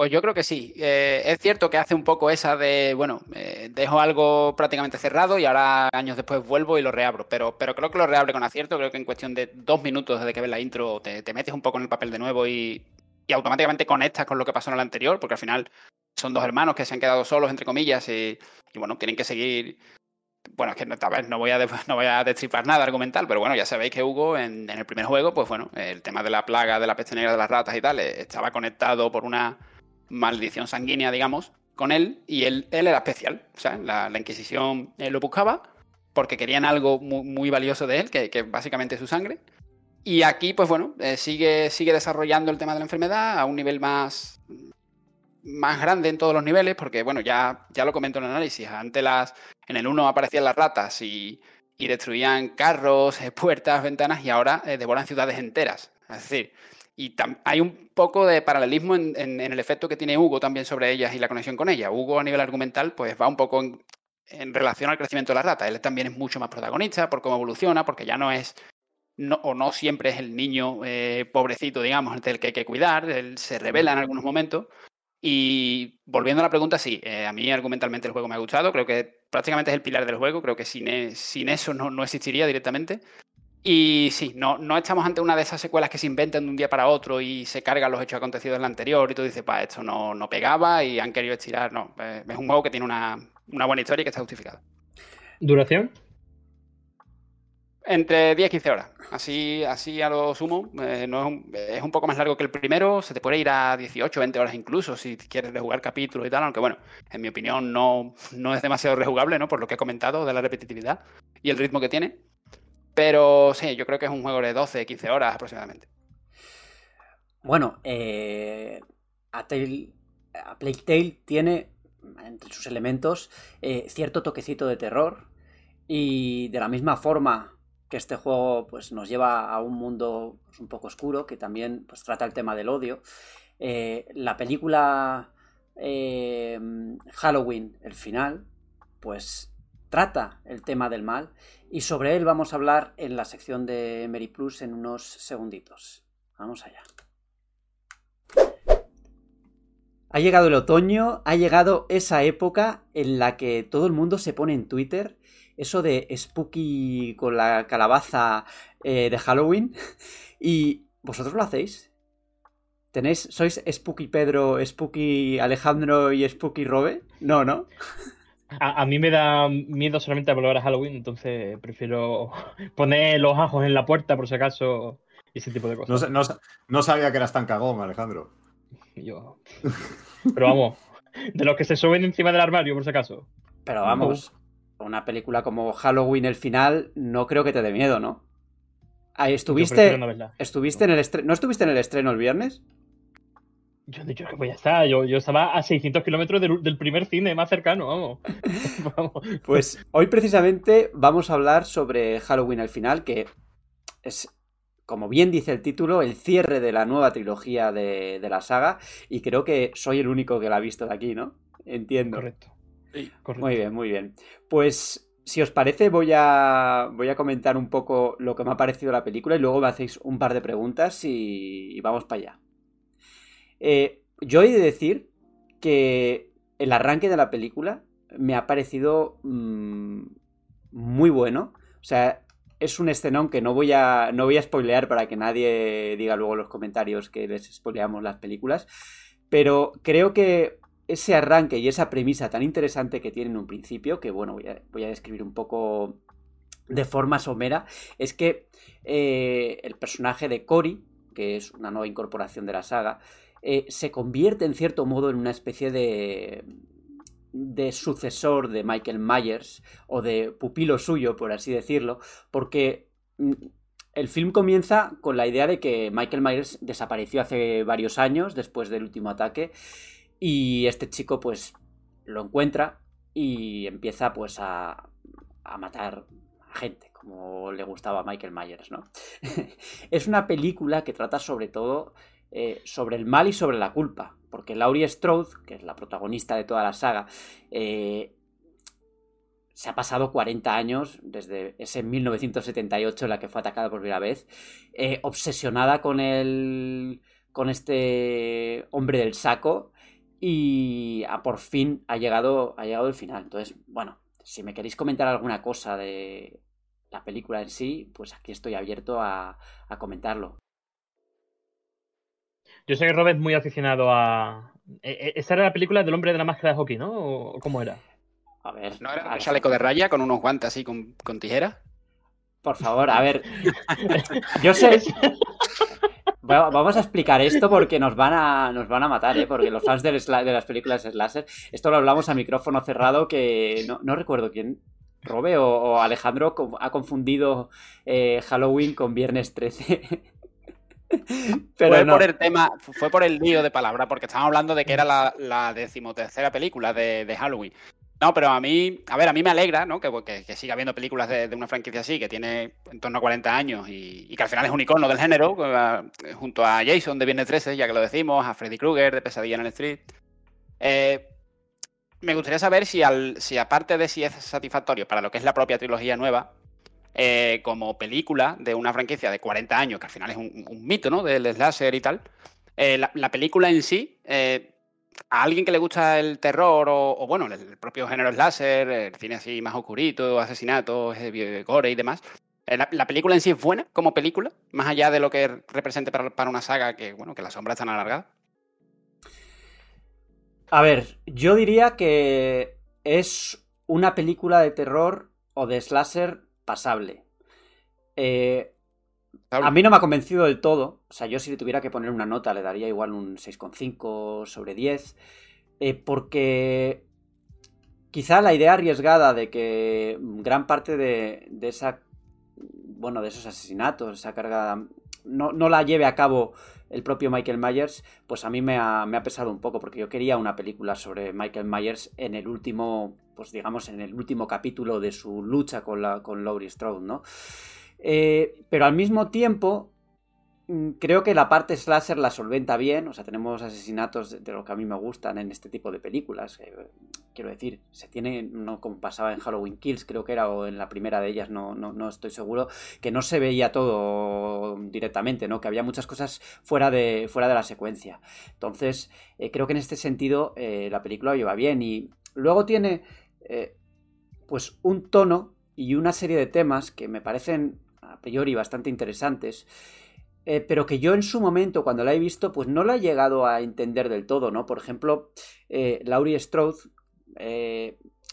Pues yo creo que sí. Eh, es cierto que hace un poco esa de, bueno, eh, dejo algo prácticamente cerrado y ahora años después vuelvo y lo reabro. Pero, pero creo que lo reabre con acierto. Creo que en cuestión de dos minutos desde que ves la intro te, metes un poco en el papel de nuevo y, automáticamente conectas con lo que pasó en el anterior, porque al final son dos hermanos que se han quedado solos, entre comillas, y, bueno, tienen que seguir. Bueno, es que tal vez no voy, a, no a destripar nada argumental, pero bueno, ya sabéis que Hugo en, en el primer juego, pues bueno, el tema de la plaga, de la peste negra de las ratas y tal, eh, estaba conectado por una maldición sanguínea, digamos, con él, y él, él era especial. O sea, la, Inquisición eh, lo buscaba porque querían algo muy, valioso de él, que, que, básicamente es su sangre. Y aquí, pues bueno, eh, sigue, sigue desarrollando el tema de la enfermedad a un nivel más, más grande en todos los niveles, porque bueno, ya, ya lo comento en el análisis. Antes las, en el 1 aparecían las ratas y, y destruían carros, eh, puertas, ventanas, y ahora devoran ciudades enteras. Es decir, y hay un poco de paralelismo en, el efecto que tiene Hugo también sobre ellas y la conexión con ella. Hugo a nivel argumental pues va un poco en, relación al crecimiento de la rata. Él también es mucho más protagonista por cómo evoluciona, porque ya no es, o no siempre es el niño eh, pobrecito, digamos, del que hay que cuidar. Él se revela en algunos momentos. Y volviendo a la pregunta, sí, eh, a mí argumentalmente el juego me ha gustado, creo que prácticamente es el pilar del juego, creo que sin, e, eso no existiría directamente. Y sí, no, no estamos ante una de esas secuelas que se inventan de un día para otro y se cargan los hechos acontecidos en la anterior y tú dices, pa, esto no, no pegaba y han querido estirar. No, eh, es un juego que tiene una, buena historia y que está justificado. ¿Duración? Entre 10 y 15 horas. Así, así a lo sumo. Eh, no es, un, es, un, poco más largo que el primero. Se te puede ir a 18, 20 horas incluso si quieres rejugar capítulos y tal. Aunque bueno, en mi opinión no, no es demasiado rejugable, ¿no? Por lo que he comentado de la repetitividad y el ritmo que tiene. Pero sí, yo creo que es un juego de 12, 15 horas aproximadamente. Bueno, eh, a, Plague Tale tiene entre sus elementos eh, cierto toquecito de terror y de la misma forma que este juego pues, nos lleva a un mundo pues, un poco oscuro que también pues, trata el tema del odio. Eh, la película Halloween, el final, pues trata el tema del mal y sobre él vamos a hablar en la sección de Mary Plus en unos segunditos. Vamos allá. Ha llegado el otoño, ha llegado esa época en la que todo el mundo se pone en Twitter eso de spooky con la calabaza eh, de Halloween. ¿Y vosotros lo hacéis? ¿Tenéis, ¿Sois Spooky Pedro, Spooky Alejandro y Spooky Robe? No, ¿no? A, mí me da miedo solamente volver a Halloween, entonces prefiero poner los ajos en la puerta por si acaso y ese tipo de cosas. No, sabía que eras tan cagón, Alejandro. Yo. Pero vamos, de los que se suben encima del armario, por si acaso. Pero vamos, una película como Halloween, el final, no creo que te dé miedo, ¿no? Ahí estuviste. estuviste en el estreno. ¿No estuviste en el estreno el viernes? Yo dicho que pues ya está, yo, yo estaba a 600 kilómetros del, del, primer cine más cercano, vamos. vamos. Pues hoy precisamente vamos a hablar sobre Halloween al final, que es, como bien dice el título, el cierre de la nueva trilogía de, de la saga, y creo que soy el único que la ha visto de aquí, ¿no? Entiendo. Correcto. Sí, correcto. Muy bien, muy bien. Pues si os parece, voy a, voy a comentar un poco lo que me ha parecido la película y luego me hacéis un par de preguntas y, y vamos para allá. Eh, yo he de decir que el arranque de la película me ha parecido mmm, muy bueno. O sea, es un escenón que no voy a no voy a spoilear para que nadie diga luego en los comentarios que les spoileamos las películas. Pero creo que ese arranque y esa premisa tan interesante que tiene en un principio, que bueno, voy a, voy a describir un poco de forma somera, es que eh, el personaje de Cory, que es una nueva incorporación de la saga, eh, se convierte en cierto modo en una especie de de sucesor de Michael Myers o de pupilo suyo, por así decirlo, porque mm, el film comienza con la idea de que Michael Myers desapareció hace varios años después del último ataque y este chico pues lo encuentra y empieza pues a, a matar a gente como le gustaba a Michael Myers, ¿no? es una película que trata sobre todo eh, sobre el mal y sobre la culpa. Porque Laurie Strode, que es la protagonista de toda la saga, eh, se ha pasado 40 años, desde ese 1978 en la que fue atacada por primera vez, eh, obsesionada con el. con este hombre del saco. Y a, por fin ha llegado, ha llegado el final. Entonces, bueno, si me queréis comentar alguna cosa de la película en sí, pues aquí estoy abierto a, a comentarlo. Yo sé que Robert es muy aficionado a. E, e, Esa era la película del hombre de la máscara de hockey, ¿no? ¿O cómo era? A ver. ¿No era un chaleco de raya con unos guantes así con, con tijera? Por favor, a ver. Yo sé. Bueno, vamos a explicar esto porque nos van a, nos van a matar, ¿eh? Porque los fans de, de las películas Slasher, esto lo hablamos a micrófono cerrado que no, no recuerdo quién, Robe o, o, Alejandro ha confundido eh, Halloween con Viernes 13. Pero fue no. por el tema, fue por el lío de palabra, porque estábamos hablando de que era la, la decimotercera película de, de, Halloween. No, pero a mí, a ver, a mí me alegra, ¿no? Que, que, que siga habiendo películas de, de, una franquicia así, que tiene en torno a 40 años y, y, que al final es un icono del género, junto a Jason de Viernes 13, ya que lo decimos, a Freddy Krueger de Pesadilla en el Street. Eh, me gustaría saber si, al, si aparte de si es satisfactorio para lo que es la propia trilogía nueva, eh, como película de una franquicia de 40 años, que al final es un, mito, ¿no? Del slasher y tal. Eh, la, la, película en sí, eh, a alguien que le gusta el terror o, bueno, el propio género slasher, el cine así más oscurito, asesinatos, gore y demás. La, la, película en sí es buena como película, más allá de lo que represente para, una saga que, bueno, que las sombras están alargadas. A ver, yo diría que es una película de terror o de slasher pasable. Eh, a mí no me ha convencido del todo. O sea, yo si le tuviera que poner una nota le daría igual un 6,5 sobre 10. Eh, porque quizá la idea arriesgada de que gran parte de, de, esa. Bueno, de esos asesinatos, esa carga. No, no, la lleve a cabo el propio Michael Myers, pues a mí me ha, me ha pesado un poco, porque yo quería una película sobre Michael Myers en el último pues digamos, en el último capítulo de su lucha con, la, con Laurie Strode, ¿no? Eh, pero al mismo tiempo, mm, creo que la parte slasher la solventa bien, o sea, tenemos asesinatos de, lo que a mí me gustan en este tipo de películas. Eh, quiero decir, se tiene, no como pasaba en Halloween Kills, creo que era, o en la primera de ellas, no, no, no estoy seguro, que no se veía todo directamente, ¿no? Que había muchas cosas fuera de, fuera de la secuencia. Entonces, eh, creo que en este sentido la película lleva bien y luego tiene eh, pues un tono y una serie de temas que me parecen a priori bastante interesantes, eh, pero que yo en su momento, cuando la he visto, pues no la he llegado a entender del todo, ¿no? Por ejemplo, eh, Laurie Strode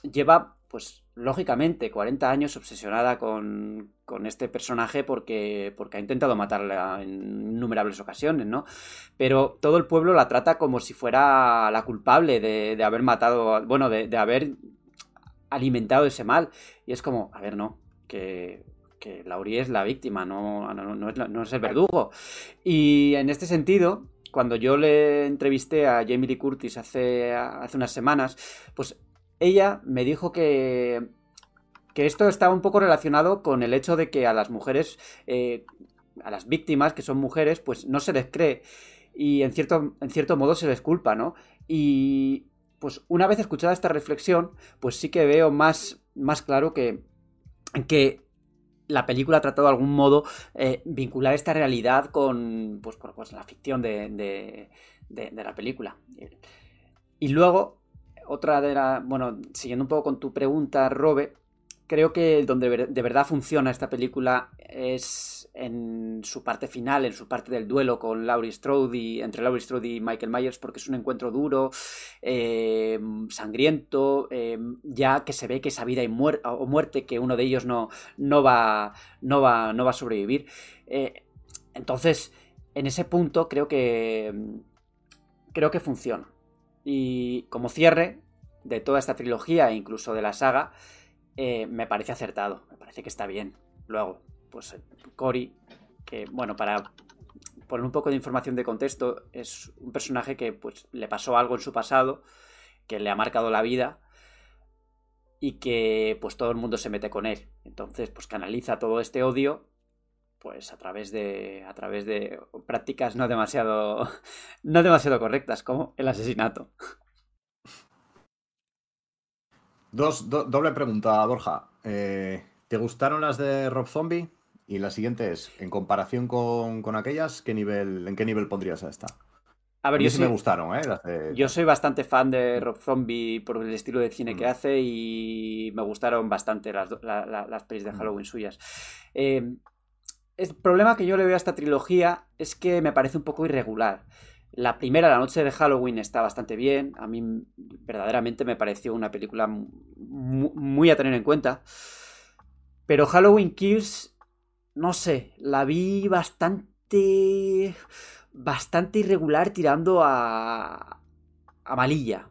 lleva, pues lógicamente, 40 años obsesionada con, con, este personaje porque, porque ha intentado matarla en innumerables ocasiones, ¿no? Pero todo el pueblo la trata como si fuera la culpable de, de haber matado, bueno, de haber alimentado ese mal. Y es como, a ver, no, que, que Laurie es la víctima, no, no, no, es, no es el verdugo. Y en este sentido, cuando yo le entrevisté a Jamie Lee Curtis hace, hace unas semanas, pues ella me dijo que, que esto estaba un poco relacionado con el hecho de que a las mujeres, eh, a las víctimas, que son mujeres, pues no se les cree y en cierto, en cierto modo se les culpa, ¿no? Y pues una vez escuchada esta reflexión, pues sí que veo más, más claro que, que la película ha tratado de algún modo eh, vincular esta realidad con pues, pues la ficción de, de, la película. Y luego, otra de. Bueno, siguiendo un poco con tu pregunta, Robe, creo que donde de verdad funciona esta película es en su parte final, en su parte del duelo con Laurie Strode y entre Laurie Strode y Michael Myers, porque es un encuentro duro, eh, sangriento, eh, ya que se ve que esa vida y o muerte que uno de ellos no, no, va, no, va, no va a sobrevivir. Eh, entonces, en ese punto creo que creo que funciona. Y como cierre de toda esta trilogía e incluso de la saga, eh, me parece acertado, me parece que está bien. Luego, pues Cory, que bueno, para poner un poco de información de contexto, es un personaje que pues le pasó algo en su pasado, que le ha marcado la vida y que pues todo el mundo se mete con él. Entonces, pues canaliza todo este odio pues a través de a través de prácticas no demasiado no demasiado correctas como el asesinato. Dos, doble pregunta, Borja. Eh, ¿Te gustaron las de Rob Zombie? Y la siguiente es, en comparación con, aquellas, ¿qué nivel, ¿en qué nivel pondrías a esta? A ver, yo sí me gustaron, ¿eh? Yo soy bastante fan de Rob Zombie por el estilo de cine que mm. hace y me gustaron bastante las, las pelis de mm. Halloween suyas. Eh, el problema que yo le veo a esta trilogía es que me parece un poco irregular. La primera, La Noche de Halloween, está bastante bien. A mí verdaderamente me pareció una película muy, a tener en cuenta. Pero Halloween Kills, no sé, la vi bastante... bastante irregular tirando a... a malilla.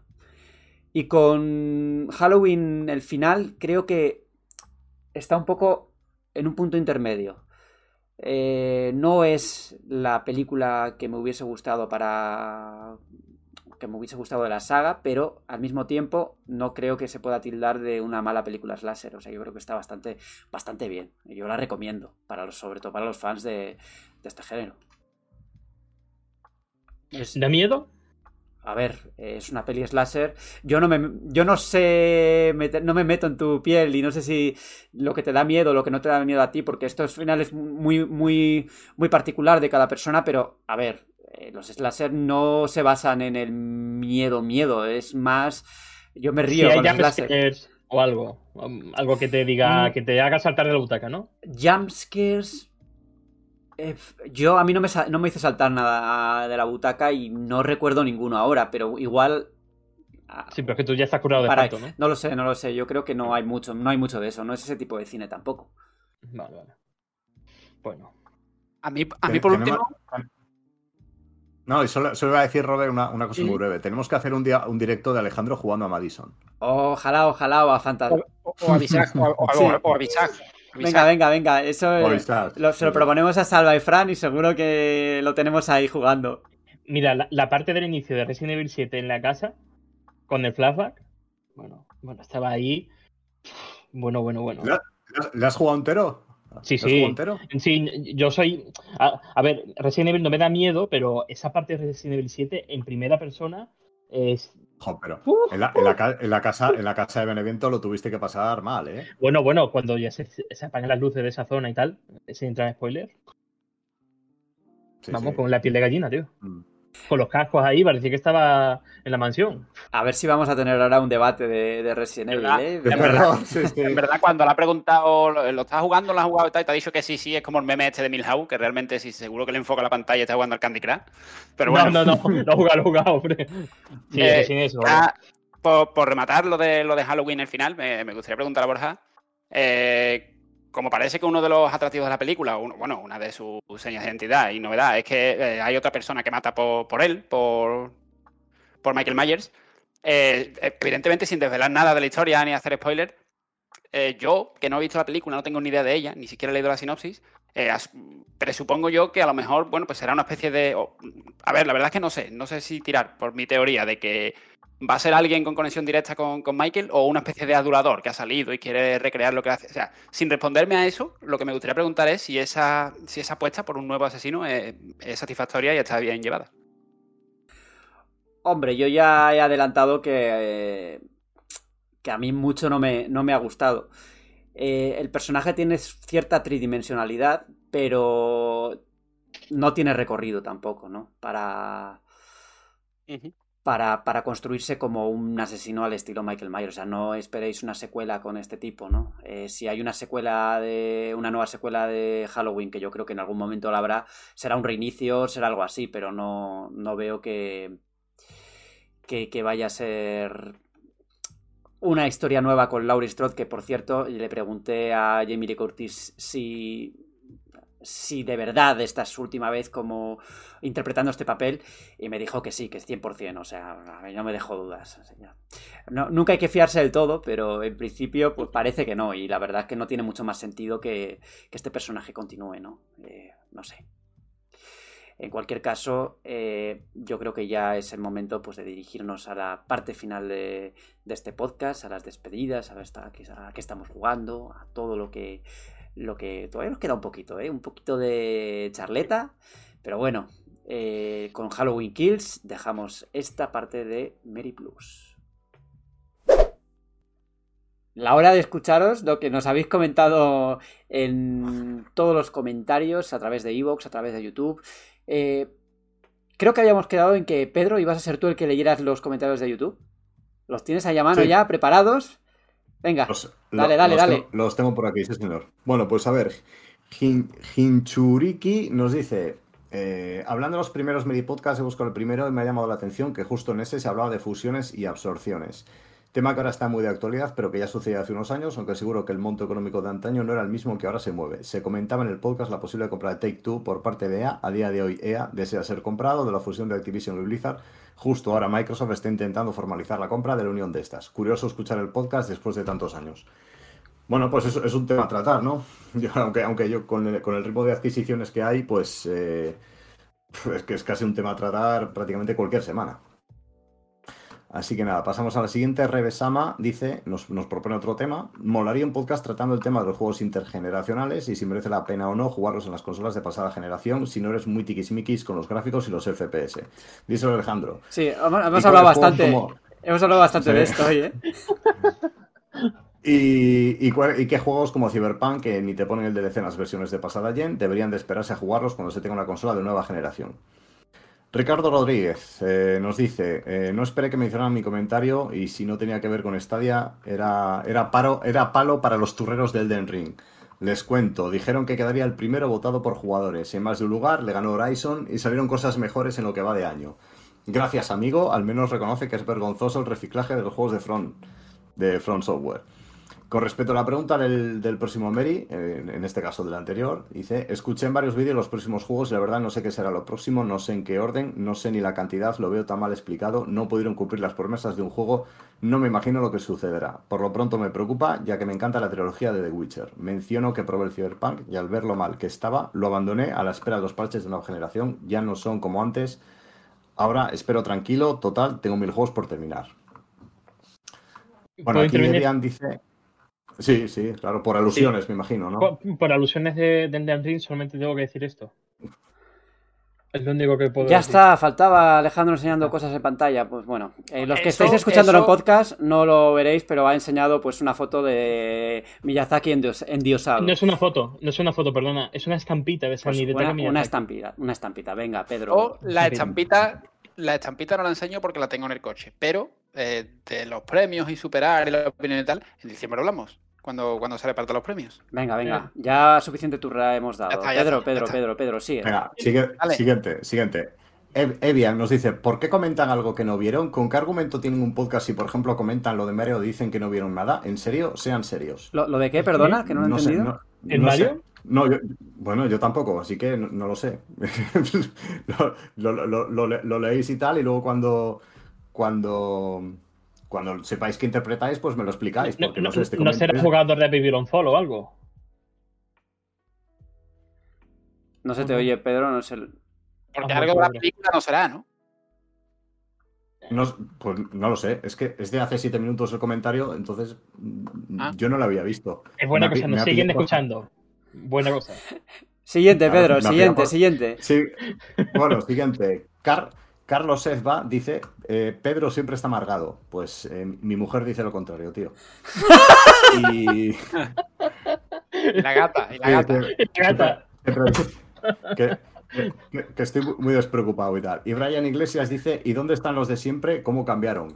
Y con Halloween, el final, creo que está un poco en un punto intermedio. Eh, no es la película que me hubiese gustado para que me hubiese gustado de la saga, pero al mismo tiempo no creo que se pueda tildar de una mala película slasher. O sea, yo creo que está bastante, bastante bien. Yo la recomiendo, para los, sobre todo para los fans de, de este género. ¿Da miedo? A ver, es una peli slasher. Yo no me, yo no sé, no me meto en tu piel y no sé si lo que te da miedo o lo que no te da miedo a ti, porque esto es final es muy, muy, muy particular de cada persona, pero a ver, eh, los slasher no se basan en el miedo, miedo, es más, yo me río con los slasher. O algo, algo que te diga, mm. que te haga saltar de la butaca, ¿no? Jumpscares eh, yo a mí no me, no me hice saltar nada de la butaca y no recuerdo ninguno ahora, pero igual ah, Sí, pero es que tú ya estás curado de para, ¿no? No lo sé, no lo sé. Yo creo que no hay mucho, no hay mucho de eso. No es ese tipo de cine tampoco. Vale, vale. Bueno. A mí, a mí por último. No, y solo, solo, iba a decir, Robert, una, una cosa muy breve. Tenemos que hacer un día un directo de Alejandro jugando a Madison. Ojalá, ojalá, o a Fantasma. O, a Bisag, o, a Bisag. Venga, venga, venga. Eso se lo proponemos a Salva y Fran y seguro que lo tenemos ahí jugando. Mira, la, parte del inicio de Resident Evil 7 en la casa, con el flashback, bueno, bueno, estaba ahí. Bueno, bueno, bueno. ¿Le has jugado entero? Sí, sí. Entero? Sí, yo soy. A, ver, Resident Evil no me da miedo, pero esa parte de Resident Evil 7 en primera persona es pero en, la, casa, en la casa de Benevento lo tuviste que pasar mal, ¿eh? Bueno, bueno, cuando ya se, apagan las luces de esa zona y tal, sin entrar en spoiler. Vamos, con la piel de gallina, tío. Mm con los cascos ahí, parecía que estaba en la mansión. A ver si vamos a tener ahora un debate de, Resident Evil, ¿eh? En verdad, cuando le ha preguntado, ¿lo, estás jugando? ¿Lo has jugado? Y te ha dicho que sí, sí, es como el meme este de Milhouse, que realmente sí, seguro que le enfoca la pantalla y está jugando al Candy Crush. Pero bueno. No, no, no, no, jugado, jugado, hombre. Sí, eh, sin eso. por, rematar lo de, lo de Halloween al final, me, me gustaría preguntar a Borja. Eh, como parece que uno de los atractivos de la película, bueno, una de sus señas de identidad y novedad, es que eh, hay otra persona que mata por, él, por, por Michael Myers. Eh, evidentemente, sin desvelar nada de la historia ni hacer spoiler, eh, yo, que no he visto la película, no tengo ni idea de ella, ni siquiera he leído la sinopsis, presupongo yo que a lo mejor, bueno, pues será una especie de. a ver, la verdad es que no sé, no sé si tirar por mi teoría de que va a ser alguien con conexión directa con, Michael o una especie de adulador que ha salido y quiere recrear lo que hace. O sea, sin responderme a eso, lo que me gustaría preguntar es si esa, si esa apuesta por un nuevo asesino es, satisfactoria y está bien llevada. Hombre, yo ya he adelantado que, que a mí mucho no me, no me ha gustado. Eh, el personaje tiene cierta tridimensionalidad, pero no tiene recorrido tampoco, ¿no? Para para, construirse como un asesino al estilo Michael Myers. O sea, no esperéis una secuela con este tipo, ¿no? Eh, si hay una secuela de. una nueva secuela de Halloween, que yo creo que en algún momento la habrá, será un reinicio, será algo así, pero no, no veo que, que, vaya a ser una historia nueva con Laurie Strode, que por cierto, le pregunté a Jamie Lee Curtis si si de verdad esta es su última vez como interpretando este papel y me dijo que sí, que es 100%, o sea, no me dejó dudas. No, nunca hay que fiarse del todo, pero en principio pues parece que no y la verdad es que no tiene mucho más sentido que, este personaje continúe, ¿no? Eh, no sé. En cualquier caso, eh, yo creo que ya es el momento pues, de dirigirnos a la parte final de, este podcast, a las despedidas, a, a qué estamos jugando, a todo lo que lo que todavía nos queda un poquito, ¿eh? Un poquito de charleta. Pero bueno, eh, con Halloween Kills dejamos esta parte de Mary Plus. La hora de escucharos lo que nos habéis comentado en todos los comentarios a través de Evox, a través de YouTube. Eh, creo que habíamos quedado en que Pedro ibas a ser tú el que leyeras los comentarios de YouTube. ¿Los tienes ahí a mano ya preparados? Venga, dale, dale, dale. los tengo por aquí, sí, señor. Bueno, pues a ver, Hinchuriki nos dice, eh, hablando de los primeros mini podcasts, he buscado el primero y me ha llamado la atención que justo en ese se hablaba de fusiones y absorciones. Tema que ahora está muy de actualidad, pero que ya sucedió hace unos años, aunque seguro que el monto económico de antaño no era el mismo que ahora se mueve. Se comentaba en el podcast la posible compra de Take Two por parte de EA. A día de hoy, EA desea ser comprado de la fusión de Activision y Blizzard Justo ahora Microsoft está intentando formalizar la compra de la unión de estas. Curioso escuchar el podcast después de tantos años. Bueno, pues eso es un tema a tratar, ¿no? aunque, aunque yo con el, con el, ritmo de adquisiciones que hay, pues eh, es que es casi un tema a tratar prácticamente cualquier semana. Así que nada, pasamos a la siguiente. Revesama dice, nos, propone otro tema. Molaría un podcast tratando el tema de los juegos intergeneracionales y si merece la pena o no jugarlos en las consolas de pasada generación si no eres muy tiquismiquis con los gráficos y los FPS. Díselo Alejandro. Sí, hemos, hablado bastante. Hemos hablado bastante de esto hoy, ¿eh? Y, y, qué juegos como Cyberpunk, que ni te ponen el DLC en las versiones de pasada gen, deberían de esperarse a jugarlos cuando se tenga una consola de nueva generación. Ricardo Rodríguez eh, nos dice, eh, no esperé que mencionaran mi comentario y si no tenía que ver con Stadia, era, era, paro, era palo para los turreros del Den Ring. Les cuento, dijeron que quedaría el primero votado por jugadores. En más de un lugar le ganó Horizon y salieron cosas mejores en lo que va de año. Gracias, amigo, al menos reconoce que es vergonzoso el reciclaje de los juegos de Front, de Front Software. Con respecto a la pregunta del, próximo Mary, en, este caso del anterior, dice, escuché en varios vídeos los próximos juegos y la verdad no sé qué será lo próximo, no sé en qué orden, no sé ni la cantidad, lo veo tan mal explicado, no pudieron cumplir las promesas de un juego, no me imagino lo que sucederá. Por lo pronto me preocupa, ya que me encanta la trilogía de The Witcher. Menciono que probé el Cyberpunk y al ver lo mal que estaba, lo abandoné a la espera de los parches de nueva generación, ya no son como antes. Ahora espero tranquilo, total, tengo mil juegos por terminar. Bueno, aquí Adrián dice... Sí, sí, claro, por alusiones, me imagino, ¿no? Por, alusiones de, de Ring solamente tengo que decir esto. Es lo único que puedo Ya está, faltaba Alejandro enseñando cosas en pantalla. Pues bueno, eh, los que estáis escuchándolo en podcast no lo veréis, pero ha enseñado pues una foto de Miyazaki en, Dios, en Diosado. No es una foto, no es una foto, perdona, es una estampita de San pues una, una, estampita, una estampita, venga, Pedro. O la estampita, la estampita no la enseño porque la tengo en el coche, pero eh, de los premios y superar y la opinión y tal, en diciembre hablamos cuando, cuando se repartan los premios. Venga, venga. Ya suficiente turra hemos dado. Pedro, Pedro, Pedro, Pedro, sigue. Venga, siguiente, siguiente. Evian nos dice, ¿por qué comentan algo que no vieron? ¿Con qué argumento tienen un podcast si, por ejemplo, comentan lo de Mario o dicen que no vieron nada? ¿En serio? Sean serios. ¿Lo, de qué? Perdona, que no lo he entendido. no, ¿En Mario? No, bueno, yo tampoco, así que no, lo sé. lo, lo, leéis y tal, y luego cuando, cuando, cuando sepáis qué interpretáis, pues me lo explicáis. Porque no, no, será jugador de Babylon Fall o algo. No se te oye, Pedro, no sé. Porque Ajá, algo de la película no será, ¿no? No, pues no lo sé, es que es de hace siete minutos el comentario, entonces mm, Ah. yo no lo había visto. Es buena Me cosa, nos siguen escuchando. Buena cosa. Siguiente, Pedro, siguiente, siguiente. Sí, bueno, siguiente. Car- Carlos Ezba dice, eh, Pedro siempre está amargado. Pues eh, mi mujer dice lo contrario, tío. Y... Y la gata, y la Sí, gata. que- Gata. que, que- que estoy muy despreocupado y tal. Y Brian Iglesias dice, ¿y dónde están los de siempre? ¿Cómo cambiaron?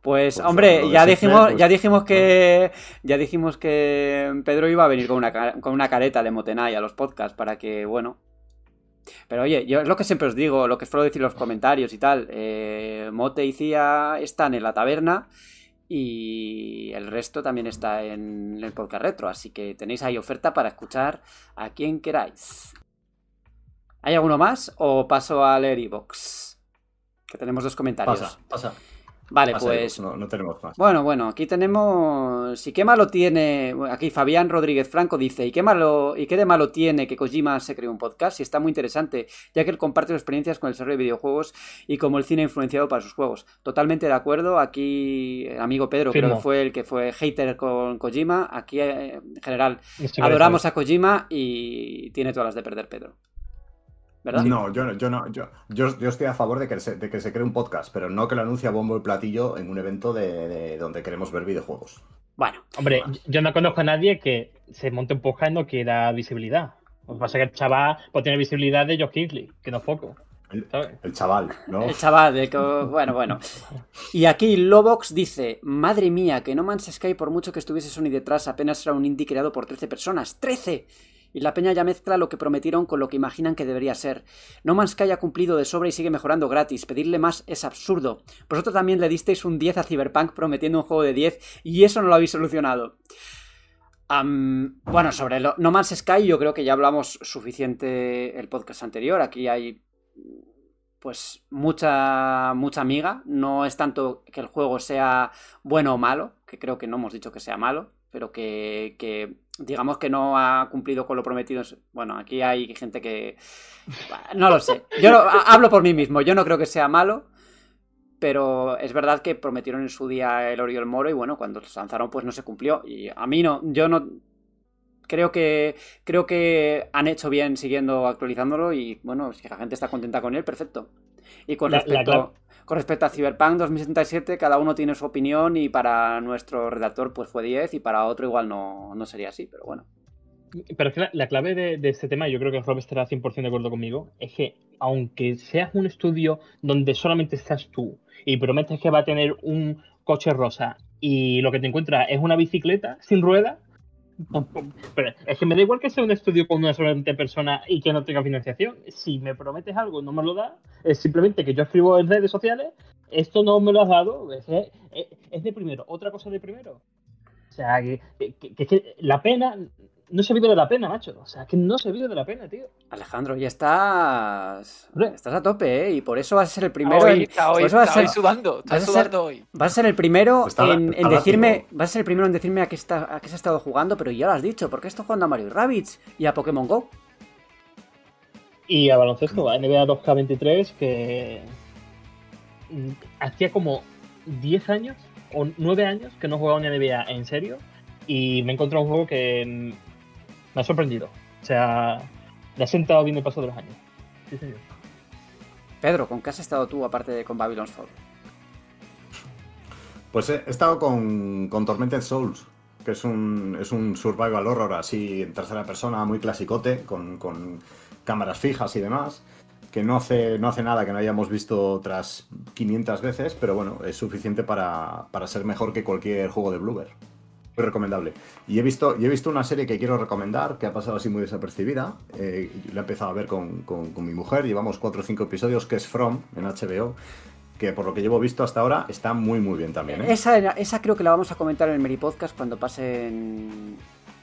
Pues, Pues, hombre, ya siempre, dijimos, pues, ya dijimos que ya dijimos que Pedro iba a venir con una, con una careta de Motenay a los podcasts para que, bueno. Pero oye, yo es lo que siempre os digo, lo que suelo decir en los comentarios y tal. eh, Mote y Cía están en la taberna y el resto también está en el podcast retro, así que tenéis ahí oferta para escuchar a quien queráis. ¿Hay alguno más o paso a leer iVoox? Que tenemos dos comentarios. Pasa, pasa. Vale, pues No, no tenemos más. bueno, bueno, aquí tenemos. ¿Y qué malo tiene? Aquí Fabián Rodríguez Franco dice: ¿Y qué malo y qué de malo tiene que Kojima se cree un podcast? Y está muy interesante, ya que él comparte sus experiencias con el desarrollo de videojuegos y cómo el cine ha influenciado para sus juegos. Totalmente de acuerdo. Aquí, el amigo Pedro, creo Firmo. que fue el que fue hater con Kojima. Aquí, eh, en general, Estoy adoramos a Kojima y tiene todas las de perder Pedro. ¿Verdad? No, yo no, yo no, yo, yo, yo estoy a favor de que, se, de que se cree un podcast, pero no que lo anuncie a bombo y platillo en un evento de, de donde queremos ver videojuegos. Bueno, Hombre, yo no conozco a nadie que se monte un podcast y no quiera visibilidad. Lo que pasa es que el chaval pues, tiene visibilidad de Josh Kingsley, que no es poco. El, el chaval, ¿no? El chaval, de que- bueno, bueno. Y aquí Lobox dice, madre mía, que No Man's Sky por mucho que estuviese Sony detrás apenas era un indie creado por 13 personas. ¡13! Y la peña ya mezcla lo que prometieron con lo que imaginan que debería ser. No Man's Sky ha cumplido de sobra y sigue mejorando gratis. Pedirle más es absurdo. Vosotros también le disteis un 10 a Cyberpunk prometiendo un juego de 10 y eso no lo habéis solucionado. Bueno, sobre No Man's Sky yo creo que ya hablamos suficiente el podcast anterior. Aquí hay pues mucha mucha amiga. No es tanto que el juego sea bueno o malo, que creo que no hemos dicho que sea malo, pero que digamos que no ha cumplido con lo prometido. Bueno, aquí hay gente que no lo sé. Yo no- ha- hablo por mí mismo. Yo no creo que sea malo. Pero es verdad que prometieron en su día el oro y el moro y bueno, cuando se lanzaron pues no se cumplió. Y a mí no, yo no... Creo que, creo que han hecho bien siguiendo actualizándolo y bueno, si la gente está contenta con él, perfecto. Y con La- respecto, con respecto a Cyberpunk 2077, cada uno tiene su opinión y para nuestro redactor pues fue 10 y para otro igual no, no sería así, pero bueno. Pero es que la, la clave de, de este tema, yo creo que Rob estará 100% de acuerdo conmigo, es que aunque seas un estudio donde solamente estás tú y prometes que va a tener un coche rosa y lo que te encuentras es una bicicleta sin ruedas, pero es que me da igual que sea un estudio con una solamente persona y que no tenga financiación. Si me prometes algo no me lo das, es simplemente que yo escribo en redes sociales, esto no me lo has dado, es, es de primero, otra cosa de primero. O sea, que- que- que la pena no se vive de la pena, macho. O sea, que no se vive de la pena, tío. Alejandro, ya estás. Estás a tope, ¿eh? Y por eso vas a ser el primero Hoy, en. está hoy, por eso vas a está hoy ser- sudando, está vas a ser- sudando hoy. Vas a ser el primero Está- en, decirme. Vas a ser el primero en decirme a qué, está, a qué se ha estado jugando, pero ya lo has dicho, porque estoy jugando a Mario Rabbids y a Pokémon Go. Y a baloncesto, a NBA 2K23, que hacía como 10 años o 9 años que no jugaba una NBA en serio. Y me he encontrado un juego que me ha sorprendido. O sea, le ha sentado bien el paso de los años. Sí, señor. Pedro, ¿con qué has estado tú aparte de con Babylon's Fall? Pues he he estado con, con Tormented Souls, que es un, es un survival horror así en tercera persona, muy clasicote, con, con cámaras fijas y demás, que no hace, no hace nada que no hayamos visto otras 500 veces, pero bueno, es suficiente para, para ser mejor que cualquier juego de Bloober. Muy recomendable. Y he visto, y he visto una serie que quiero recomendar, que ha pasado así muy desapercibida. eh, la he empezado a ver con, con- con mi mujer, llevamos 4 o 5 episodios, que es From, en HBO, que por lo que llevo visto hasta ahora está muy muy bien también. ¿eh? Esa, era- esa creo que la vamos a comentar en el Meri Podcast cuando pasen.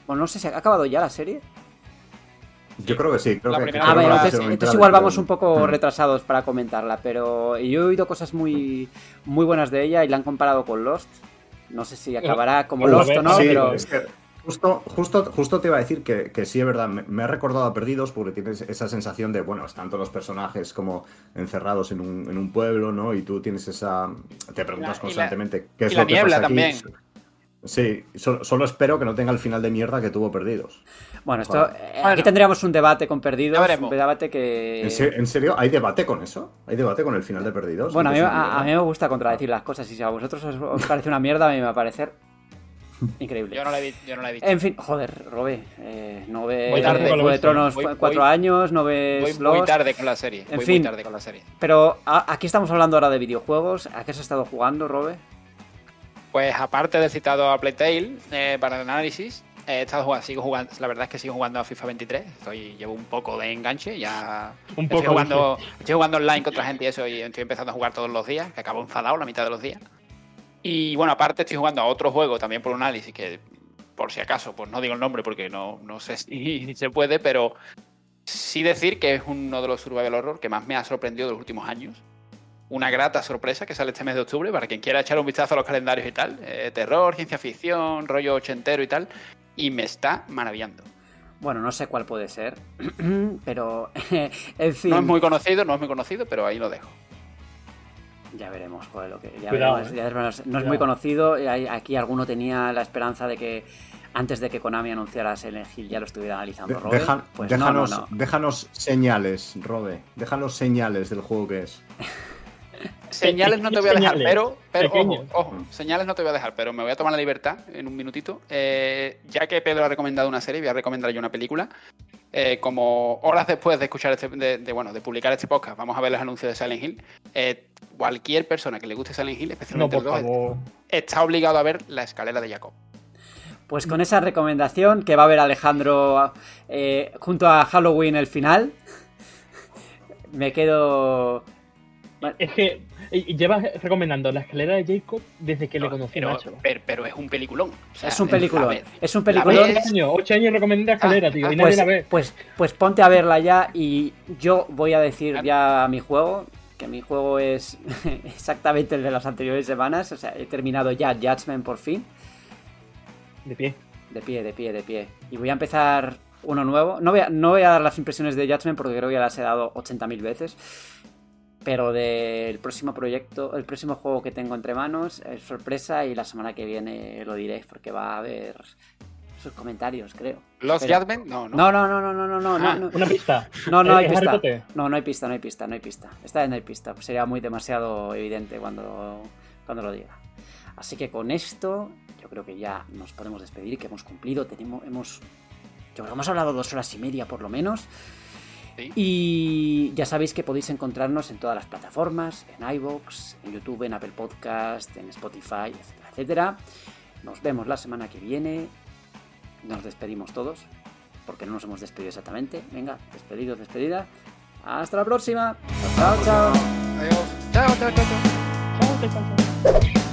Bueno, no sé si ha acabado ya la serie. Yo creo que sí, creo La que, Ah, creo que bueno, va a entonces, entonces igual vamos un poco Mm. retrasados para comentarla, pero yo he oído cosas muy, muy buenas de ella y la han comparado con Lost. No sé si acabará como Lost o no, sí, pero es que Justo, justo, justo te iba a decir que, que sí es verdad, me, me, ha recordado a Perdidos porque tienes esa sensación de, bueno, están todos los personajes como encerrados en un, en un pueblo, ¿no? Y tú tienes esa... Te preguntas La- y constantemente la- qué es y lo la que niebla pasa aquí. también. Sí, solo, solo espero que no tenga el final de mierda que tuvo Perdidos. Bueno, esto, Vale. eh, Bueno. aquí tendríamos un debate con Perdidos, un debate que... ¿En, se- en serio? ¿Hay debate con eso? ¿Hay debate con el final de Perdidos? Bueno, a mí, ¿Que es una a- a mí me gusta contradecir las cosas y si a vosotros os, os parece una mierda, a mí me va a parecer increíble. Yo no la he, vi- yo no la he visto. En fin, joder, Robé, eh, no ves Voy tarde, Juego de. Tronos Voy- cuatro voy- años, no ves Voy muy tarde con la serie. En Voy fin. muy tarde con la serie. pero a- aquí estamos hablando ahora de videojuegos. ¿A qué has estado jugando, Robe? Pues aparte del citado a Playtale eh, para el análisis, he estado jugando, sigo jugando, la verdad es que sigo jugando a FIFA 23. Estoy, llevo un poco de enganche, ya Un estoy poco, jugando, estoy jugando online contra gente y eso, y estoy empezando a jugar todos los días, que acabo enfadado la mitad de los días. Y bueno, aparte estoy jugando a otro juego también por un análisis que, por si acaso, pues no digo el nombre porque no, no sé si se puede, pero sí decir que es uno de los survival horror que más me ha sorprendido de los últimos años. Una grata sorpresa que sale este mes de octubre para quien quiera echar un vistazo a los calendarios y tal. Eh, terror, ciencia ficción, rollo ochentero y tal. Y me está maravillando. Bueno, no sé cuál puede ser, pero en fin, No es muy conocido, no es muy conocido, pero ahí lo dejo. ya veremos, joder, lo que ya Cuidado, veremos, eh. ya veremos. No es muy conocido. Aquí alguno tenía la esperanza de que antes de que Konami anunciara Silent Hill ya lo estuviera analizando Robe. deja- pues déjanos, no, no, no. déjanos señales, Robe. Déjanos señales del juego que es. Señales no te voy a dejar, Señales, pero, pero ojo, ojo, señales no te voy a dejar, pero me voy a tomar la libertad en un minutito. Eh, ya que Pedro ha recomendado una serie, voy a recomendar yo una película. Eh, como horas después de escuchar este, de, de, bueno, de publicar este podcast, vamos a ver los anuncios de Silent Hill. Eh, cualquier persona que le guste Silent Hill, No, especialmente por el 2, favor. está obligado a ver la escalera de Jacob. Pues con esa recomendación que va a ver Alejandro eh, junto a Halloween el final, me quedo. Es que llevas recomendando la escalera de Jacob desde que le conocí, pero, macho. pero, pero es un peliculón. O sea, Es un peliculón. Es un peliculón. Ocho años, ocho años recomendé la escalera, Ah, tío, ah, y nadie Pues, la ve. pues, pues ponte a verla ya y yo voy a decir ya mi juego, que mi juego es exactamente el de las anteriores semanas, o sea, he terminado ya Judgment por fin, De pie. de pie, de pie, de pie, y voy a empezar uno nuevo, no voy a, no voy a dar las impresiones de Judgment porque creo que ya las he dado 80.000 veces, pero del próximo proyecto, el próximo juego que tengo entre manos es sorpresa y la semana que viene lo diré porque va a haber sus comentarios, creo. Los. Judgment, no, no. No, no, no, no, no, no, no, Ah, no, no. Una pista. No, no Eh, hay pista. No, no hay pista, no hay pista, no hay pista. Esta vez no hay pista. Pues sería muy demasiado evidente cuando, cuando lo diga. Así que con esto, yo creo que ya nos podemos despedir, que hemos cumplido. Tenemos, hemos, yo creo que hemos hablado dos horas y media por lo menos. Sí. Y ya sabéis que podéis encontrarnos en todas las plataformas, en iVoox, en YouTube, en Apple Podcast, en Spotify, etcétera, etcétera. Nos vemos la semana que viene. Nos despedimos todos, porque no nos hemos despedido exactamente. Venga, despedidos, despedida. Hasta la próxima. Chao, chao. Adiós. Chao, chao, chao. chao. Chao, chao, chao.